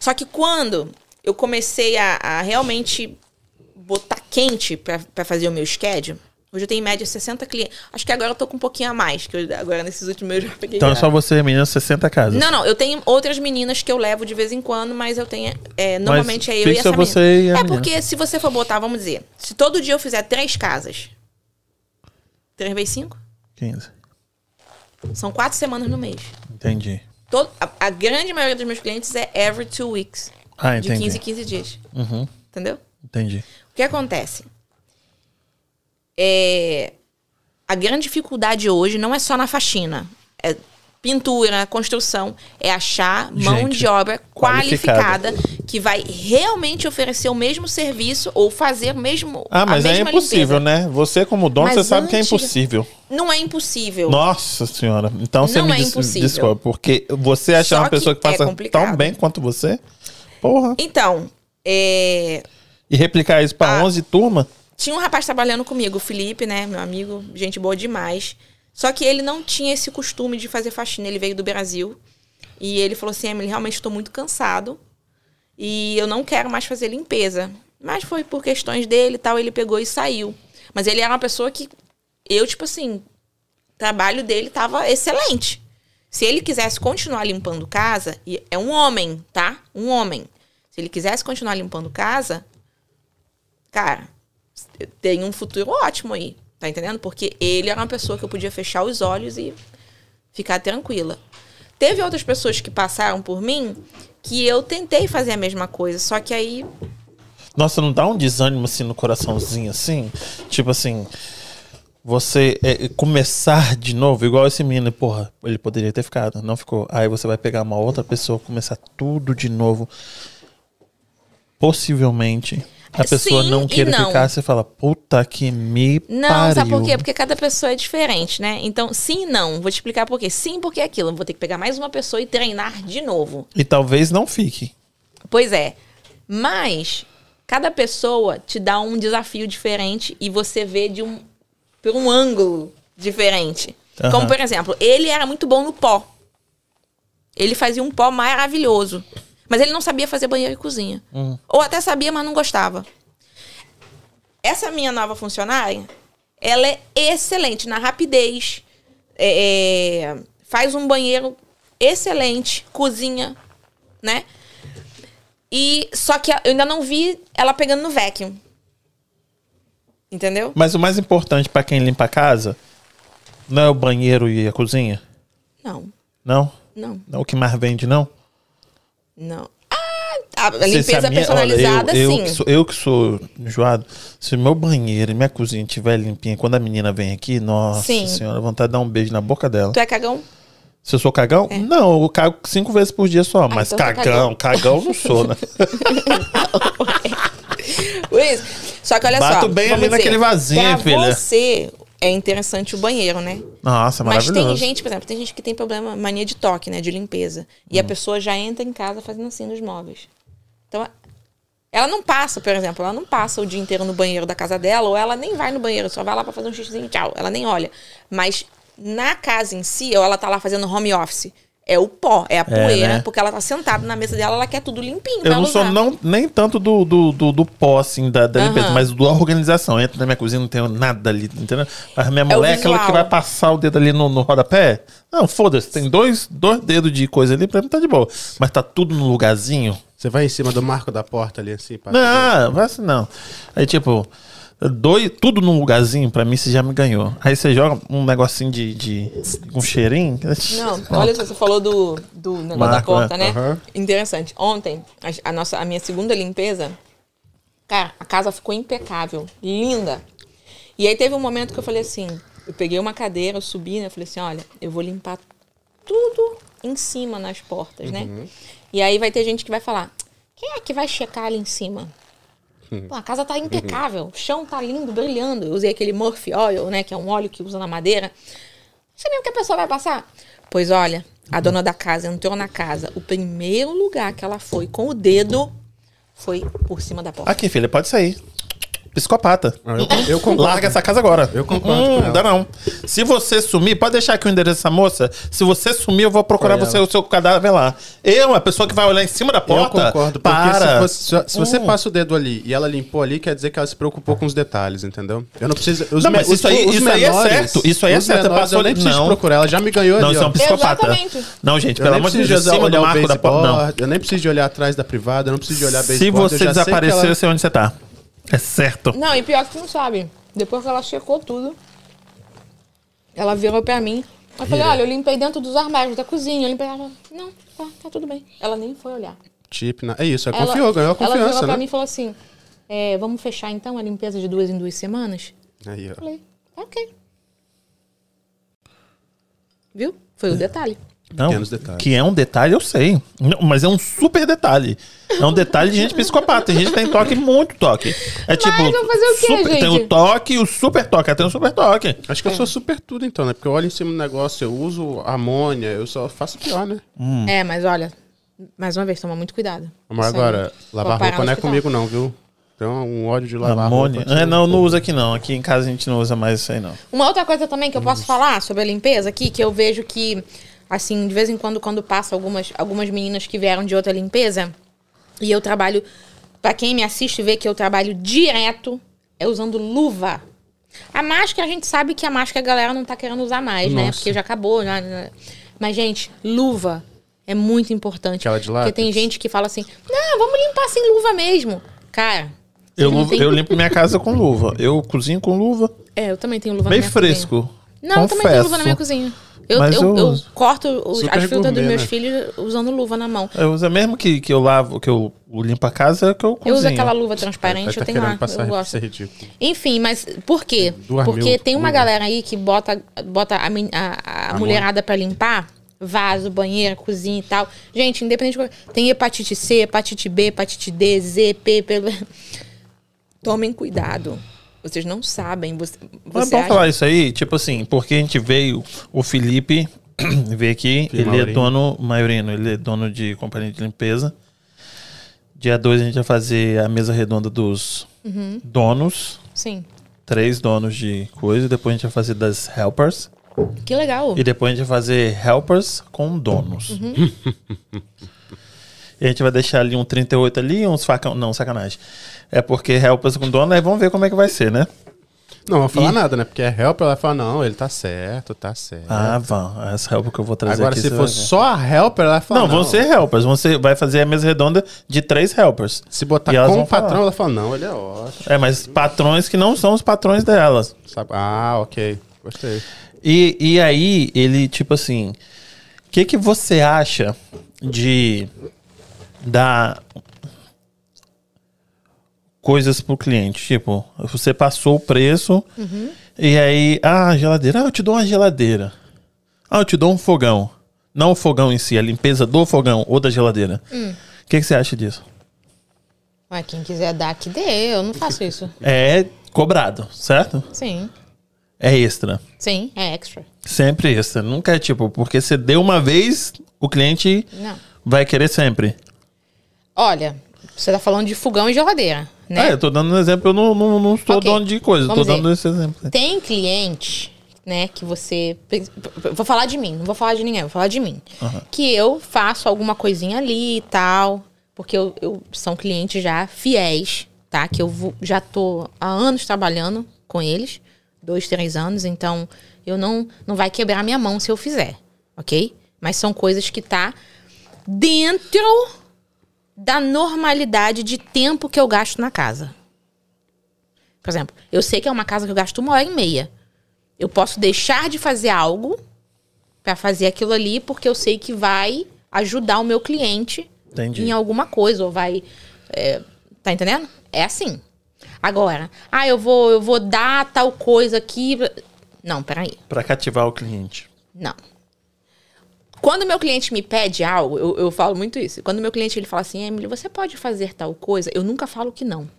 Só que quando eu comecei a, a realmente botar quente pra fazer o meu schedule, hoje eu tenho em média 60 clientes. Acho que agora eu tô com um pouquinho a mais, que eu- agora nesses últimos eu já peguei. Então é só você, menina, 60 casas. Não, não, eu tenho outras meninas que eu levo de vez em quando, mas eu tenho. é, normalmente é eu e essa você menina. e a é porque se você for botar, vamos dizer, se todo dia eu fizer três casas, três vezes cinco, 15. são quatro semanas no mês. Entendi. Todo, a, a grande maioria dos meus clientes é every two weeks. Ah, de entendi. 15 em 15 dias. Uhum, Entendeu? entendi. O que acontece? É, a grande dificuldade hoje não é só na faxina. É pintura, construção. É achar mão Gente de obra qualificada. qualificada, que vai realmente oferecer o mesmo serviço ou fazer o mesmo. Ah, mas a é impossível, limpeza. né? Você, como dono, Mas você sabe que é antes- impossível. Não é impossível. Nossa senhora. Então você Não me é des impossível. desculpa, porque você achar uma pessoa que, que é faça complicado. tão bem quanto você, porra. Então, é, E replicar isso pra Ah. 11 turma, tinha um rapaz trabalhando comigo, o Felipe, né? Meu amigo, gente boa demais. Só que ele não tinha esse costume de fazer faxina. Ele veio do Brasil. E ele falou assim: Emily, realmente estou muito cansado. E eu não quero mais fazer limpeza. Mas foi por questões dele e tal. Ele pegou e saiu. Mas ele era uma pessoa que. Eu, tipo assim. O trabalho dele tava excelente. Se ele quisesse continuar limpando casa. E é um homem, tá? Um homem. Se ele quisesse continuar limpando casa. Cara, tem um futuro ótimo aí. Tá entendendo? Porque ele era uma pessoa que eu podia fechar os olhos e ficar tranquila. Teve outras pessoas que passaram por mim que eu tentei fazer a mesma coisa, só que aí Nossa, não dá um desânimo assim no coraçãozinho assim? Tipo assim, você é, começar de novo, igual esse menino, porra, ele poderia ter ficado, não ficou. Aí você vai pegar uma outra pessoa, começar tudo de novo. Possivelmente a pessoa Sim não queira não. ficar, você fala, puta que me Não, pariu. sabe por quê? Porque cada pessoa é diferente, né? Então, sim e não. Vou te explicar por quê. Sim, porque é aquilo. Vou ter que pegar mais uma pessoa e treinar de novo. E talvez não fique. Pois é. Mas cada pessoa te dá um desafio diferente e você vê de um por um ângulo diferente. Aham. Como por exemplo, ele era muito bom no pó. Ele fazia um pó maravilhoso. Mas ele não sabia fazer banheiro e cozinha. Ou até sabia, mas não gostava. Essa minha nova funcionária, ela é excelente na rapidez. é, é, faz um banheiro excelente, cozinha, né? E só que eu ainda não vi ela pegando no vacuum. Entendeu? Mas o mais importante pra quem limpa a casa não é o banheiro e a cozinha? Não, Não? não, Não é o que mais vende, não? Não. Ah, a limpeza minha- personalizada, olha, eu, sim. Eu que, sou, eu que sou enjoado, se meu banheiro e minha cozinha estiver limpinha, quando a menina vem aqui, nossa Sim. senhora, vontade de dar um beijo na boca dela. Tu é cagão? Se eu sou cagão? Não, eu cago cinco vezes por dia só, mas então tá cagão, cagão não sou, né? Por isso. Só que olha só. Bato bem ali naquele vasinho, pra filha. você é interessante o banheiro, né? Nossa, Mas maravilhoso. tem gente, por exemplo, tem gente que tem problema, mania de toque, né? De limpeza. E a pessoa já entra em casa fazendo assim nos móveis. Então, ela não passa, por exemplo, ela não passa o dia inteiro no banheiro da casa dela, ou ela nem vai no banheiro, só vai lá pra fazer um xixizinho e tchau. Ela nem olha. Mas na casa em si, ou ela tá lá fazendo home office, é o pó, é a poeira, né? porque ela tá sentada na mesa dela, ela quer tudo limpinho. Eu não ela sou usar. não, nem tanto do, do, do, do pó, assim, da, da limpeza, Aham. mas da organização. Entra na minha cozinha, não tenho nada ali, entendeu? A minha É mulher é aquela que vai passar o dedo ali no, no rodapé. Não, foda-se, tem dois, dois dedos de coisa ali, pra mim tá de boa. Mas tá tudo no lugarzinho. Você vai em cima do marco da porta ali, assim, pá. Não, vai assim não. Aí, tipo, dois, tudo num lugarzinho, pra mim você já me ganhou. Aí você joga um negocinho de, de um cheirinho. Não, olha só, você falou do, do negócio da porta, né? né? Aham. Interessante. Ontem, a, a nossa, a minha segunda limpeza, cara, a casa ficou impecável, linda. E aí teve um momento que eu falei assim, eu peguei uma cadeira, eu subi, né? Eu falei assim, olha, eu vou limpar tudo em cima nas portas, né? E aí vai ter gente que vai falar, quem é que vai checar ali em cima? Pô, a casa tá impecável, o chão tá lindo, brilhando. Eu usei aquele Murphy Oil, né? Que é um óleo que usa na madeira. Você nem o que a pessoa vai passar? Pois olha, a dona da casa entrou na casa. O primeiro lugar que ela foi com o dedo foi por cima da porta. Aqui, filha, pode sair. Psicopata. Ah, eu, eu concordo. Larga essa casa agora. Eu concordo Hum, com ela. dá não. Se você sumir, pode deixar aqui o endereço dessa moça. Se você sumir, eu vou procurar Foi você, ela. o seu cadáver lá. Eu, uma pessoa que vai olhar em cima da Eu porta. concordo, porque para. se, fosse- se você Hum. passa o dedo ali e ela limpou ali, quer dizer que ela se preocupou com os detalhes, entendeu? Eu não preciso. Os Não, mas isso aí- os isso aí é menores- certo, isso aí é os certo, menores eu nem preciso não. procurar, ela já me ganhou Não, ali. isso é um psicopata. Exatamente. Não, gente, Eu pelo nem amor de preciso Deus, de cima do marco da porta. Não. eu nem preciso de olhar atrás da privada, eu não preciso de olhar Se baseboard, eu você desaparecer, eu sei onde você tá. É certo. Não, e pior que tu não sabe. Depois que ela checou tudo, ela virou pra mim. Eu falei, olha, eu limpei dentro dos armários da cozinha. Eu limpei. Ela falou, não, tá, tá tudo bem. Ela nem foi olhar. Na- É isso, ela Ela, confiou, ganhou a ela virou confiança, pra né? mim e falou assim: é, vamos fechar então a limpeza de duas em duas semanas? Aí, ó. Eu falei, ok. Viu? Foi o detalhe. Não, Pequenos detalhes. que é um detalhe, eu sei. Não, mas é um super detalhe. É um detalhe de gente psicopata. Tem gente que tem toque, muito toque. É tipo. vou fazer o quê, super- Tem o toque e o super toque. Tem o super toque. Acho que eu sou super tudo então, né? Porque eu olho em cima do negócio, eu uso amônia, eu só faço pior, né? Hum. É, mas olha, mais uma vez, toma muito cuidado. Mas agora, lavar roupa não é comigo não, viu? Tem um ódio de lavar Amônia. roupa. É, não, não usa aqui não. Aqui em casa a gente não usa mais isso aí não. Uma outra coisa também que eu posso falar sobre a limpeza aqui, que eu vejo que, assim, de vez em quando, quando passa algumas, algumas meninas que vieram de outra limpeza, e eu trabalho, pra quem me assiste vê que eu trabalho direto, é usando luva. A máscara, a gente sabe que a máscara a galera não tá querendo usar mais, né? Nossa. Porque já acabou, já. Mas, gente, luva é muito importante. Aquela de Porque tem gente que fala assim, não, vamos limpar sem luva mesmo. Cara, Eu, luva- têm? eu limpo minha casa com luva. Eu cozinho com luva. É, eu também tenho luva Bem na minha cozinha. fresco. Não, eu também tenho luva na minha confesso. cozinha. Eu, Mas eu, eu eu corto os- as frutas dos meus né? filhos usando luva na mão. Eu uso mesmo que, que eu lavo, que eu limpo a casa, é que eu cozinho. Eu uso aquela luva transparente, tá eu tenho querendo lá, passar eu ser gosto. ridículo. Enfim, mas por quê? Duas Porque mil tem uma galera aí que bota, bota a, a- a mulherada pra limpar, vaso, banheira, cozinha e tal. Gente, independente de qual- tem hepatite C, hepatite B, hepatite D, Z, P, P. Tomem cuidado. Vocês não sabem. Você, Mas é você bom acha- falar isso aí, tipo assim, porque a gente veio, o Felipe veio aqui, Filho ele é dono, Maiorino, ele é dono de companhia de limpeza. Dia 2 a gente vai fazer a mesa redonda dos Uhum. donos, Sim. três três donos de coisa, depois a gente vai fazer das helpers, Que legal. e depois a gente vai fazer helpers com donos. Uhum. e a gente vai deixar ali um 38 ali, uns facão, não, sacanagem. É porque helpers com dono, aí vamos ver como é que vai ser, né? Não vou falar E- nada, né? Porque é help, ela fala, não, ele tá certo, tá certo. Ah, vão, as helpers que eu vou trazer Agora, se for só a helper, ela fala. Não, vão ser helpers. Você vai fazer a mesa redonda de três helpers. Se botar com vão o patrão, falar. ela fala, não, ele é ótimo. É, mas patrões que não são os patrões delas. Ah, ok. Gostei. E, e aí, ele, tipo assim, o que, que você acha de dar coisas pro cliente? Tipo, você passou o preço e aí, ah, geladeira, ah, eu te dou uma geladeira. Ah, eu te dou um fogão. Não o fogão em si, a limpeza do fogão ou da geladeira. O que, que você acha disso? Mas quem quiser dar, que dê. Eu não faço isso. É cobrado, certo? Sim. É extra. Sim, é extra. Sempre extra. Nunca é tipo, porque você deu uma vez, o cliente Não. vai querer sempre. Olha, você tá falando de fogão e geladeira, né? É, eu tô dando um exemplo, eu não, não, não estou Ok. dono de coisa, eu tô Vamos dando esse exemplo. Tem cliente, né, que você. Vou falar de mim, não vou falar de ninguém, vou falar de mim. Que eu faço alguma coisinha ali e tal. Porque eu, eu- são clientes já fiéis, tá? Que eu vou- já tô há anos trabalhando com eles. Dois, três anos. Então, eu não, não vai quebrar minha mão se eu fizer, ok? Mas são coisas que tá dentro da normalidade de tempo que eu gasto na casa. Por exemplo, eu sei que é uma casa que eu gasto uma hora e meia. Eu posso deixar de fazer algo para fazer aquilo ali porque eu sei que vai ajudar o meu cliente Entendi. em alguma coisa ou vai, é, tá entendendo? É assim. Agora, ah, eu vou, eu vou dar tal coisa aqui. Não, peraí. Pra cativar o cliente. Não. Quando meu cliente me pede algo, eu, eu falo muito isso. Quando meu cliente ele fala assim, Emily, você pode fazer tal coisa? Eu nunca falo que não.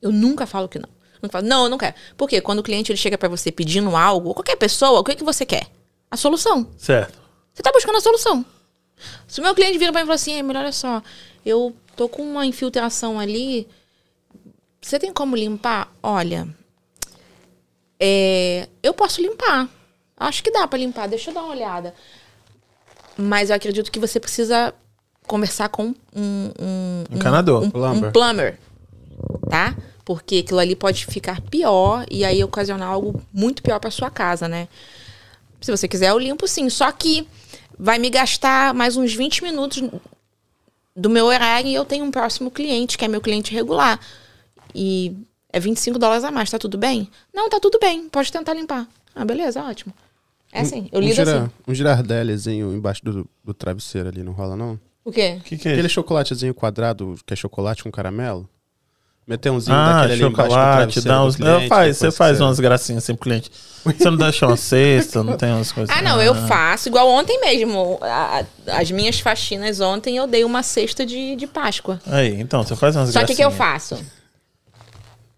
Eu nunca falo que não. Eu nunca falo, não, eu não quero. Por quê? Quando o cliente ele chega pra você pedindo algo, qualquer pessoa, o que, que você quer? A solução. Certo. Você tá buscando a solução. Se o meu cliente vira pra mim e fala assim, Emily, olha só, eu tô com uma infiltração ali, você tem como limpar? Olha, é, eu posso limpar. Acho que dá pra limpar, deixa eu dar uma olhada. Mas eu acredito que você precisa conversar com um, um, Encanador. um, Plumber. um plumber, tá? Porque aquilo ali pode ficar pior e aí ocasionar algo muito pior pra sua casa, né? Se você quiser, eu limpo sim. Só que vai me gastar mais uns 20 minutos do meu horário e eu tenho um próximo cliente, que é meu cliente regular. E é 25 dólares a mais, tá tudo bem? Não, tá tudo bem, pode tentar limpar. Ah, beleza, ótimo. É assim, eu um, lido gira, assim. um girardellizinho embaixo do, do travesseiro ali, não rola, não? O quê? O que, que é Aquele isso? chocolatezinho quadrado, que é chocolate com caramelo. Meter umzinho Ah, daquele ali embaixo do chocolate, travesseiro dá do uns. cliente, Não, faz, você faz que umas gracinhas assim pro cliente. Você não deixa uma cesta, não tem umas coisas. Ah, não, eu faço. Igual ontem mesmo. a- as minhas faxinas ontem eu dei uma cesta de, de Páscoa. Aí, então, você faz umas Só que o que eu gracinhas. faço?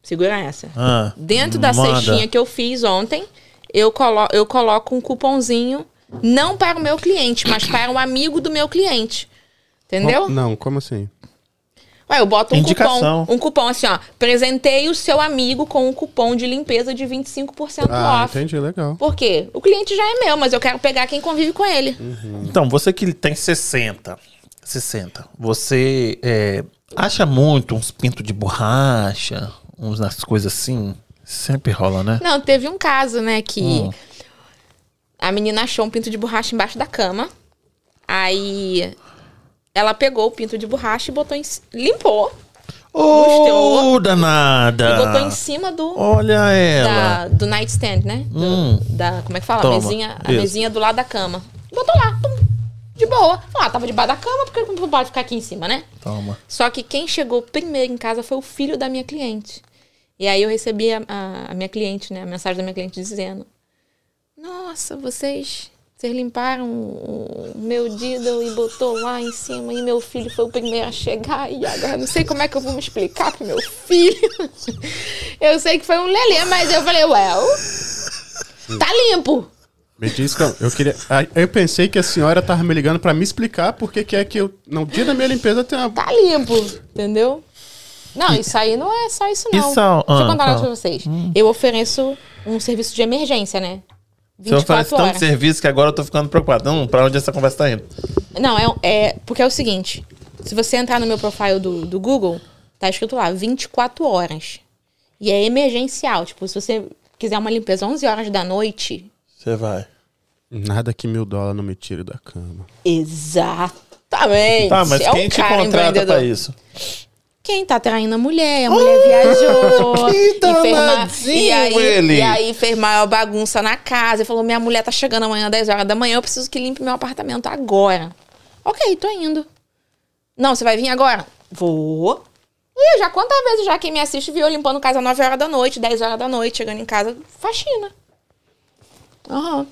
Segura essa. Ah, Dentro da manda. cestinha que eu fiz ontem, eu, colo eu coloco um cupomzinho, não para o meu cliente, mas para um amigo do meu cliente. Entendeu? Não, como assim? Ué, eu boto um Indicação. cupom, um cupom assim, ó. Presentei o seu amigo com um cupom de limpeza de 25% Ah, off. entendi, legal. Por quê? O cliente já é meu, mas eu quero pegar quem convive com ele. Então, você que tem 60, 60, você é, acha muito uns pintos de borracha, uns nas coisas assim? Sempre rola, né? Não, teve um caso, né, que Hum. a menina achou um pinto de borracha embaixo da cama. Aí ela pegou o pinto de borracha e botou em. limpou. Ô, danada! E botou em cima do, Olha da, ela. do nightstand, né? Do- Hum. da, como é que fala? Toma. Mesinha, a Isso. mesinha do lado da cama. Botou lá, tum, de boa. Ah, tava debaixo da cama, porque não pode ficar aqui em cima, né? Toma. Só que quem chegou primeiro em casa foi o filho da minha cliente. E aí eu recebi a, a- a minha cliente, né? A mensagem da minha cliente dizendo: Nossa, vocês. Vocês limparam o meu Diddle e botou lá em cima e meu filho foi o primeiro a chegar e agora não sei como é que eu vou me explicar pro meu filho. Eu sei que foi um lelê, mas eu falei, well, tá limpo. Me diz que eu, eu queria. Eu pensei que a senhora tava me ligando pra me explicar por que que é que eu. No dia da minha limpeza tem uma. Tá limpo, entendeu? Não, isso aí não é só isso, não. E sal- Deixa eu ah, contar um negócio tá. pra vocês. Eu ofereço um serviço de emergência, né? Você oferece 24 tanto horas. serviço que agora eu tô ficando preocupado. Não, pra onde essa conversa tá indo? Não, é, é. Porque é o seguinte: se você entrar no meu profile do, do Google, tá escrito lá 24 horas. E é emergencial. Tipo, se você quiser uma limpeza 11 horas da noite. Você vai. Nada que mil dólares não me tire da cama. Exatamente. Tá, mas é um quem te cara contrata empreendedor. pra isso? Quem tá traindo a mulher, a mulher viajou. que e, danadinho e, aí, ele. e aí fez maior bagunça na casa. E falou: minha mulher tá chegando amanhã, 10 horas da manhã, eu preciso que limpe meu apartamento agora. Ok, tô indo. Não, você vai vir agora? Vou. Ih, já quantas vezes já quem me assiste viu eu limpando casa 9 horas da noite, 10 horas da noite, chegando em casa, faxina. Aham.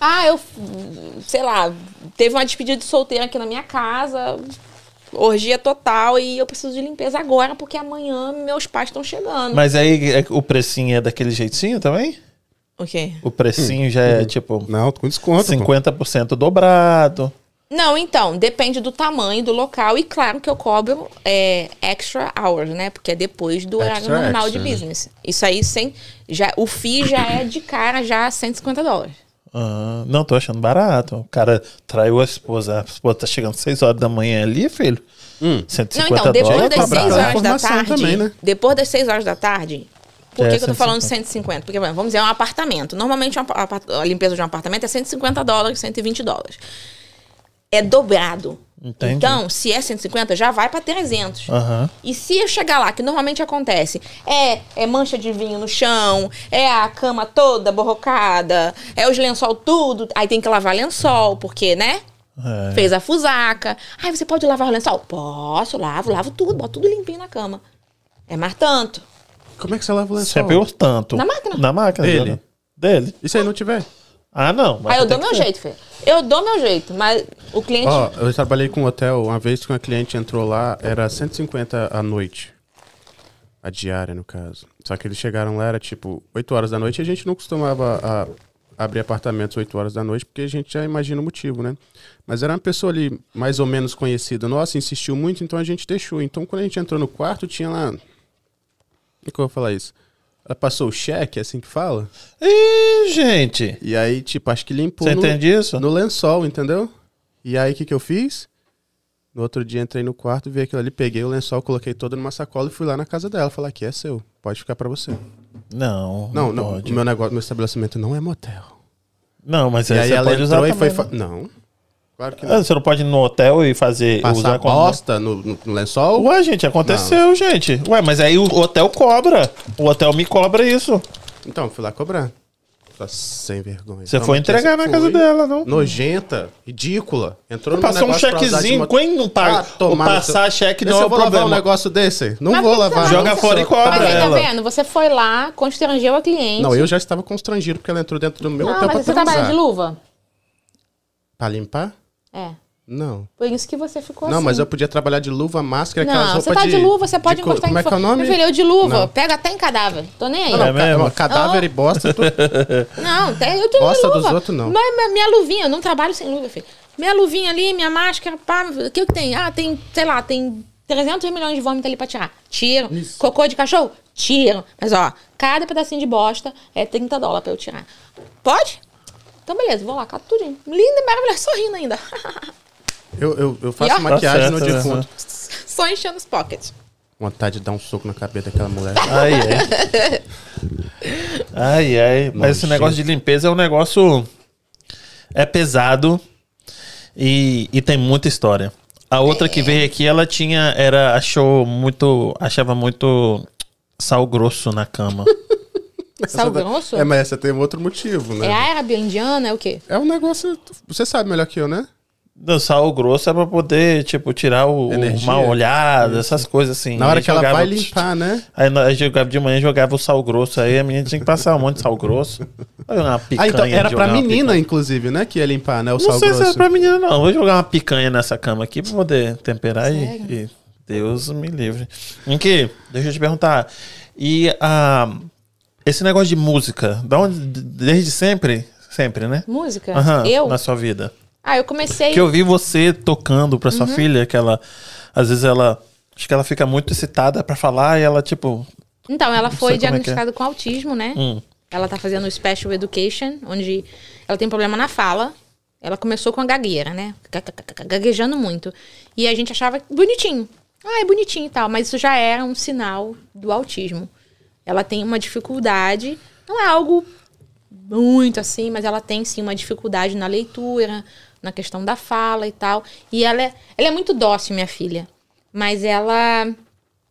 Ah, eu, sei lá, teve uma despedida de solteira aqui na minha casa, orgia total, e eu preciso de limpeza agora, porque amanhã meus pais estão chegando. Mas aí é- o precinho é daquele jeitinho também? O quê? O precinho já é tipo Não, com desconto. pô. 50% dobrado. Não, então, depende do tamanho do local, e claro que eu cobro é, extra hours, né? Porque é depois do horário normal extra. de business. Isso aí, sem, já, o FII já é de cara, já 150 dólares. Ah, não, tô achando barato. O cara traiu a esposa. A esposa tá chegando 6 horas da manhã ali, filho. Hum. 150 Não, então, depois dólares. das cobrar 6 pela horas da tarde. também, né? Depois das 6 horas da tarde. Por que, é que eu tô falando 150? 150? Porque, vamos dizer, é um apartamento. Normalmente a limpeza de um apartamento é 150 dólares, 120 dólares. É dobrado. Entendi. Então, se é 150, já vai pra 300. Aham. E se eu chegar lá, que normalmente acontece, é, é mancha de vinho no chão, é a cama toda borrocada, é os lençol tudo, aí tem que lavar lençol, porque, né? É. Fez a fusaca. Ai, você pode lavar o lençol? Posso, lavo, lavo tudo, boto tudo limpinho na cama. É mais tanto. Como é que você lava o lençol? Sempre o tanto. Na máquina. Na máquina Dele. dele. E se aí não tiver? Ah, não. Aí eu ter dou meu ter. jeito, Fê. Eu dou meu jeito, mas o cliente. Ó, eu trabalhei com um hotel, uma vez que uma cliente entrou lá, era 150 a noite. A diária, no caso. Só que eles chegaram lá, era tipo 8 horas da noite, e a gente não costumava a- abrir apartamentos 8 horas da noite, porque a gente já imagina o motivo, né? Mas era uma pessoa ali, mais ou menos conhecida nossa, insistiu muito, então a gente deixou. Então quando a gente entrou no quarto, tinha lá. Como é que eu vou falar isso? Ela passou o cheque, é assim que fala? Ih, gente. E aí, tipo, acho que limpou Você no, entende isso? no lençol, entendeu? E aí, o que, que eu fiz? No outro dia, entrei no quarto, vi aquilo ali, peguei o lençol, coloquei todo numa sacola e fui lá na casa dela. Falei, aqui é seu, pode ficar pra você. Não. Não, não, pode. meu negócio, meu estabelecimento não é motel. Não, mas E aí aí você ela pode usar entrou e foi... também, né? Não, claro que Ah, não. Você não pode ir no hotel e fazer. Passar usar bosta no, no- no lençol? Ué, gente, aconteceu, gente. Ué, mas aí o hotel cobra. O hotel me cobra isso. Então, fui lá cobrar. Só sem vergonha. Você foi entregar na casa foi. dela, não? Nojenta, ridícula. Entrou no Passou um pra chequezinho. Quem não paga? Ah, passar seu- cheque não é eu o vou lavar um problema. negócio desse. Não Mas vou que lavar. Joga fora e cobra Mas aí, tá ela. vendo? Você foi lá, constrangeu a cliente. Não, eu já estava constrangido porque ela entrou dentro do meu Não, hotel pra mas você trabalha de luva? Pra limpar? É. Não. Por isso que você ficou Não, assim. mas eu podia trabalhar de luva, máscara, aquelas Não, roupas você tá de, luva, você pode de co- encostar Como em é que é o nome? Meu filho, eu de luva, Não. pega até em cadáver. Tô nem aí. Não, não, É cadáver Oh. e bosta. tu- Não, até eu tenho Bosta luva. dos outros, não. Mas minha, minha luvinha, eu não trabalho sem luva, filho. Minha luvinha ali, minha máscara, pá, o que que tem? Ah, tem, sei lá, tem 300 milhões de vômito ali pra tirar. Tiro. Cocô de cachorro? Tiro. Mas ó, cada pedacinho de bosta é 30 dólares pra eu tirar. Pode? Então beleza, vou lá, cato tudinho. Linda e maravilhosa, sorrindo ainda. Eu, eu, eu faço E ó. maquiagem Tá no defunto. Só enchendo os pockets. Vontade de dar um soco na cabeça daquela mulher. Ai, ai. ai, ai. Mas esse negócio de limpeza é um negócio. É pesado e, e tem muita história. A outra que veio aqui, ela tinha. Era, achou muito. Achava muito sal grosso na cama. Sal Essa da- grosso? É, mas essa tem um outro motivo, né? É árabe, indiana, é o quê? É um negócio. Você sabe melhor que eu, né? Do sal grosso é pra poder, tipo, tirar o, o mal olhado, essas coisas assim. Na hora que ela jogava- vai limpar, né? Aí nós jogava de manhã, jogava o sal grosso. Aí a menina tinha que passar um monte de sal grosso. Uma picanha. Ah, então era pra menina, picanha. inclusive, né? Que ia limpar, né? O Não sal sei grosso. se era pra menina, não. Vou jogar uma picanha nessa cama aqui pra poder temperar e, e Deus me livre. Em que? Deixa eu te perguntar. E ah, esse negócio de música, da onde, desde sempre? Sempre, né? Música? Aham, eu? Na sua vida. Ah, eu comecei. Que eu vi você tocando pra Uhum. sua filha, que ela, às vezes ela, acho que ela fica muito excitada pra falar e ela, tipo, Então, ela foi como é que é. diagnosticada com autismo, né? hum, Ela tá fazendo o Special Education, onde ela tem problema na fala. Ela começou com a gagueira, né? Gaguejando muito. E a gente achava bonitinho. Ah, é bonitinho e tal. Mas isso já era um sinal do autismo. Ela tem uma dificuldade. Não é algo muito assim, mas ela tem sim uma dificuldade na leitura, na questão da fala e tal. E ela é, ela é muito dócil, minha filha. Mas ela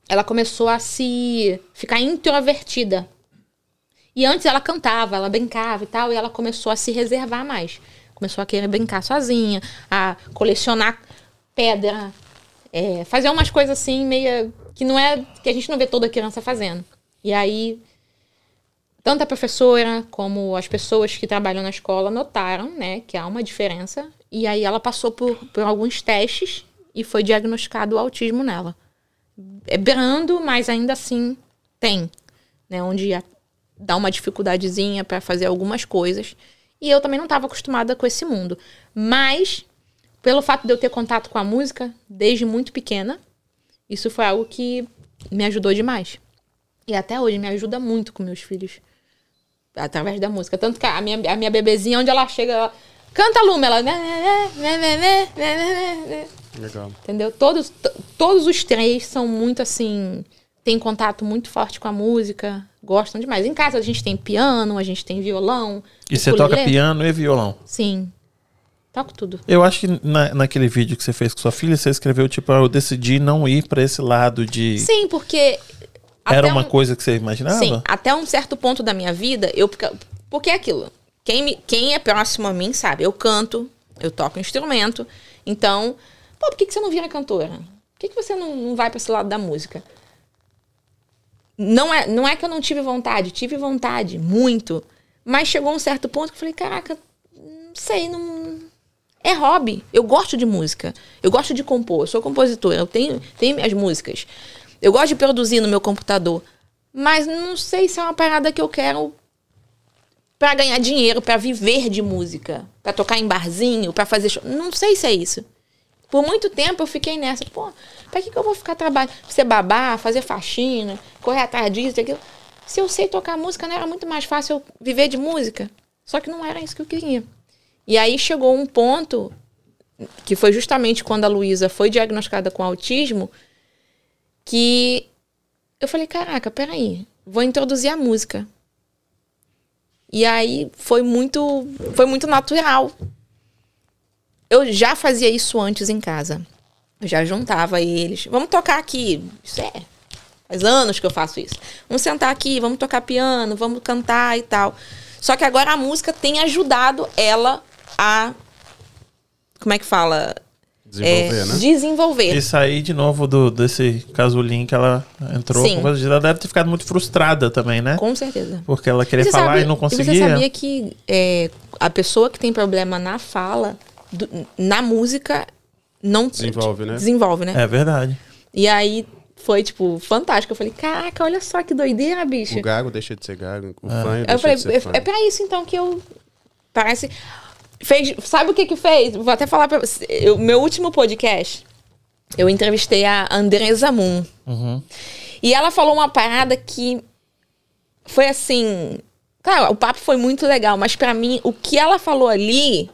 ela começou a se ficar introvertida. E antes ela cantava, ela brincava e tal, e ela começou a se reservar mais. Começou a querer brincar sozinha, a colecionar pedra, é, fazer umas coisas assim, meio. que não é. que a gente não vê toda criança fazendo. E aí, tanto a professora como as pessoas que trabalham na escola notaram, né, que há uma diferença. E aí ela passou por, por alguns testes e foi diagnosticado o autismo nela. É brando, mas ainda assim tem, né, onde dá uma dificuldadezinha para fazer algumas coisas. E eu também não estava acostumada com esse mundo. Mas, pelo fato de eu ter contato com a música desde muito pequena, isso foi algo que me ajudou demais. E até hoje me ajuda muito com meus filhos. Através da música. Tanto que a minha, a minha bebezinha, onde ela chega, ela canta Lume, ela. né, né, né, né, né, né, né. Legal. Entendeu? Todos, to- todos os três são muito assim. Têm contato muito forte com a música. Gostam demais. Em casa a gente tem piano, a gente tem violão. e você toca piano e violão. Sim. Toco tudo. Eu acho que na, naquele vídeo que você fez com sua filha, você escreveu, tipo, ah, eu decidi não ir pra esse lado de... Sim, porque. Era uma um- coisa que você imaginava? Sim, até um certo ponto da minha vida, eu. Porque é aquilo. Quem, me- quem é próximo a mim sabe, eu canto, eu toco instrumento. Então, pô, por que, que você não vira cantora? Por que, que você não, não vai pra esse lado da música? Não é, não é que eu não tive vontade, tive vontade, muito. Mas chegou um certo ponto que eu falei, caraca, não sei, não. É hobby. Eu gosto de música. Eu gosto de compor. Eu sou compositora. Eu tenho, tenho minhas músicas. Eu gosto de produzir no meu computador. Mas não sei se é uma parada que eu quero pra ganhar dinheiro, pra viver de música, pra tocar em barzinho, pra fazer show. Não sei se é isso. Por muito tempo eu fiquei nessa. Pô, pra que, que eu vou ficar trabalhando? Ser babá, fazer faxina, correr atrás disso, aquilo. Se eu sei tocar música, não era muito mais fácil eu viver de música. Só que não era isso que eu queria. E aí chegou um ponto que foi justamente quando a Luísa foi diagnosticada com autismo, que eu falei, caraca, peraí, vou introduzir a música. E aí foi muito, foi muito natural. Eu já fazia isso antes em casa. Eu já juntava eles. Vamos tocar aqui. Isso é. Faz anos que eu faço isso. Vamos sentar aqui, vamos tocar piano, vamos cantar e tal. Só que agora a música tem ajudado ela a. Como é que fala? Desenvolver, É, né? Desenvolver. E sair de novo do, desse casulinho que ela entrou. Sim. Ela deve ter ficado muito frustrada também, né? Com certeza. Porque ela queria Você falar sabia- e não você conseguia. sabia que é, a pessoa que tem problema na fala, do- na música, não Desenvolve, né? Desenvolve, né? É verdade. E aí foi, tipo, fantástico. Eu falei, caraca, olha só que doideira, bicho. O gago deixa de ser gago, o É. fã deixa eu falei, de ser é, fã. é pra isso então que eu. Parece. Fez, sabe o que que fez? Vou até falar pra você. Eu- meu último podcast, eu entrevistei a Andresa Moon. Uhum. E ela falou uma parada que foi assim. Claro, o papo foi muito legal, mas pra mim, o que ela falou ali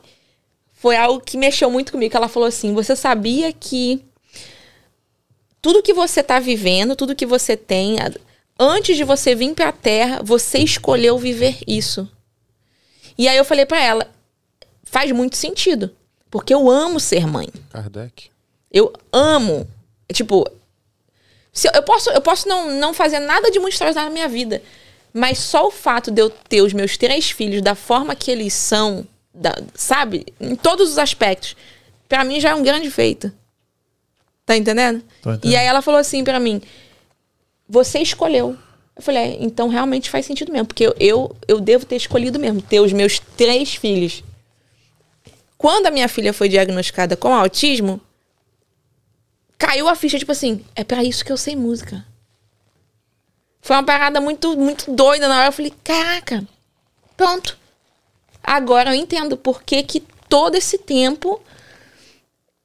foi algo que mexeu muito comigo. Ela falou assim: você sabia que tudo que você tá vivendo, tudo que você tem, antes de você vir pra Terra, você escolheu viver isso. E aí eu falei pra ela: faz muito sentido, porque eu amo ser mãe. Kardec. Eu amo. Tipo, se eu, eu posso, eu posso não, não fazer nada de muito extraordinário na minha vida. Mas só o fato de eu ter os meus três filhos da forma que eles são, da- sabe? Em todos os aspectos, pra mim já é um grande feito. Tá entendendo? Entendendo. E aí ela falou assim pra mim: Você escolheu. Eu falei, é, então realmente faz sentido mesmo, porque eu, eu, eu devo ter escolhido mesmo, ter os meus três filhos. Quando a minha filha foi diagnosticada com autismo, caiu a ficha, tipo assim, é pra isso que eu sei música. Foi uma parada muito, muito doida na hora. Eu falei, caraca, pronto. Agora eu entendo por que, que todo esse tempo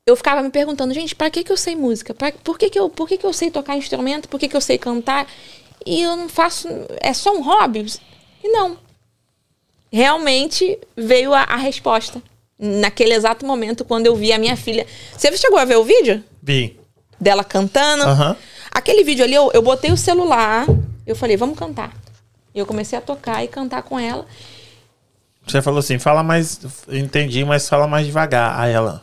eu ficava me perguntando, gente, pra que, que eu sei música? Pra, por que, que, eu, por que, que eu sei tocar instrumento? Por que, que eu sei cantar? E eu não faço. É só um hobby? E não. Realmente veio a, a resposta. Naquele exato momento, quando eu vi a minha filha. Você chegou a ver o vídeo? Vi. Dela cantando? Aquele vídeo ali, eu, eu botei o celular, eu falei, vamos cantar. E eu comecei a tocar e cantar com ela. Você falou assim, fala mais. Entendi, mas fala mais devagar. Aí ela.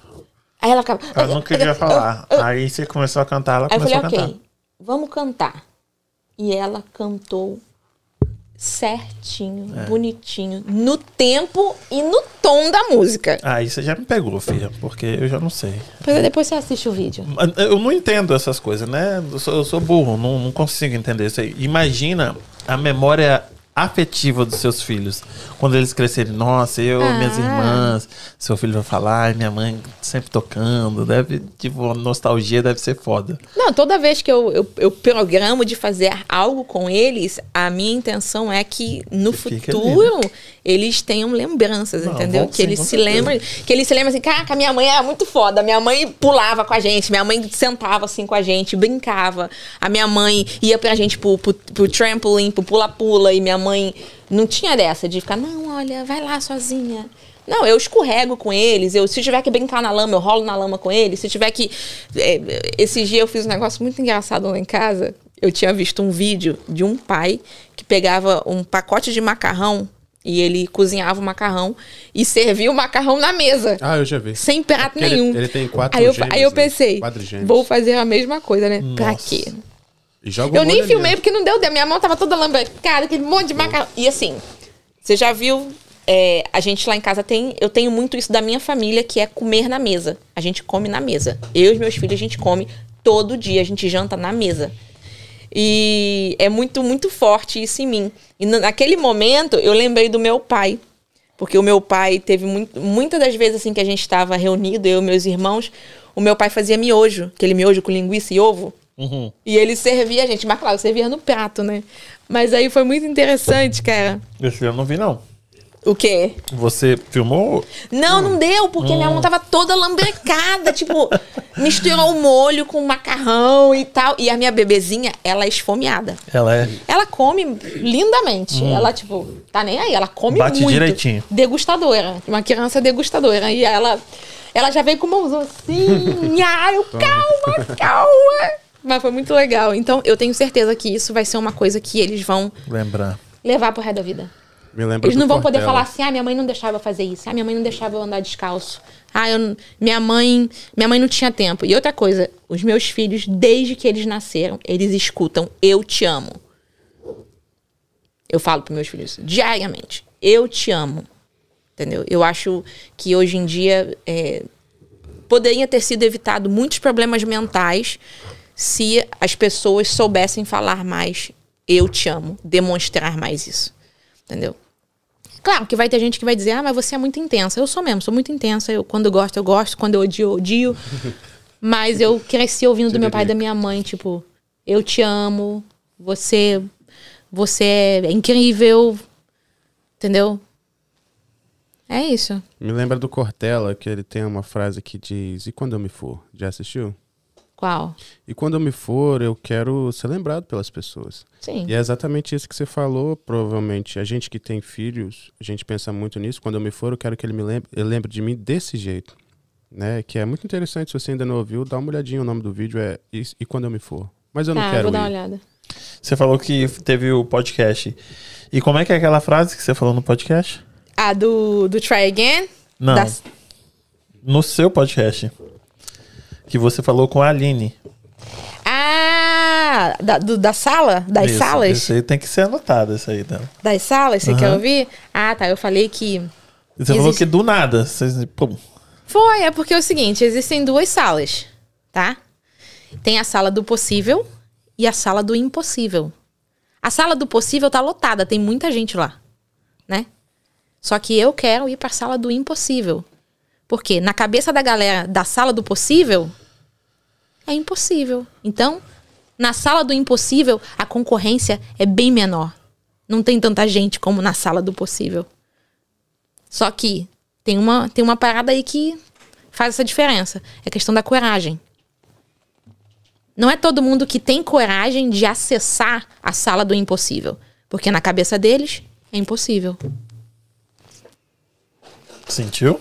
Aí ela acaba. Ela não queria falar. Aí você começou a cantar, ela eu começou falei, a cantar. ok, vamos cantar. E ela cantou certinho, É. bonitinho, no tempo e no tom da música. Aí você já me pegou, filha, porque eu já não sei. Depois, depois você assiste o vídeo. Eu não entendo essas coisas, né? Eu sou, eu sou burro, não, não consigo entender isso aí. Imagina a memória afetiva dos seus filhos. Quando eles crescerem, nossa, eu, Ah. minhas irmãs, seu filho vai falar, minha mãe sempre tocando. Deve, tipo, a nostalgia deve ser foda. Não, toda vez que eu, eu, eu programo de fazer algo com eles, a minha intenção é que no Que fique futuro eles tenham lembranças, Não, entendeu? que sim, eles se lembrem, que eles se lembrem assim, caraca, minha mãe era muito foda, minha mãe pulava com a gente, minha mãe sentava assim com a gente, brincava, a minha mãe ia pra gente pro, pro, pro trampolim, pro pula-pula, e minha mãe não tinha dessa de ficar, não, olha, vai lá sozinha. Não, eu escorrego com eles. Eu, se tiver que brincar na lama, eu rolo na lama com eles. Se tiver que. é, esses dias eu fiz um negócio muito engraçado lá em casa. Eu tinha visto um vídeo de um pai que pegava um pacote de macarrão e ele cozinhava o macarrão e servia o macarrão na mesa. Ah, eu já vi. Sem prato ele- nenhum. ele tem quatro aí eu, gêmeos, aí eu né? pensei, Quadrigêmeos. vou fazer a mesma coisa, né? Pra Nossa. quê? Eu nem filmei porque não deu tempo. Minha mão tava toda lambrecada, aquele monte de macarrão. E assim, você já viu? é, a gente lá em casa tem. Eu tenho muito isso da minha família, que é comer na mesa. A gente come na mesa. Eu e os meus filhos, a gente come todo dia. A gente janta na mesa. E é muito, muito forte isso em mim. E na- naquele momento, eu lembrei do meu pai. Porque o meu pai teve muito, muitas das vezes assim que a gente estava reunido, eu e meus irmãos, o meu pai fazia miojo, aquele miojo com linguiça e ovo. Uhum. E ele servia a gente, mas claro, servia no prato, né? Mas aí foi muito interessante, cara. Esse eu não vi, não. O quê? Você filmou? Não, não deu, porque minha mão tava toda lambrecada, tipo, misturou o molho com o macarrão e tal. E a minha bebezinha, ela é esfomeada. Ela é. Ela come lindamente. Ela, tipo, tá nem aí. Ela come Bate muito. direitinho. Degustadora. Uma criança degustadora. E ela, ela já veio com mãozão assim. Ai, eu, calma, calma. Mas foi muito legal. Então, eu tenho certeza que isso vai ser uma coisa que eles vão Lembrar. levar pro resto da vida. Me lembra Eles não vão poder falar assim, ah, minha mãe não deixava eu fazer isso, ah, minha mãe não deixava eu andar descalço. Ah, eu, não- minha mãe, minha mãe não tinha tempo. E outra coisa, os meus filhos, desde que eles nasceram, eles escutam eu te amo. Eu falo para meus filhos diariamente, eu te amo. Entendeu? Eu acho que hoje em dia é, poderia ter sido evitado muitos problemas mentais se as pessoas soubessem falar mais eu te amo, demonstrar mais isso. Entendeu? Claro que vai ter gente que vai dizer, ah, mas você é muito intensa. Eu sou mesmo, sou muito intensa. Eu, quando eu gosto, eu gosto. Quando eu odio, eu odio. mas eu cresci ouvindo do meu pai e da minha mãe, tipo, eu te amo, você, você é incrível. Entendeu? É isso. Me lembra do Cortella, que ele tem uma frase que diz: E quando eu me for? Já assistiu? Qual? E quando eu me for, eu quero ser lembrado pelas pessoas. Sim. E é exatamente isso que você falou. Provavelmente, a gente que tem filhos, a gente pensa muito nisso. Quando eu me for, eu quero que ele me lembre, ele lembre de mim desse jeito. Né? Que é muito interessante. Se você ainda não ouviu, dá uma olhadinha. O nome do vídeo é E, e Quando Eu Me For. Mas eu não Tá, quero vou dar uma ir. olhada. Você falou que teve o podcast. E como é que é aquela frase que você falou no podcast? Ah, do, do Try Again? Não. Das- No seu podcast. Que você falou com a Aline. Ah, da, do- da sala? Das Isso, salas? Isso aí tem que ser anotado, isso aí. Né? Das salas, você Aham. quer ouvir? Ah, tá. Eu falei que. Você falou Existe- que do nada. Vocês, pum. Foi, é porque é o seguinte: existem duas salas, tá? Tem a sala do possível e a sala do impossível. A sala do possível tá lotada, tem muita gente lá, né? Só que eu quero ir pra sala do impossível. Porque na cabeça da galera da sala do possível é impossível. Então, na sala do impossível, a concorrência é bem menor. Não tem tanta gente como na sala do possível. Só que tem uma, tem uma parada aí que faz essa diferença. É a questão da coragem. Não é todo mundo que tem coragem de acessar a sala do impossível. Porque na cabeça deles é impossível. Sentiu?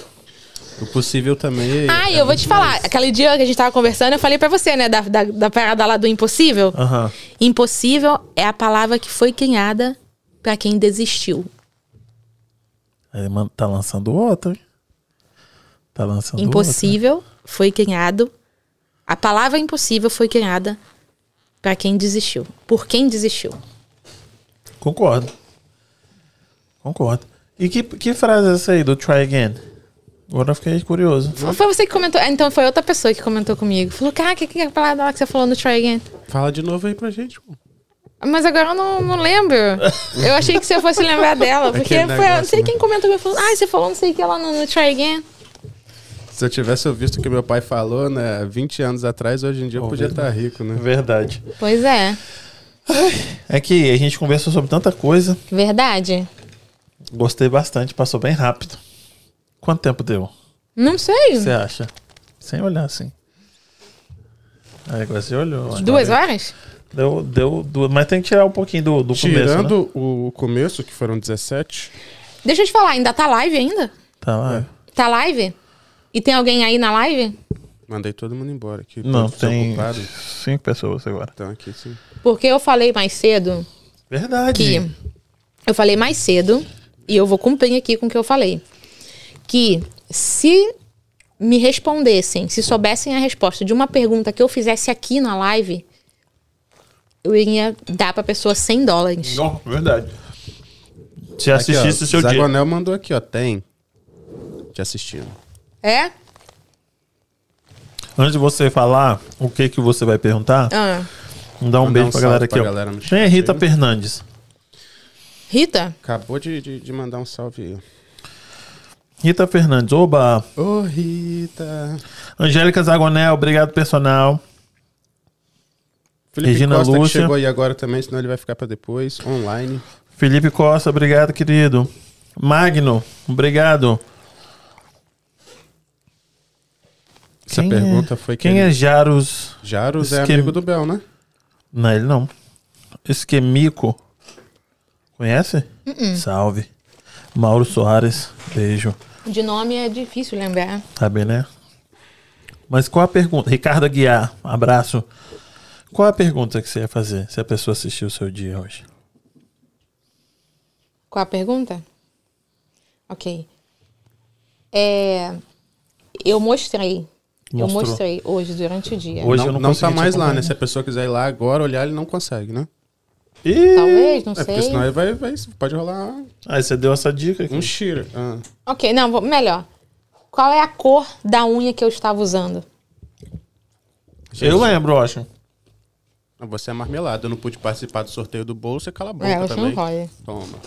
O possível também. Ah, é eu vou te falar. mais- Aquele dia que a gente tava conversando, eu falei pra você, né? Da, da, da parada lá do impossível. Aham. Impossível é a palavra que foi criada pra quem desistiu. Aí man- tá lançando outro, hein? Tá lançando Impossível foi criado. A palavra impossível foi criada pra quem desistiu. Por quem desistiu. Concordo. Concordo. E que, que frase é essa aí do try again? Agora eu fiquei curioso. Foi você que comentou. ah, Então foi outra pessoa que comentou comigo. Falou, cara, o que, que é a palavra lá que você falou no try again? Fala de novo aí pra gente. pô. Mas agora eu não, não lembro. Eu achei que você fosse lembrar dela. Porque foi, não sei né? quem comentou comigo. Falou, ah, você falou não sei o que lá no, no try again. Se eu tivesse ouvido o que meu pai falou, né, 20 anos atrás, hoje em dia eu podia estar rico, né? Verdade. Pois é. É que a gente conversou sobre tanta coisa. Verdade. Gostei bastante, passou bem rápido. Quanto tempo deu? Não sei. Você acha? Sem olhar assim. Aí agora você olhou. agora- Duas horas? Deu, deu duas. Mas tem que tirar um pouquinho do, do começo. Né? Tirando o começo, que foram 17, Deixa eu te falar, ainda tá live ainda? Tá lá. Tá live? E tem alguém aí na live? mandei todo mundo embora aqui. Não, tem cinco pessoas agora. Estão aqui, sim. Porque eu falei mais cedo Verdade. que. Eu falei mais cedo, e eu vou cumprir aqui com o que eu falei. Que se me respondessem, se soubessem a resposta de uma pergunta que eu fizesse aqui na live, eu iria dar pra pessoa 100 dólares. Não, verdade. Se Aqui, ó, assistisse o seu dia. Zagonel mandou aqui, ó. Tem. Te assistindo. É? Antes de você falar o que que você vai perguntar, Ah. dá um Mandar beijo um pra galera aqui, pra ó. galera Quem é Rita aí. Fernandes? Rita? Acabou de, de, de mandar um salve aí. Rita Fernandes, oba. Ô, Rita. Angélica Zagonel, obrigado, personal. Felipe Regina Costa Lúcia. que chegou aí agora também, senão ele vai ficar pra depois, online. Felipe Costa, obrigado, querido. Magno, obrigado. Essa Quem pergunta é- foi Quem que é Jaros? Jaros é amigo do Bel, né? Não, ele não. Esquemico. Conhece? Salve. Mauro Soares, beijo. De nome é difícil lembrar. Sabe, né? Mas qual a pergunta? Ricardo Aguiar, abraço. Qual a pergunta que você ia fazer se a pessoa assistiu o seu dia hoje? Qual a pergunta? Ok. É, eu mostrei. Eu Mostrou. mostrei hoje, durante o dia. Hoje não eu não não tá mais lá, né? Se a pessoa quiser ir lá agora olhar, ele não consegue, né? Ih! Talvez, não É, porque sei. senão ele vai, vai, pode rolar Aí você deu essa dica aqui. um cheater. Ah. Ok, não, vou- melhor. Qual é a cor da unha que eu estava usando? Eu lembro, eu acho. Ah, Você é marmelada. Eu não pude participar do sorteio do bolo, você cala a boca É, você também. não pode. Toma.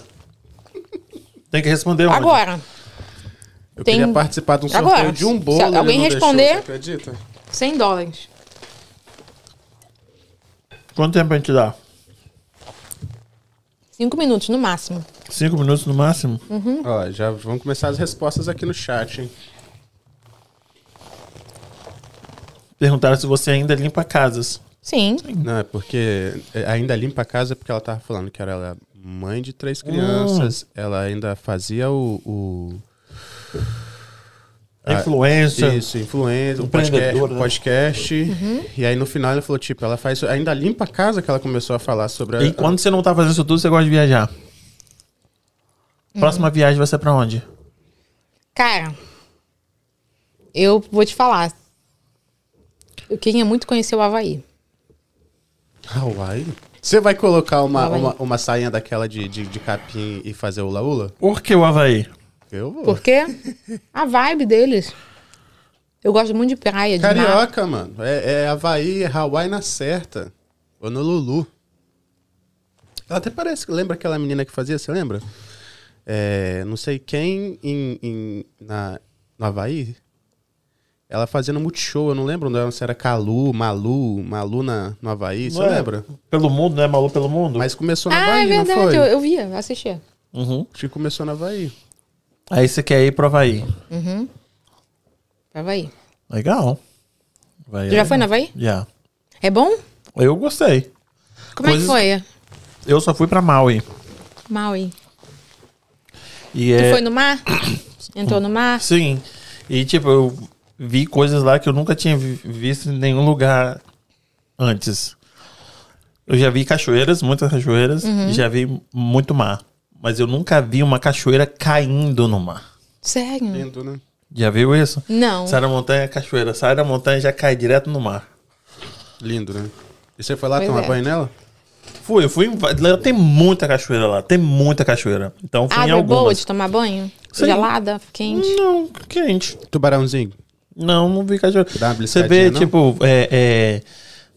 Tem que responder onde? Agora, Eu Tem- queria participar de um sorteio Agora, de um se bolo. ele alguém não responder- Deixou, você acredita? 100 dólares. Quanto tempo a gente dá? Cinco minutos, no máximo. Cinco minutos no máximo? Hum. Ó, já vamos começar as respostas aqui no chat, hein? Perguntaram se você ainda limpa casas. Sim. Não, é porque é, ainda limpa a casa porque ela tava falando que era ela mãe de três crianças. Ela ainda fazia o. o Influencer. isso, influencer, o podcast. Né? podcast Uhum. E aí no final ela falou, tipo, ela faz. Ainda limpa a casa que ela começou a falar sobre a. E quando você não tá fazendo isso tudo, você gosta de viajar. Hum. Próxima viagem vai ser pra onde? Cara, eu vou te falar. Eu queria muito conhecer o Havaí. Hawaii? Você vai colocar uma, uma, uma sainha daquela de, de, de capim e fazer o laula? Por que o Havaí? Eu vou. Por quê? A vibe deles. Eu gosto muito de praia, de mar. Carioca, mano. É, é Havaí, é Hawaii na certa. Honolulu. Ela até parece, lembra aquela menina que fazia, você lembra? É, não sei quem em, em- na, no Havaí. Ela fazia no Multishow, eu não lembro não, se era Calu, Malu, Malu na, no Havaí, você Não é? lembra? Pelo mundo, né? Malu pelo mundo? Mas começou no Ah, Havaí, é não verdade. foi? Eu, eu via, eu assistia. Uhum. Acho que começou no Havaí. Aí você quer ir pro Havaí. Havaí. Legal. Havaí Tu já foi legal. Havaí? Já. É bom? Eu gostei. Como Coisas- é que foi? Eu só fui pra Maui. Maui. E Tu é... foi no mar? Entrou no mar? Sim. E, tipo, eu vi coisas lá que eu nunca tinha vi- visto em nenhum lugar antes. Eu já vi cachoeiras, muitas cachoeiras, Uhum. e já vi muito mar. Mas eu nunca vi uma cachoeira caindo no mar. Sério? Lindo, né? Já viu isso? Não. Sai da montanha, cachoeira. Sai da montanha e já cai direto no mar. Lindo, né? E você foi lá Pois tomar é. banho nela? Fui, eu fui. em lá Tem muita cachoeira lá. Tem muita cachoeira. Então fui em Água é boa algumas. de tomar banho? Sim. Gelada, quente? Não, quente. Tubarãozinho. Não, não vi cachoeira. Você vê, não? tipo, é, é,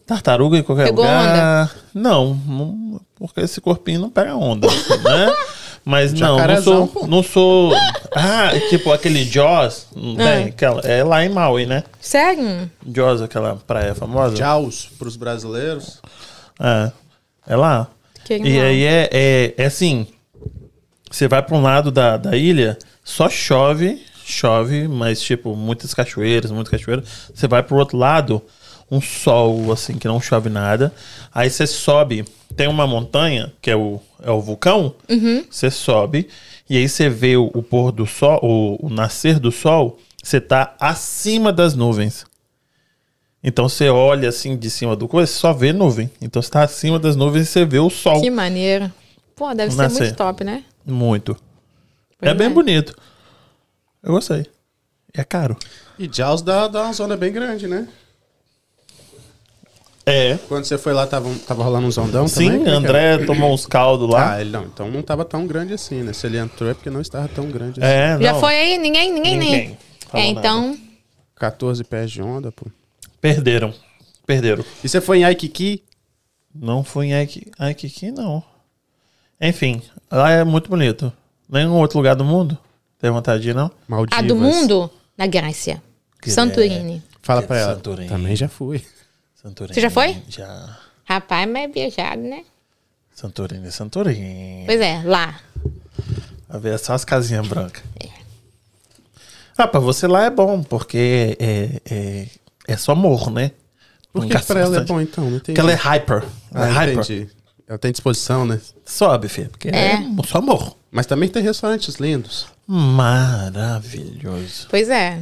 tartaruga em qualquer Pegou lugar. Não, não, porque esse corpinho não pega onda, né? Mas não, não sou, não sou. Ah, tipo aquele Jaws, não Ah. tem? Aquela, é lá em Maui, né? Sério? Jaws, aquela praia famosa. Jaws pros brasileiros. É, é lá. Que E aí é, é, é assim: você vai para um lado da, da ilha, só chove, chove, mas tipo, muitas cachoeiras, muitas cachoeiras. Você vai pro outro lado, um sol, assim, que não chove nada. Aí você sobe, tem uma montanha, que é o, é o vulcão, você sobe, e aí você vê o, o pôr do sol, o, o nascer do sol, você tá acima das nuvens. Então você olha assim de cima do coisa, você só vê nuvem. Então você tá acima das nuvens e você vê o sol. Que maneiro. Pô, deve ser Nascer. muito top, né? Muito. Pois é bem é. bonito. Eu gostei. É caro. E Jaws dá, dá uma zona bem grande, né? É. Quando você foi lá, tava, tava rolando uns ondão Sim, também? Como é que André tomou uns caldos lá. Ah, ele não. Então não tava tão grande assim, né? Se ele entrou é porque não estava tão grande assim. é, Já não. foi aí? Ninguém? Ninguém, Ninguém É, então. 14 pés de onda, pô. Perderam. Perderam. E você foi em Aikiki? Não fui em Aiki- Aikiki, não. Enfim, lá é muito bonito. Nenhum outro lugar do mundo. Tem vontade de ir, não? Maldivas. A do mundo? Na Grécia. Santorini. Fala pra ela. Santorini. Também já fui. Santorini. Você já foi? Já. Rapaz, mas é viajado, né? Santorini, Santorini. Pois é, lá. A ver só as casinhas brancas. Ah, pra você lá é bom, porque é, é, é só morro, né? Por que pra ela é bom então? Não. Porque ela é hyper. Ela Ah, é hyper. entendi. Ela tem disposição, né? Sobe, filho. Porque é. É. só morro. Mas também tem restaurantes lindos. Maravilhoso. Pois é.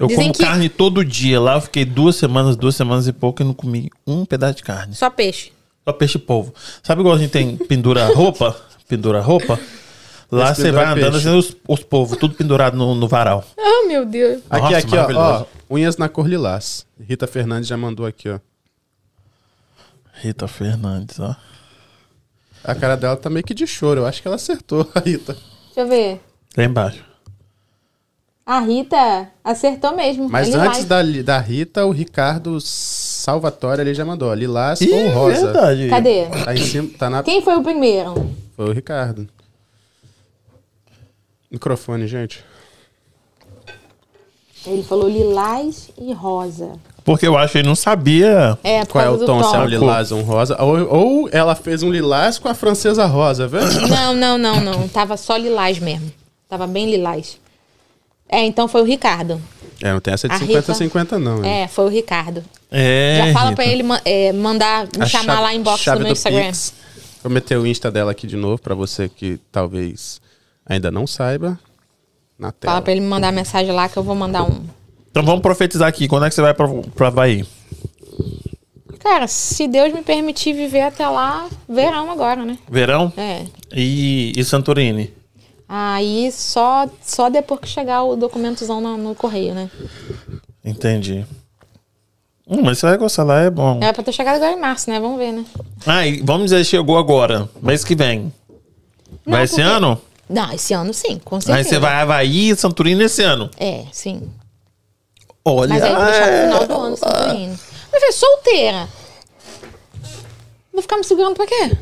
Eu Dizem como que- carne todo dia lá. Eu fiquei duas semanas, duas semanas e pouco e não comi um pedaço de carne. Só peixe. Só peixe polvo. Sabe igual a gente tem pendura roupa? pendura roupa? Lá você vai pendura andando peixe. assim, os, os povos, tudo pendurado no, no varal. Oh, meu Deus. Aqui, Nossa, aqui, ó, ó. Unhas na cor lilás. Rita Fernandes já mandou aqui, ó. Rita Fernandes, ó. A cara dela tá meio que de choro. Eu acho que ela acertou, a Rita. Deixa eu ver. Lá embaixo. A Rita acertou mesmo. Mas Ele antes vai. da, da Rita, o Ricardo Salvatore ali já mandou. Lilás Ih, ou rosa. verdade. Cadê? Tá em cima, tá na. Quem foi o primeiro? Foi o Ricardo. Microfone, gente. Ele falou lilás e rosa. Porque eu acho que ele não sabia. É, Qual é o do tom? Se é um tom. lilás ou um rosa? Ou, ou ela fez um lilás com a francesa rosa, viu? Não, não, não, não. Tava só lilás mesmo. Tava bem lilás. É, então foi o Ricardo. É, não tem essa de A 50-50 não. hein? É, foi o Ricardo. É. Já fala Rita. pra ele é, mandar me A chamar chave- lá em box no meu do Instagram. Pix. Vou meter o Insta dela aqui de novo pra você que talvez ainda não saiba. Na tela. Fala pra ele me mandar mensagem lá que eu vou mandar um. Então vamos profetizar aqui. Quando é que você vai pra, pra Havaí? Cara, se Deus me permitir viver até lá, verão agora, né? Verão? É. E, e Santorini? Aí só, só depois que chegar o documentozão no, no correio, né? Entendi. Hum, mas você vai gostar lá, é bom. Era pra ter chegado agora em março, né? Vamos ver, né? Ah, e vamos dizer, chegou agora, mês que vem. Não, vai esse porque- ano? Não, esse ano sim, com certeza. Aí você vai a Havaí e Santorini esse ano. É, sim. Olha, Mas aí vou deixar é. pro final do ano, Santorini. Mas é solteira. Vou ficar me segurando pra quê?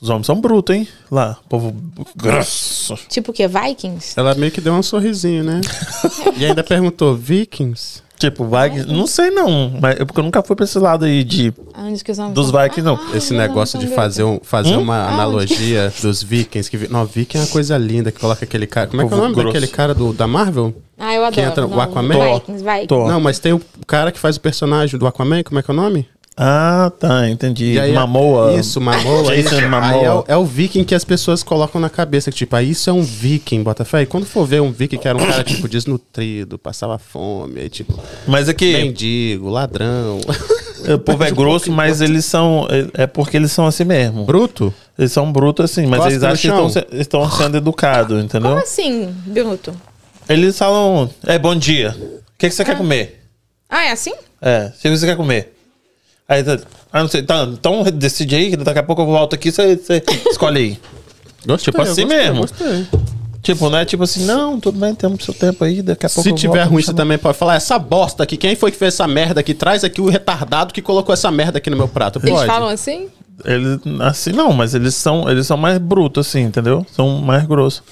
Os homens são brutos, hein? Lá, povo grosso. Tipo o quê? Vikings? Ela meio que deu um sorrisinho, né? e ainda perguntou, Vikings? Tipo, Vikings, não sei não, mas é porque eu nunca fui pra esse lado aí de Aonde que os homens dos? Vikings, não. Ah, Esse negócio de fazer, um, fazer Hum? uma Aonde? analogia dos vikings. Que, vi- não, viking é uma coisa linda, que coloca aquele cara... Como é que é o nome grosso. daquele cara do, da Marvel? Ah, eu Que adoro. entra o Não, Aquaman? Vikings, Vikings. Não, mas tem o cara que faz o personagem do Aquaman, como é que é o nome? Ah, tá, entendi. E aí, Mamoa. Isso, Mamoa. Jason Aí Momoa. é, o- é o viking que as pessoas colocam na cabeça. Que, tipo, ah, isso é um viking, Botafé. E quando for ver um viking que era um cara, tipo, desnutrido, passava fome, aí, tipo, Mas aqui, mendigo, ladrão. o povo é grosso, mas eles são. É porque eles são assim mesmo. Bruto? Eles são brutos assim, mas Gosta eles acham que estão, estão sendo educados, entendeu? Como assim, Bruto? Eles falam, é bom dia. O que, que você quer comer? Ah, é assim? É, o que você quer comer? Aí, tá- ah, não sei, tá, então decide aí, que daqui a pouco eu volto aqui, você, você escolhe aí. Gostei, Tipo assim gostei, mesmo. Gostei. Tipo, não é tipo assim, não, tudo bem, temos seu tempo aí, daqui a pouco Se eu tiver volto, ruim, você também pode falar, essa bosta aqui, quem foi que fez essa merda aqui? Traz aqui o retardado que colocou essa merda aqui no meu prato. Eles Pode? falam assim? Eles, assim, não, mas eles são, eles são mais brutos, assim, entendeu? São mais grossos.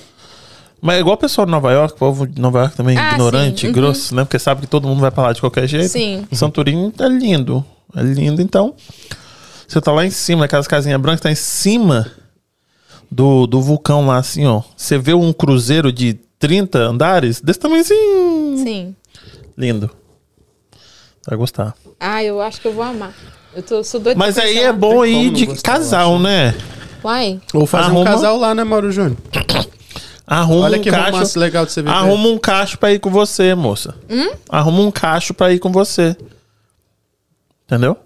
Mas é igual o pessoal de Nova York, o povo de Nova York também é Ah, ignorante, uhum. grosso, né? Porque sabe que todo mundo vai pra lá de qualquer jeito. Sim. Santorini é lindo. É lindo, então. Você tá lá em cima, naquelas casinhas brancas, tá em cima do, do vulcão lá, assim, ó. Você vê um cruzeiro de 30 andares, desse tamanho assim. Sim. Lindo. Vai gostar. Ah, eu acho que eu vou amar. Eu tô, sou doida Mas aí é bom como de gostar, casal, né? Uai. Ou fazer um Arruma- casal lá, né, Mauro Júnior? Arruma Olha um que cacho. legal de você viver. Arruma um cacho pra ir com você, moça. Hum? Arruma um cacho pra ir com você. Entendeu?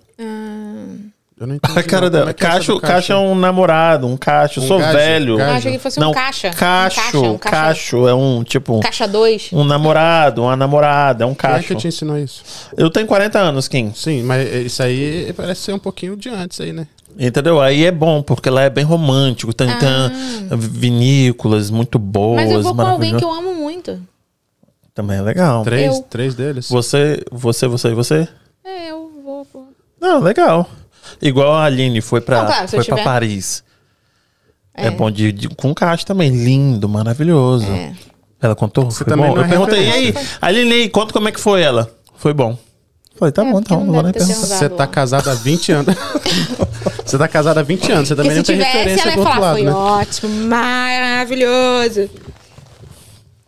Eu não entendi. A cara não. dela. Como é que é Cacho, cacho é um namorado, um cacho. Um Sou gajo, velho. gajo. Eu achei que fosse Não, um caixa. Cacho, um caixa, um caixa, cacho é um tipo um, Caixa 2. um namorado, uma namorada, é um Quem é cacho. que te ensinou isso? Eu tenho 40 anos, Kim. Sim, mas isso aí parece ser um pouquinho de antes aí, né? Entendeu? Aí é bom, porque lá é bem romântico. Tem, tem vinícolas muito boas, Ah. Mas eu vou com alguém que eu amo muito. Também é legal. Três, Eu. três deles. Você, você, você e você? É, eu. Não, legal. Igual a Aline foi pra, Não, claro, foi pra tiver. Paris. É, É. bom de, de- com caixa também. Lindo, maravilhoso. É. Ela contou? Você foi também bom? não Eu é perguntei, e aí. Aline, conta como é que foi ela. Foi bom. Falei, tá É, bom, porque então, não não vou nem perguntar. sido- Você tá casado há 20 anos. você tá casado há 20 anos. Você também não tem tivesse, referência ela do outro falar, lado, foi né? ótimo, maravilhoso.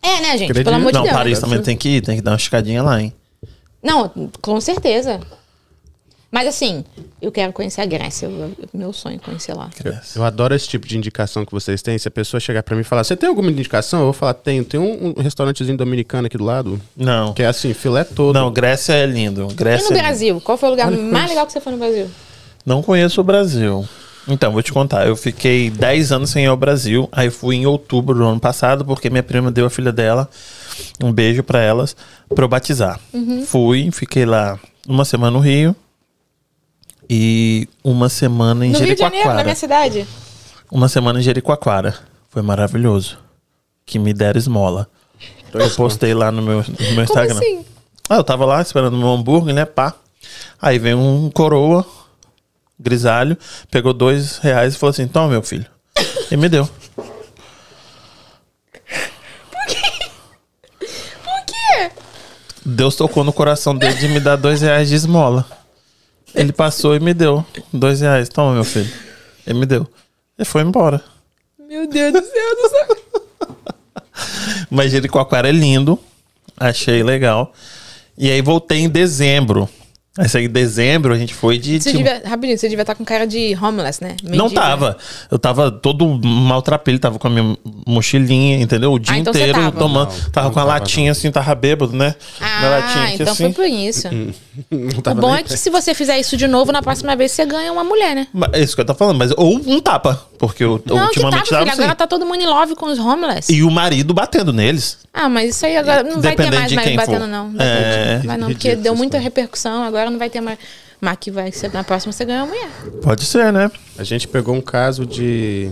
É, né, gente? Acredito. Pelo amor de Não, Deus. Paris também tem que ir, tem que dar uma escadinha lá, hein? Não, com certeza. Mas assim, eu quero conhecer a Grécia. eu- eu- meu sonho é conhecer lá. Eu adoro esse tipo de indicação que vocês têm. Se a pessoa chegar pra mim e falar, você tem alguma indicação? Eu vou falar, tenho. Tem um, um restaurantezinho dominicano aqui do lado, Não. que é assim, filé todo. Não, Grécia é lindo. E Grécia no é lindo. Brasil? Qual foi o lugar mais legal que você foi no Brasil? Não conheço o Brasil. Então, vou te contar. Eu fiquei 10 anos sem ir ao Brasil. Aí fui em outubro do ano passado, porque minha prima deu a filha dela. Um beijo pra elas, pra eu batizar. Uhum. Fui, fiquei lá uma semana no Rio. E uma semana em No Rio de Janeiro, na Jericoacoara. minha cidade. Uma semana em Jericoacoara. Foi maravilhoso. Que me deram esmola. Eu postei lá no meu, no meu Como Instagram. assim? Ah, eu tava lá esperando meu hambúrguer, né? Pá. Aí vem um coroa, grisalho, pegou dois reais e falou assim: Toma, meu filho. E me deu. Por quê? Deus tocou no coração dele de me dar dois reais de esmola. Ele passou e me deu dois reais. Toma, meu filho. Ele me deu. E foi embora. Meu Deus do céu do céu. Mas Jericoacoara é lindo. Achei legal. E aí voltei em dezembro. Aí saí em dezembro, a gente foi de. Você tipo, devia, rapidinho, você devia estar com cara de homeless, né? Não tava. né? Eu tava todo maltrapilho, tava com a minha mochilinha, entendeu? O dia Ah, então inteiro tava. tomando. Não, tava não com a tava, latinha assim, tava bêbado, né? Minha latinha Ah, aqui, então assim. foi por isso. Não O tava bom é que se você fizer isso de novo, na próxima vez você ganha uma mulher, né? É isso que eu tô falando, mas ou um tapa, porque eu, Não, que tá, ultimamente filho, agora tá todo mundo em love com os homeless. E o marido batendo neles. Ah, mas isso aí agora não vai ter mais quem batendo, for. não. Vai, É. vai não, porque deu essa muita repercussão, agora agora não vai ter mais. Mas que vai ser na próxima você ganha uma mulher. Pode ser, né? A gente pegou um caso de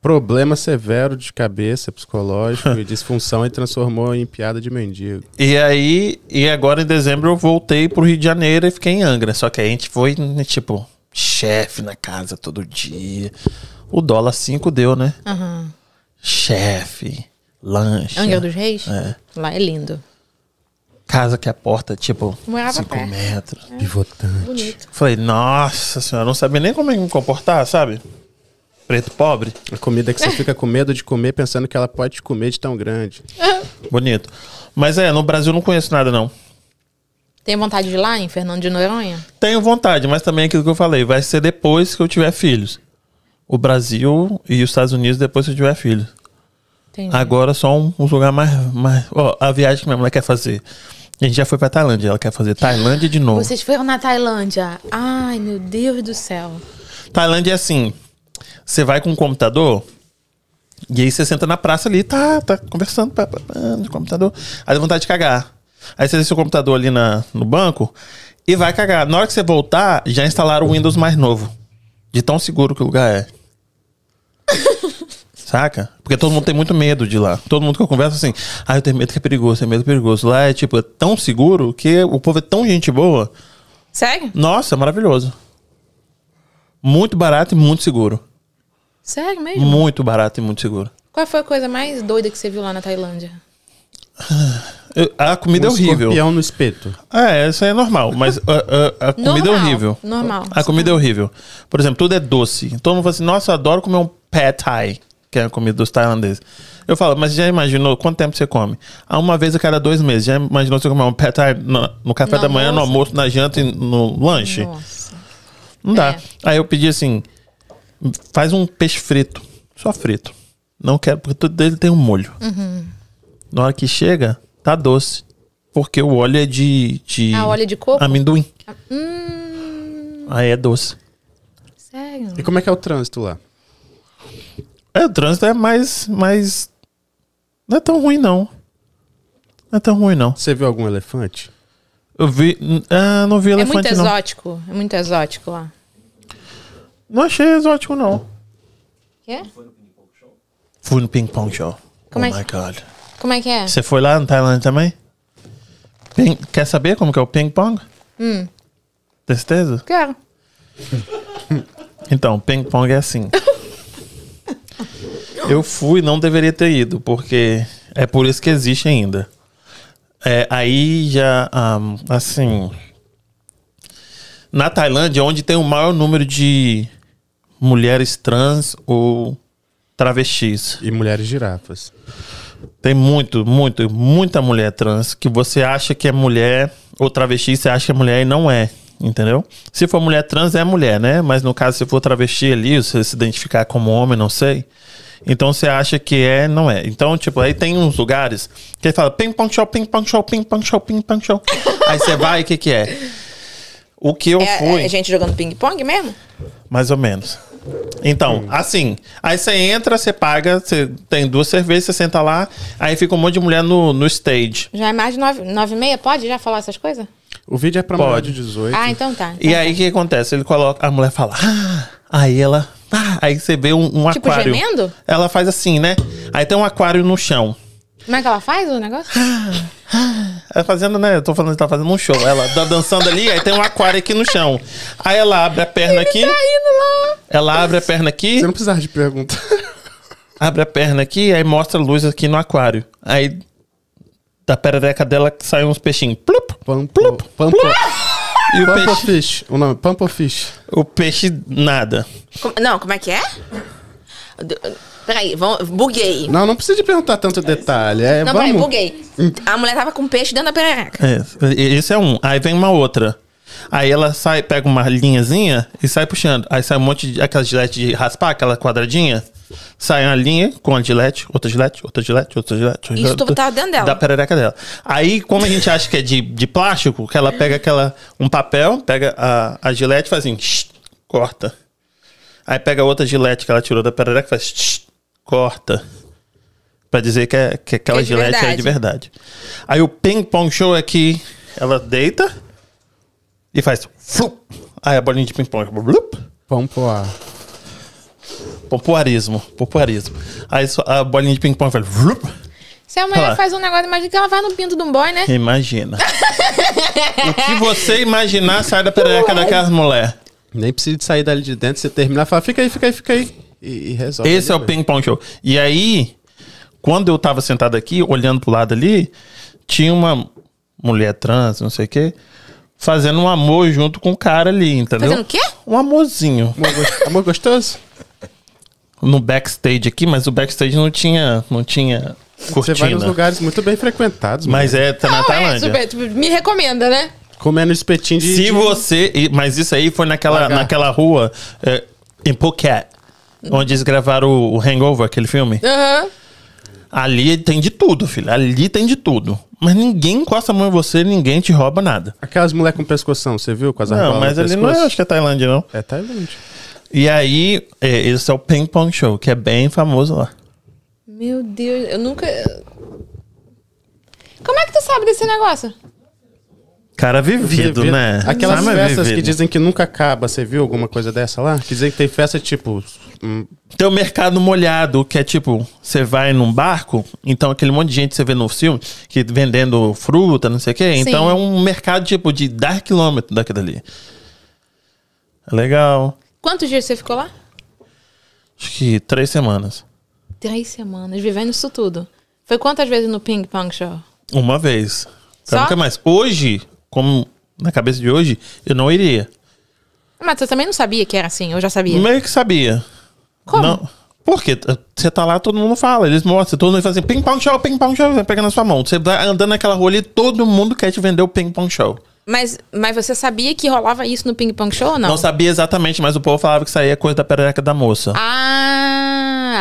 problema severo de cabeça, psicológico e disfunção e transformou em piada de mendigo. E aí, e agora em dezembro eu voltei pro Rio de Janeiro e fiquei em Angra. Só que a gente foi, né, tipo, chefe na casa todo dia. O dólar 5 deu, né? Aham. Chefe, lanche. Angra dos Reis? É. Lá é lindo. Casa que a porta, tipo, Morava 5 perto. metros. Pivotante. Bonito. Falei, nossa senhora, não sabia nem como me comportar, sabe? Preto pobre. A comida que você fica com medo de comer pensando que ela pode te comer de tão grande. Bonito. Mas é, no Brasil eu não conheço nada, não. Tem vontade de ir lá em Fernando de Noronha? Tenho vontade, mas também aquilo que eu falei, vai ser depois que eu tiver filhos. O Brasil e os Estados Unidos depois que eu tiver filhos. Entendi. Agora só um, um lugar mais. mais ó, a viagem que minha mulher quer fazer. A gente já foi pra Tailândia, ela quer fazer Tailândia de novo. Vocês foram na Tailândia. Ai, meu Deus do céu. Tailândia é assim: você vai com um computador e aí você senta na praça ali, tá, tá conversando pá, pá, pá, no computador. Aí dá vontade de cagar. Aí você deixa o computador ali na, no banco e vai cagar. Na hora que você voltar, já instalaram o Windows mais novo. De tão seguro que o lugar é. Saca? Porque todo mundo tem muito medo de lá. Todo mundo que eu converso assim, ah, eu tenho medo que é perigoso, tenho medo que é perigoso. Lá é tipo, é tão seguro que o povo é tão gente boa. Sério? Nossa, maravilhoso. Muito barato e muito seguro. Sério mesmo? Muito barato e muito seguro. Qual foi a coisa mais doida que você viu lá na Tailândia? Eu- A comida é horrível. escorpião no espeto. É, isso aí é normal, mas a, a- a comida é Normal, horrível. normal. A comida é horrível. Por exemplo, tudo é doce. Todo mundo fala assim, nossa, eu adoro comer um pad thai, que é a comida dos tailandeses. Eu falo, mas já imaginou quanto tempo você come? Ah, uma vez a cada dois meses. Já imaginou você comer um thai no, no café No da manhã, no almoço? almoço, na janta e no lanche? Nossa. Não dá. É. Aí eu pedi assim: faz um peixe frito. Só frito. Não quero, porque tudo dele tem um molho. Uhum. Na hora que chega, tá doce. Porque o óleo é de. de Ah, óleo de coco? Amendoim. Hum, Aí é doce. sério? E como é que é o trânsito lá? É, o trânsito é mais. mais. Não é tão ruim, não. Não é tão ruim, não. Você viu algum elefante? Eu vi. Ah, não vi É elefante, muito não. exótico. É muito exótico lá. Não achei exótico, não. Quê? Fui no Ping Pong Show. Como oh é que- my God. Como é que é? Você foi lá no Tailândia também? Ping- Quer saber como que é o ping pong? Hum. Certeza? Quero. Então, ping pong é assim. Eu fui, não deveria ter ido, porque é por isso que existe ainda. É, aí já, ahm, assim. Na Tailândia, onde tem o maior número de mulheres trans ou travestis. E mulheres girafas. Tem muito, muito, muita mulher trans que você acha que é mulher ou travesti, você acha que é mulher e não é. Entendeu? Se for mulher trans, é mulher, né? Mas no caso, se for travesti ali, você se identificar como homem, não sei. Então você acha que é, não é. Então, tipo, aí tem uns lugares que ele fala ping pong show, ping pong show, ping pong show, ping pong show. aí você vai, o que que é? O que eu É, fui. é gente jogando ping-pong mesmo? Mais ou menos. Então, assim, aí você entra, você paga, você tem duas cervejas, você senta lá, aí fica um monte de mulher no, no stage. Já é mais de nove, nove e meia? Pode já falar essas coisas? O vídeo é pra maior Pode. de 18. Ah, então tá. E aí o que acontece? Ele coloca, a mulher fala, ah, aí ela, ah, aí você vê um, um Tipo aquário. gemendo? Ela faz assim, né? Aí tem um aquário no chão. Como é que ela faz o negócio? Ela fazendo, né? Eu tô falando que tá fazendo um show. Ela tá dançando ali, aí tem um aquário aqui no chão. Aí ela abre a perna aqui. Tá indo lá. Ela abre a perna aqui. Você não precisava de perguntar. abre a perna aqui, aí mostra a luz aqui no aquário. Aí da perereca dela saem uns peixinhos. Plup, Pampo, pampo, e o peixe, fish. O nome, pampo fish. o peixe nada. Como- não, como é que é? Peraí, vamos, buguei. Não, não precisa de perguntar tanto detalhe. É, Não, vamos. peraí, buguei. A mulher tava com peixe dentro da perereca. É, esse é um. Aí vem uma outra. Aí ela sai, pega uma linhazinha e sai puxando. Aí sai um monte de aquela gilete de raspar, aquela quadradinha. Sai uma linha com a gilete, outra gilete, outra gilete, outra gilete. Isso tudo tá dentro dela. Da perereca dela. Aí, como a gente acha que é de, de plástico, que ela pega aquela um papel, pega a, a gilete e faz assim, shh, corta. Aí pega outra gilete que ela tirou da perereca e faz shh, corta. Pra dizer que, é, que aquela É gilete é de verdade. Aí o ping pong show é que ela deita e faz. Flup. Aí a bolinha de ping-pong. Pompoar. Pompoarismo. Pompoarismo. Aí a bolinha de ping-pong faz. Flup. Se a mulher faz um negócio, imagina que ela vai no pinto de um boy, né? Imagina. o que você imaginar sai da perereca daquelas mulher. Nem precisa de sair dali de dentro, você terminar e fala, fica aí, fica aí, fica aí. E, e resolve. Esse é o ping-pong show. E aí, quando eu tava sentado aqui, olhando pro lado ali, tinha uma mulher trans, não sei o quê, fazendo um amor junto com o cara ali, entendeu? Fazendo o quê? Um amorzinho. Amor, gos- amor gostoso? No backstage aqui, mas o backstage não tinha, não tinha Você vai nos cortina. lugares muito bem frequentados, Mas mano. é, tá na Não, é Tailândia. super, tipo, me recomenda, né? Comendo espetinho de... Se de- você. Mas isso aí foi naquela, Lagar. naquela rua é, em Phuket, onde eles gravaram o, o Hangover, aquele filme. Aham. Ali tem de tudo, filho. Ali tem de tudo. Mas ninguém encosta a mão em você, ninguém te rouba nada. Aquelas mulher com pescoção, você viu? Com as Não, mas ali não é, acho que é Tailândia, não. É Tailândia. E aí, é, esse é o Ping Pong Show, que é bem famoso lá. Meu Deus, eu nunca. Como é que tu sabe desse negócio? Cara vivido, viu? né? Aquelas Sabe, é festas que vivido. dizem que nunca acaba, você viu alguma coisa dessa lá? Que dizem que tem festa tipo. hum, Tem o mercado molhado, que é tipo, você vai num barco, então aquele monte de gente que você vê no filme, que vendendo fruta, não sei o quê. Então é um mercado tipo de 10 quilômetros daquilo ali. É legal. Quantos dias você ficou lá? Acho que três semanas. Três semanas, vivendo isso tudo. Foi quantas vezes no Ping Pong Show? Uma vez. Só? Nunca mais. Hoje, como na cabeça de hoje, eu não iria. Mas você também não sabia que era assim, eu já sabia. Meio que sabia. Como? Não. Porque você tá lá, todo mundo fala, eles mostram, todo mundo faz assim, ping pong show, ping pong show, vai pegar na sua mão. Você vai andando naquela rua ali, todo mundo quer te vender o ping pong show. Mas, mas você sabia que rolava isso no Ping Pong Show ou não? Não, sabia exatamente, mas o povo falava que isso aí é coisa da perereca da moça. Ah,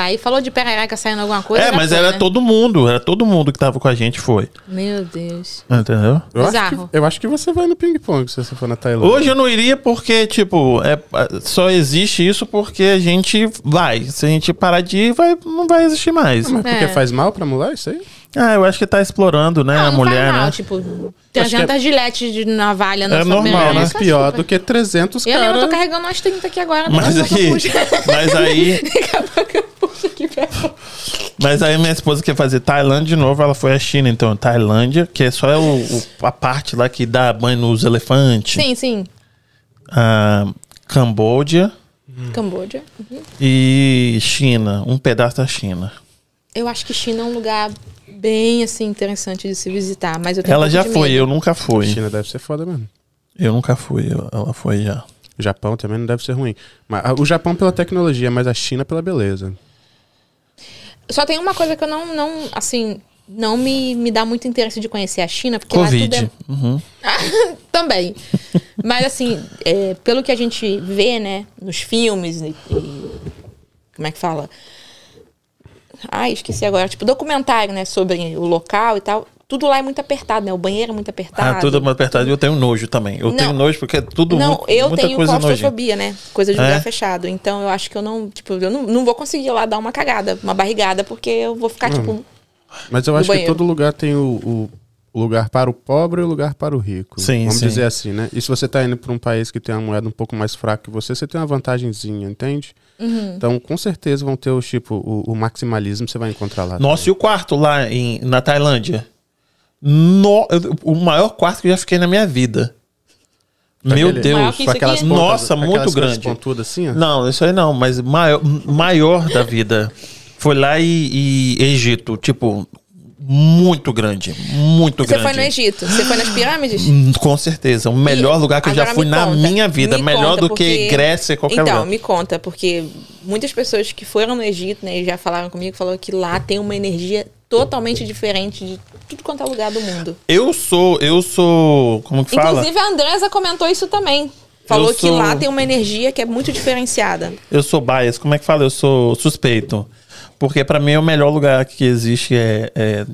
aí falou de perereca saindo alguma coisa. é, mas foi, era né? todo mundo, era todo mundo que tava com a gente foi. Meu Deus. Entendeu? Eu acho, Bizarro. que, eu acho que você vai no ping-pong se você for na Tailândia. Hoje eu não iria porque, tipo, é, só existe isso porque a gente vai. Se a gente parar de ir, vai, não vai existir mais. Mas porque É. faz mal pra mulher isso aí? Ah, eu acho que tá explorando, né, Não, a não mulher, faz mal, né? tipo, que é- 300 giletes de navalha na É sua normal, perereca, né? Mas pior do que 300 Eu mesmo tô caras. carregando umas 30 aqui agora. Mas daqui a pouco eu aqui, puxo. mas aí, Pra mas aí minha esposa quer fazer Tailândia de novo, ela foi à China, então Tailândia, que é só o, o- a parte lá que dá banho nos elefantes. Sim, sim. Ah, Camboja Camboja. Uhum. e China, um pedaço da China. Eu acho que China é um lugar bem, assim, interessante de se visitar, mas eu tenho Ela já foi, medo. eu nunca fui. China deve ser foda mesmo. Eu nunca fui, ela foi já. O Japão também não deve ser ruim. Mas, ah, o Japão pela tecnologia, mas a China pela beleza. Só tem uma coisa que eu não, não assim, não me, me dá muito interesse de conhecer a China, porque lá Covid. tudo é... Uhum. Também. Mas assim, é, pelo que a gente vê, né, nos filmes e, e- como é que fala? Ai, esqueci agora. Tipo, documentário, né, sobre o local e tal. Tudo lá é muito apertado, né? O banheiro é muito apertado. Ah, tudo mais apertado. Eu tenho nojo também. Eu Não. tenho nojo porque é tudo Não, muito, eu muita tenho claustrofobia, né? Coisa de É? lugar fechado. Então eu acho que eu não, tipo, eu não, não vou conseguir ir lá dar uma cagada, uma barrigada, porque eu vou ficar, tipo. Mas eu acho que banheiro. todo lugar tem o, o lugar para o pobre e o lugar para o rico. Sim, Vamos sim. dizer assim, né? E se você tá indo para um país que tem uma moeda um pouco mais fraca que você, você tem uma vantagenzinha, entende? Uhum. Então, com certeza vão ter o tipo, o, o maximalismo você vai encontrar lá. Nossa, e o quarto lá em, na Tailândia? No- o maior quarto que eu já fiquei na minha vida. Meu Aquele- Maior Deus. que isso aquelas aqui? pontas- Nossa, aquelas muito coisas grande. pontudas assim, ó. Não, isso aí não, mas maior, maior da vida. Foi lá e, e Egito, tipo, muito grande, muito Você grande. foi no Egito? Você foi nas pirâmides? Hum, Com certeza, o melhor E lugar que eu já fui na minha vida, me melhor conta, do porque- que Grécia, qualquer então, lugar. me conta, porque muitas pessoas que foram no Egito, né, e já falaram comigo, falaram que lá tem uma energia totalmente diferente de tudo quanto é lugar do mundo. Eu sou, eu sou, como que fala? Inclusive a Andresa comentou isso também. Falou Eu que sou- lá tem uma energia que é muito diferenciada. Eu sou bias, como é que fala? Eu sou suspeito. Porque pra mim o melhor lugar que existe é, é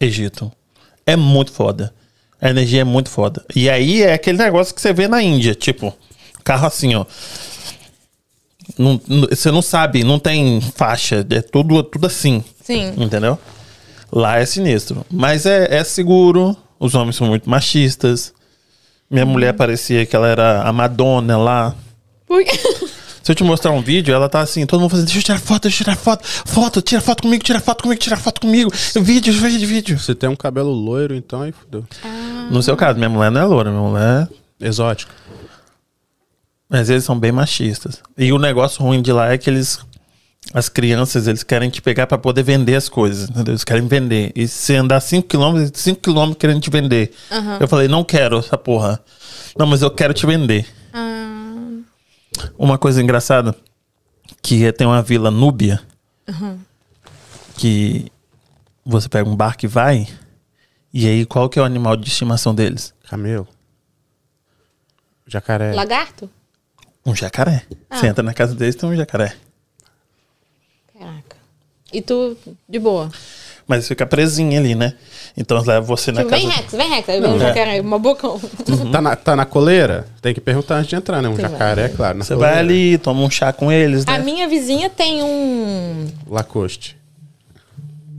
Egito. É muito foda. A energia é muito foda. E aí é aquele negócio que você vê na Índia, tipo, carro assim, ó. Não- não- você não sabe, não tem faixa, é tudo, tudo assim. Sim. Entendeu? Lá é sinistro. Mas é, é seguro. Os homens são muito machistas. Minha mulher parecia que ela era a Madonna lá. Por- Se eu te mostrar um vídeo, ela tá assim, todo mundo fazendo, deixa eu tirar foto, deixa eu tirar foto, foto, tira foto comigo, tira foto comigo, tira foto comigo, vídeo, vídeo, vídeo. Você tem um cabelo loiro, então aí fudeu. No seu caso, minha mulher não é loura, minha mulher. Exótico. Mas eles são bem machistas. E o negócio ruim de lá é que eles. As crianças, eles querem te pegar pra poder vender as coisas, entendeu? Eles querem vender. E se andar 5km, 5km querendo te vender. Eu falei, não quero essa porra. Não, mas eu quero te vender. Ah, Uma coisa engraçada, que é, tem uma vila núbia, que você pega um barco e vai, e aí qual que é o animal de estimação deles? Camelo. Jacaré. lagarto? Um jacaré. Você entra na casa deles, tem um jacaré. Caraca. E tu, de boa. Mas fica presinho ali, né? Então leva você na Tipo, casa... vem Rex, vem Rex. Aí vem um é. jacaré, uma bocão. Tá, na, tá na coleira? Tem que perguntar antes de entrar, né? Um Você jacaré, claro. Na Você vai coleira. ali, toma um chá com eles, A né? minha vizinha tem um. Lacoste.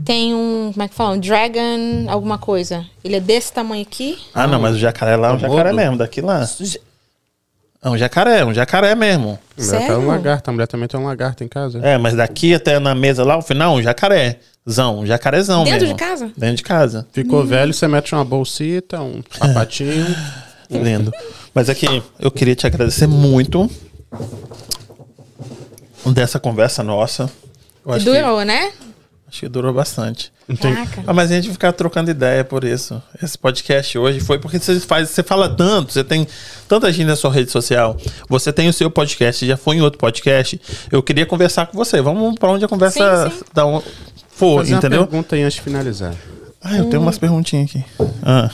Tem um. Como é que fala? Um dragon, alguma coisa. Ele é desse tamanho aqui. Ah, não, mas o jacaré lá é um É jacaré mesmo, daqui lá. É um jacaré, um jacaré mesmo. Sério? um lagarto. A mulher também tem um lagarto em casa. É, mas daqui até na mesa lá, o final, um jacarézão, um jacarezão Dentro mesmo. de casa? Dentro de casa. Ficou velho, você mete uma bolsita, um sapatinho. Lindo. Mas aqui, eu queria te agradecer muito dessa conversa nossa. Eu acho, que, Durou, né? acho que durou bastante. Ah, mas a gente fica trocando ideia por isso. Esse podcast hoje foi porque você faz, você fala tanto, você tem tanta gente na sua rede social. Você tem o seu podcast, já foi em outro podcast. Eu queria conversar com você. Vamos pra onde a conversa Sim, sim. dá um, for, Fazer entendeu? uma pergunta aí antes de finalizar. Ah, eu tenho umas perguntinhas aqui. Ah,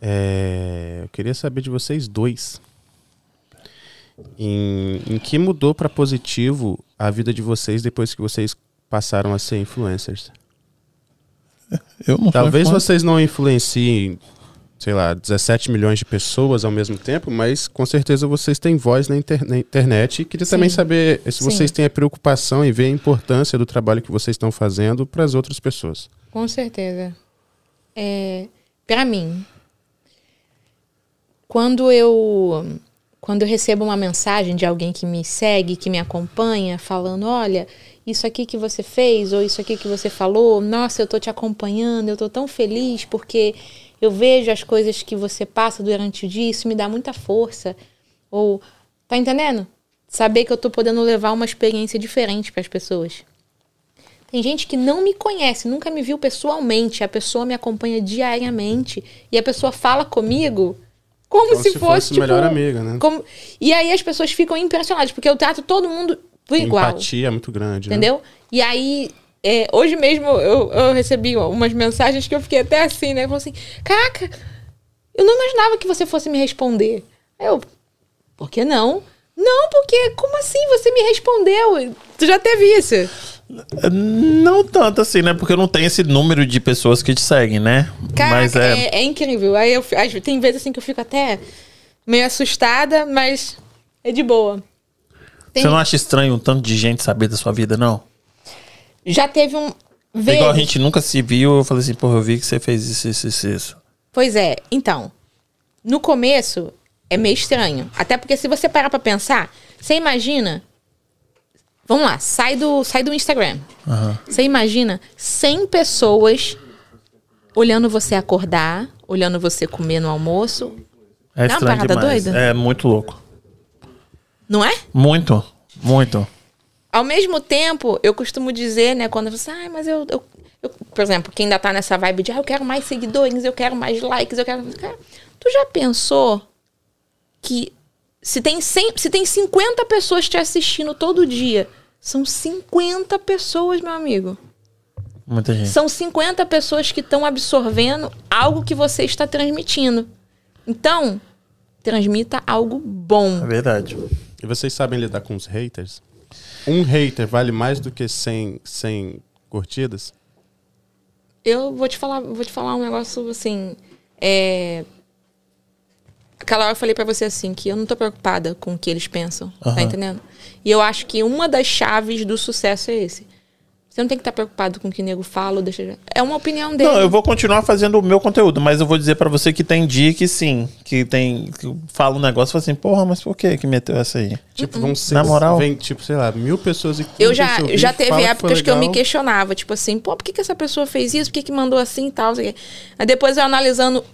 É, eu queria saber de vocês dois. Em, em que mudou para positivo a vida de vocês depois que vocês passaram a ser influencers? Eu não Talvez vocês não influenciem, sei lá, 17 milhões de pessoas ao mesmo tempo, mas com certeza vocês têm voz na, inter- na internet. E queria também saber se Sim. vocês têm a preocupação em ver a importância do trabalho que vocês estão fazendo para as outras pessoas. Com certeza. É, para mim, quando eu quando eu recebo uma mensagem de alguém que me segue, que me acompanha, falando, olha, isso aqui que você fez ou isso aqui que você falou, nossa, eu tô te acompanhando, eu tô tão feliz porque eu vejo as coisas que você passa durante o dia, isso me dá muita força. Ou tá entendendo? Saber que eu tô podendo levar uma experiência diferente para as pessoas. Tem gente que não me conhece, nunca me viu pessoalmente. A pessoa me acompanha diariamente e a pessoa fala comigo como, Como se, se fosse, fosse tipo, melhor amiga, né? como- E aí as pessoas ficam impressionadas porque eu trato todo mundo por igual, Empatia é muito grande. né? entendeu? E aí é, hoje mesmo eu, eu recebi umas mensagens que eu fiquei até assim, né? Falou assim, caraca, eu não imaginava que você fosse me responder. Aí eu, por que não? Não, porque como assim você me respondeu? Tu já teve isso? Não tanto assim, né? Porque eu não tenho esse número de pessoas que te seguem, né? Caraca, Mas é. é... é incrível. Aí eu, tem vezes assim que eu fico até meio assustada, mas é de boa. Tem- Você não acha estranho um tanto de gente saber da sua vida, não? Já teve um. É Vezes... Igual a gente nunca se viu, eu falei assim, porra, eu vi que você fez isso, isso, isso, isso. Pois é, então. No começo é meio estranho. Até porque se você parar pra pensar, você imagina. Vamos lá, sai do, sai do Instagram. Você imagina 100 pessoas olhando você acordar, olhando você comer no almoço. É Não é uma parada demais. doida? É muito louco. Não é? Muito, muito. Ao mesmo tempo, eu costumo dizer, né, quando você, ai, mas eu, eu, eu- por exemplo, quem ainda tá nessa vibe de, ah, eu quero mais seguidores, eu quero mais likes, eu quero. Cara, tu já pensou que se tem, 100, se tem 50 pessoas te assistindo todo dia, são 50 pessoas, meu amigo. Muita gente. São 50 pessoas que estão absorvendo algo que você está transmitindo. Então, transmita algo É bom. verdade. E vocês sabem lidar com os haters? Um hater vale mais do que 100, 100 curtidas? Eu vou te falar, vou te falar um negócio assim. É... Aquela hora eu falei pra você assim, que eu não tô preocupada com o que eles pensam, tá Aham. entendendo? E eu acho que uma das chaves do sucesso é esse. Você não tem que estar preocupado com o que o nego fala deixa. É uma opinião dele. Não, eu vou continuar fazendo o meu conteúdo, mas eu vou dizer pra você que tem dia que sim, que tem. Que eu falo um negócio e falo assim, porra, mas por que que meteu essa aí? Tipo, vão ser. Na moral. Vem, tipo, sei lá, mil pessoas e Eu já, já teve fala épocas que eu me questionava, tipo assim, pô, por que, que essa pessoa fez isso? Por que, que mandou assim e tal? quê. Aí depois eu analisando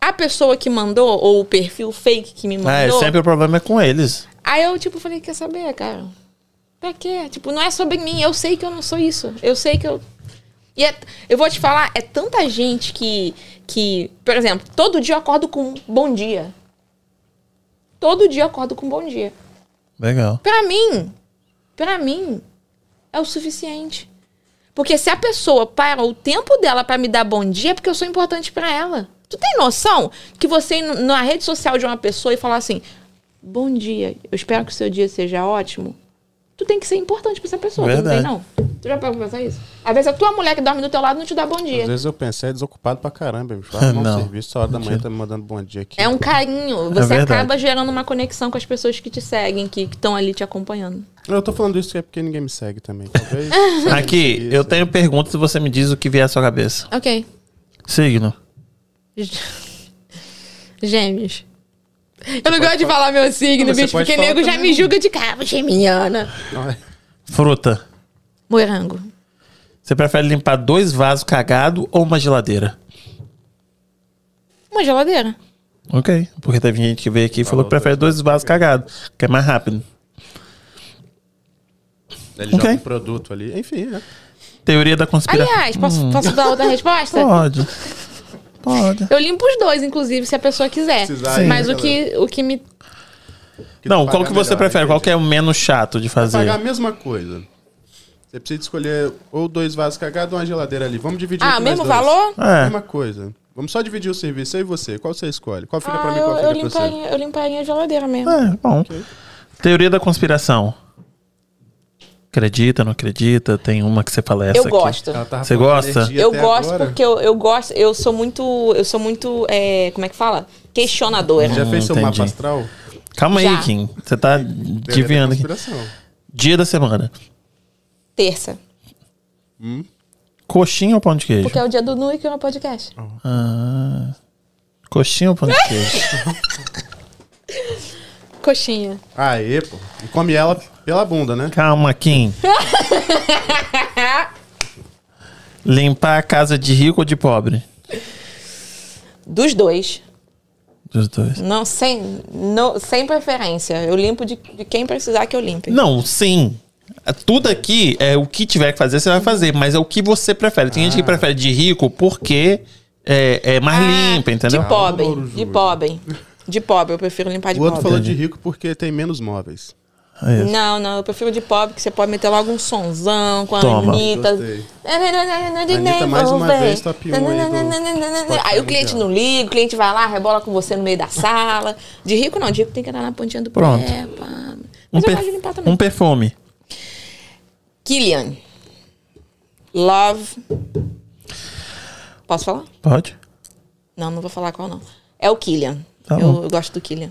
a pessoa que mandou, ou o perfil fake que me É, mandou. sempre o problema é com eles. Aí eu, tipo, falei, quer saber, cara? Pra quê? Tipo, não é sobre mim. Eu sei que eu não sou isso. Eu sei que eu. E é- eu vou te falar, é tanta gente que, que. Por exemplo, todo dia eu acordo com bom dia. Todo dia eu acordo com bom dia. Legal. Pra mim, pra mim, é o suficiente. Porque se a pessoa para o tempo dela pra me dar bom dia, é porque eu sou importante pra ela. Tu tem noção que você ir na rede social de uma pessoa e falar assim: Bom dia, eu espero que o seu dia seja ótimo. Tu tem que ser importante pra essa pessoa, tu não Verdade. tem, não? Tu já pra pensar isso? Às vezes a tua mulher que dorme do teu lado não te dá bom Às dia. vezes eu penso, é desocupado pra caramba, bicho. Não. um serviço, essa hora da manhã tá me mandando bom dia aqui. É um carinho. Você verdade. acaba gerando uma conexão com as pessoas que te seguem, que estão ali te acompanhando. Eu tô falando isso é porque ninguém me segue também. Talvez. Aqui, eu tenho perguntas e você me diz o que vier à sua cabeça. Ok. Signo. Gêmeos. Eu não gosto de falar meu signo, Não, você bicho, pode porque falar nego já também. me julga de cara. Geminiana. É- Fruta. Morango. Você prefere limpar dois vasos cagados ou uma geladeira? Uma geladeira. Ok. Porque teve gente que veio aqui e falou que prefere dois vasos cagados, que é mais rápido. Ele Ok. joga um produto ali. Enfim, né? Teoria da conspiração. Aliás, posso, posso dar outra resposta? Pode. Pode. Eu limpo os dois, inclusive, se a pessoa quiser. Precisar, Mas o que, o que me. Não, qual que você melhor, prefere? Qual que é o menos chato de fazer? Pagar a mesma coisa. Você precisa escolher ou dois vasos cagados ou uma geladeira ali. Vamos dividir Ah, mesmo valor? É. Mesma coisa. Vamos só dividir o serviço. Eu e você. Qual você escolhe? Qual fica pra Ah, mim, eu, qual eu, fica pra você? eu limparia a geladeira mesmo. É, bom. Teoria da conspiração. Acredita, não acredita? Tem uma que você fala essa eu aqui. gosto. Você gosta? Eu gosto agora. porque eu, eu gosto, eu sou muito, eu sou muito, é, como é que fala? Questionadora. Já fez seu Hum, mapa entendi. astral? Calma aí, Já. Kim. Você tá desviando aqui. Dia da semana. Terça. Coxinha ou pão de queijo? Porque é o dia do Nu que no podcast. Ah, coxinha ou pão de queijo? Coxinha. Aê, pô. E come ela pela bunda, né? Calma, Kim. Limpar a casa de rico ou de pobre? Dos dois. Dos dois. Não, sem, não, sem preferência. Eu limpo de, de quem precisar que eu limpe. Não, sim. Tudo aqui é o que tiver que fazer, você vai fazer, mas é o que você prefere. Tem Ah. gente que prefere de rico porque é, é mais Ah, limpa, entendeu? De pobre. De pobre. De pobre, eu prefiro limpar de O outro pobre. falou de rico porque tem menos móveis. É. Não, não, eu prefiro de pobre, que você pode meter logo um sonzão com a Toma. Anitta. Gostei. Anitta, mais uma vez, top 1 aí Aí o cliente não liga, o cliente vai lá, rebola com você no meio da sala. De rico não, de rico tem que andar na pontinha do Pronto. pé. Pá. Um, Mas eu per- gosto de limpar também. um perfume. Killian. Love. Posso falar? Pode? Não, não vou falar qual não. É o Killian. Tá eu, eu gosto do Killian.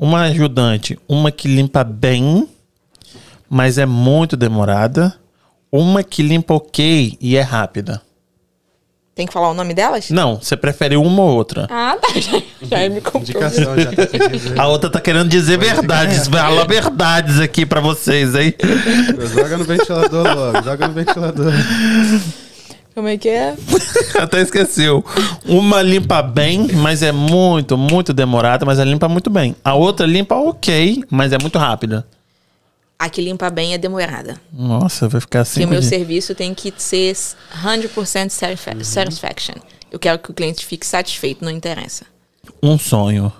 Uma ajudante. Uma que limpa bem, mas é muito demorada. Uma que limpa ok e é rápida. Tem que falar o nome delas? Não, você prefere uma ou outra. Ah, tá. Já, já me. Indicação, já tá. A outra tá querendo dizer verdades. Fala verdades aqui pra vocês, hein? Joga no ventilador logo, joga no ventilador. Como é que é? Até esqueceu. Uma limpa bem, mas é muito, muito demorada, mas ela limpa muito bem. A outra limpa ok, mas é muito rápida. A que limpa bem é demorada. Nossa, vai ficar assim. Porque o meu serviço tem que ser 100% satisfa- satisfaction. Eu quero que o cliente fique satisfeito, não interessa. Um sonho.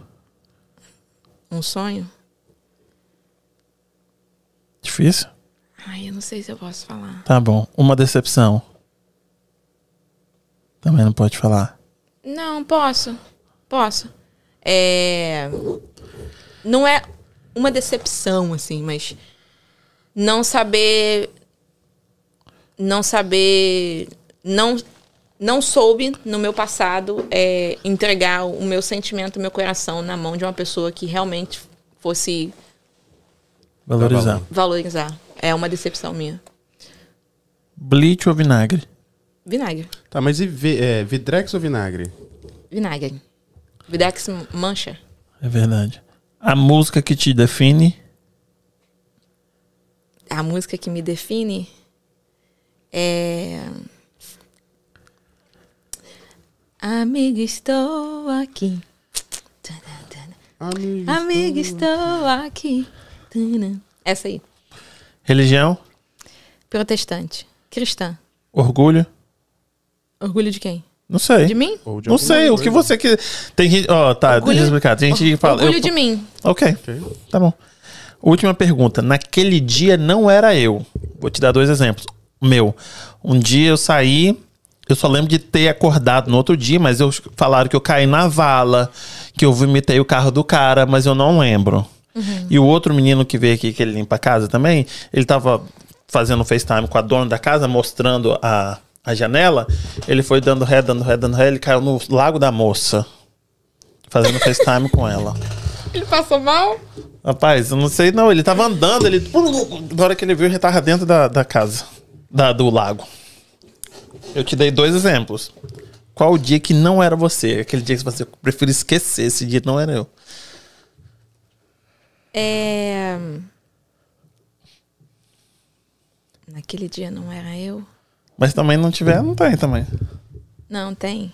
Um sonho? Difícil? Ai, eu não sei se eu posso falar. Tá bom. Uma decepção. Também não pode falar. Não, posso. Posso. É... Não é uma decepção, assim, mas não saber. Não saber. Não, não soube, no meu passado, é, entregar o meu sentimento, o meu coração na mão de uma pessoa que realmente fosse Valorizar. Tá valorizar. É uma decepção minha. Bleach ou vinagre? Vinagre. Tá, mas e vi- é, Vidrex ou vinagre? Vinagre. Videx mancha. É verdade. A música que te define? A música que me define é. Amiga, estou aqui. Amigo. Amiga, estou aqui. Essa aí. Religião? Protestante. Cristã. Orgulho? Orgulho de quem? Não sei. De mim? Ou de Não sei, o que você que Tem gente. Ó, tá, Orgulho- deixa eu explicar. Tem gente que fala. Orgulho eu- de mim. Ok, Ok. tá bom. Última pergunta. Naquele dia não era eu. Vou te dar dois exemplos. Meu, um dia eu saí, eu só lembro de ter acordado no outro dia, mas eu falaram que eu caí na vala, que eu vomitei o carro do cara, mas eu não lembro. E o outro menino que veio aqui, que ele limpa a casa também, ele tava fazendo FaceTime com a dona da casa, mostrando a, a janela. Ele foi dando ré, dando ré, dando ré, ele caiu no lago da moça. Fazendo FaceTime com ela. Ele passou mal? Rapaz, eu não sei não. Ele tava andando, ele. Na hora que ele viu, ele tava dentro da, da casa. Da, do lago. Eu te dei dois exemplos. Qual o dia que não era você? Aquele dia que você prefere esquecer, esse dia não era eu. É. Naquele dia não era eu? Mas também não tiver, não tem também. Não, tem.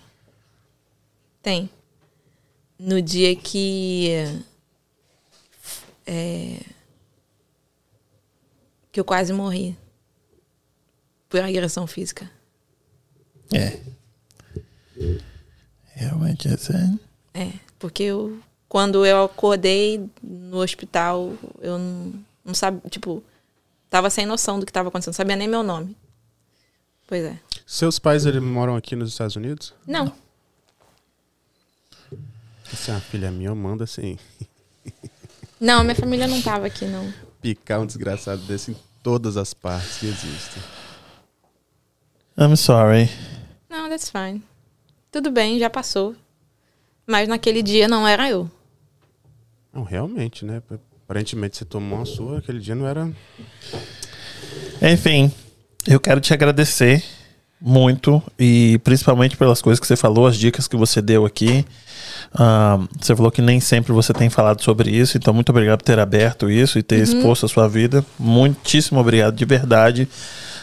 Tem. No dia que. É, que eu quase morri. Por agressão física. É. Realmente é sério. É, porque eu. Quando eu acordei no hospital, eu não, não sabia. Tipo, tava sem noção do que tava acontecendo. Não sabia nem meu nome. Pois é. Seus pais, eles moram aqui nos Estados Unidos? Não. Se é uma filha minha, eu mando assim, Não, minha família não tava aqui, não. picar um desgraçado desse em todas as partes que existem. I'm sorry. Não, that's fine. Tudo bem, já passou. Mas naquele dia não era eu. Não, realmente, né? Aparentemente você tomou uma sua, aquele dia não era. Enfim, eu quero te agradecer muito e principalmente pelas coisas que você falou, as dicas que você deu aqui. Ah, você falou que nem sempre você tem falado sobre isso, então muito obrigado por ter aberto isso e ter exposto a sua vida. Muitíssimo obrigado de verdade.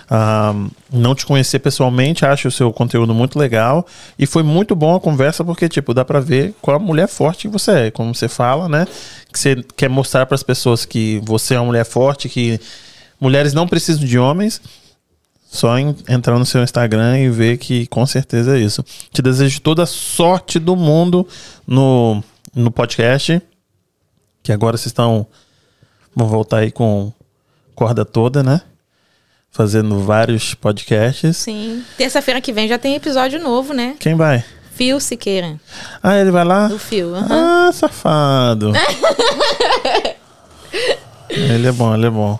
Ah, não te conhecer pessoalmente, acho o seu conteúdo muito legal e foi muito bom a conversa porque tipo dá pra ver qual a mulher forte que você é, como você fala, né? Que você quer mostrar para as pessoas que você é uma mulher forte, que mulheres não precisam de homens. Só em- entrar no seu Instagram e ver que com certeza é isso. Te desejo toda a sorte do mundo no, no podcast. Que agora vocês estão. Vão voltar aí com corda toda, né? Fazendo vários podcasts. Sim. Terça-feira que vem já tem episódio novo, né? Quem vai? Fio Siqueira. Ah, ele vai lá? Do Fio. aham. Ah, safado. ele é bom, ele é bom.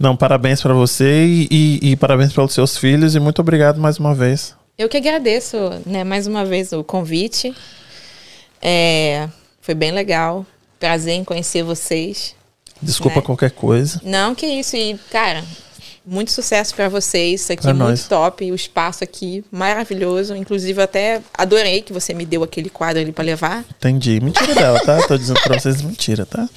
Não, parabéns pra você e, e- e parabéns pelos seus filhos e muito obrigado mais uma vez. Eu que agradeço, né, mais uma vez o convite. É, foi bem legal. Prazer em conhecer vocês. Desculpa Né? qualquer coisa. Não, que isso. E, cara, muito sucesso pra vocês. Isso aqui é muito nós. top. O espaço aqui, maravilhoso. Inclusive, até adorei que você me deu aquele quadro ali pra levar. Entendi. Mentira dela, tá? Tô dizendo pra vocês mentira, tá?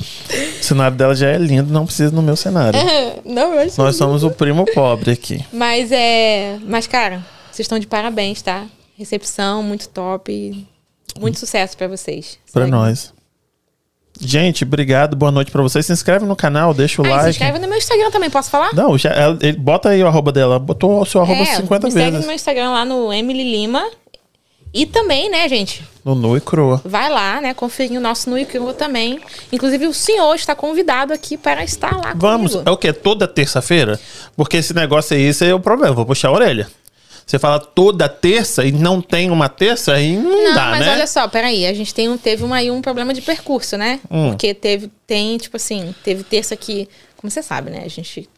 O cenário dela já é lindo, não precisa no meu cenário. Não, eu acho Nós somos o primo pobre aqui. Mas é. Mas, cara, vocês estão de parabéns, tá? Recepção muito top. Muito sucesso pra vocês. Segue. nós. Gente, obrigado, boa noite pra vocês. Se inscreve no canal, deixa o Ah, e se like. inscreve no meu Instagram também, posso falar? Não, já, ela- ele- bota aí o arroba dela. Botou o seu arroba é, 50 me segue vezes. no meu Instagram lá no Emily Lima. E também, né, gente? No nu e crua. Vai lá, né, conferir o nosso No Icru também. Inclusive, o senhor está convidado aqui para estar lá Vamos, comigo. é o quê? Toda terça-feira? Porque esse negócio aí, isso aí é o problema. Vou puxar a orelha. Você fala toda terça e não tem uma terça, aí não, Não, dá, mas né? olha só, peraí, a gente tem um, teve um, aí um problema de percurso, né? Hum. Porque teve, tem, tipo assim, teve terça que, como você sabe, né? A gente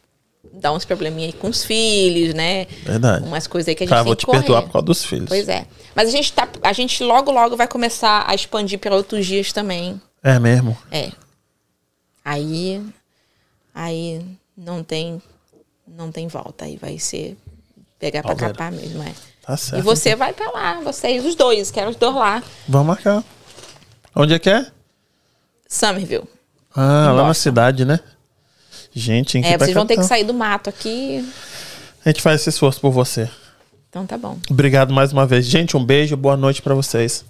dá uns probleminha aí com os filhos, né? Verdade. Umas coisas aí que a gente Tá, tem vou te correr. perdoar por causa dos filhos. Pois é. Mas a gente tá, a gente logo, logo vai começar a expandir para outros dias também. É mesmo. É. Aí, aí não tem, não tem volta. Aí vai ser Pegar pra Palmeira. capar mesmo, é. Tá certo. E você vai pra lá, vocês, os dois, quero os dois lá. Vamos marcar. Onde é que é? Somerville. Ah, lá na cidade, né? Gente, tem que ir É, vocês vão ter que sair do mato aqui. A gente faz esse esforço por você. Então tá bom. Obrigado mais uma vez. Gente, um beijo, boa noite pra vocês.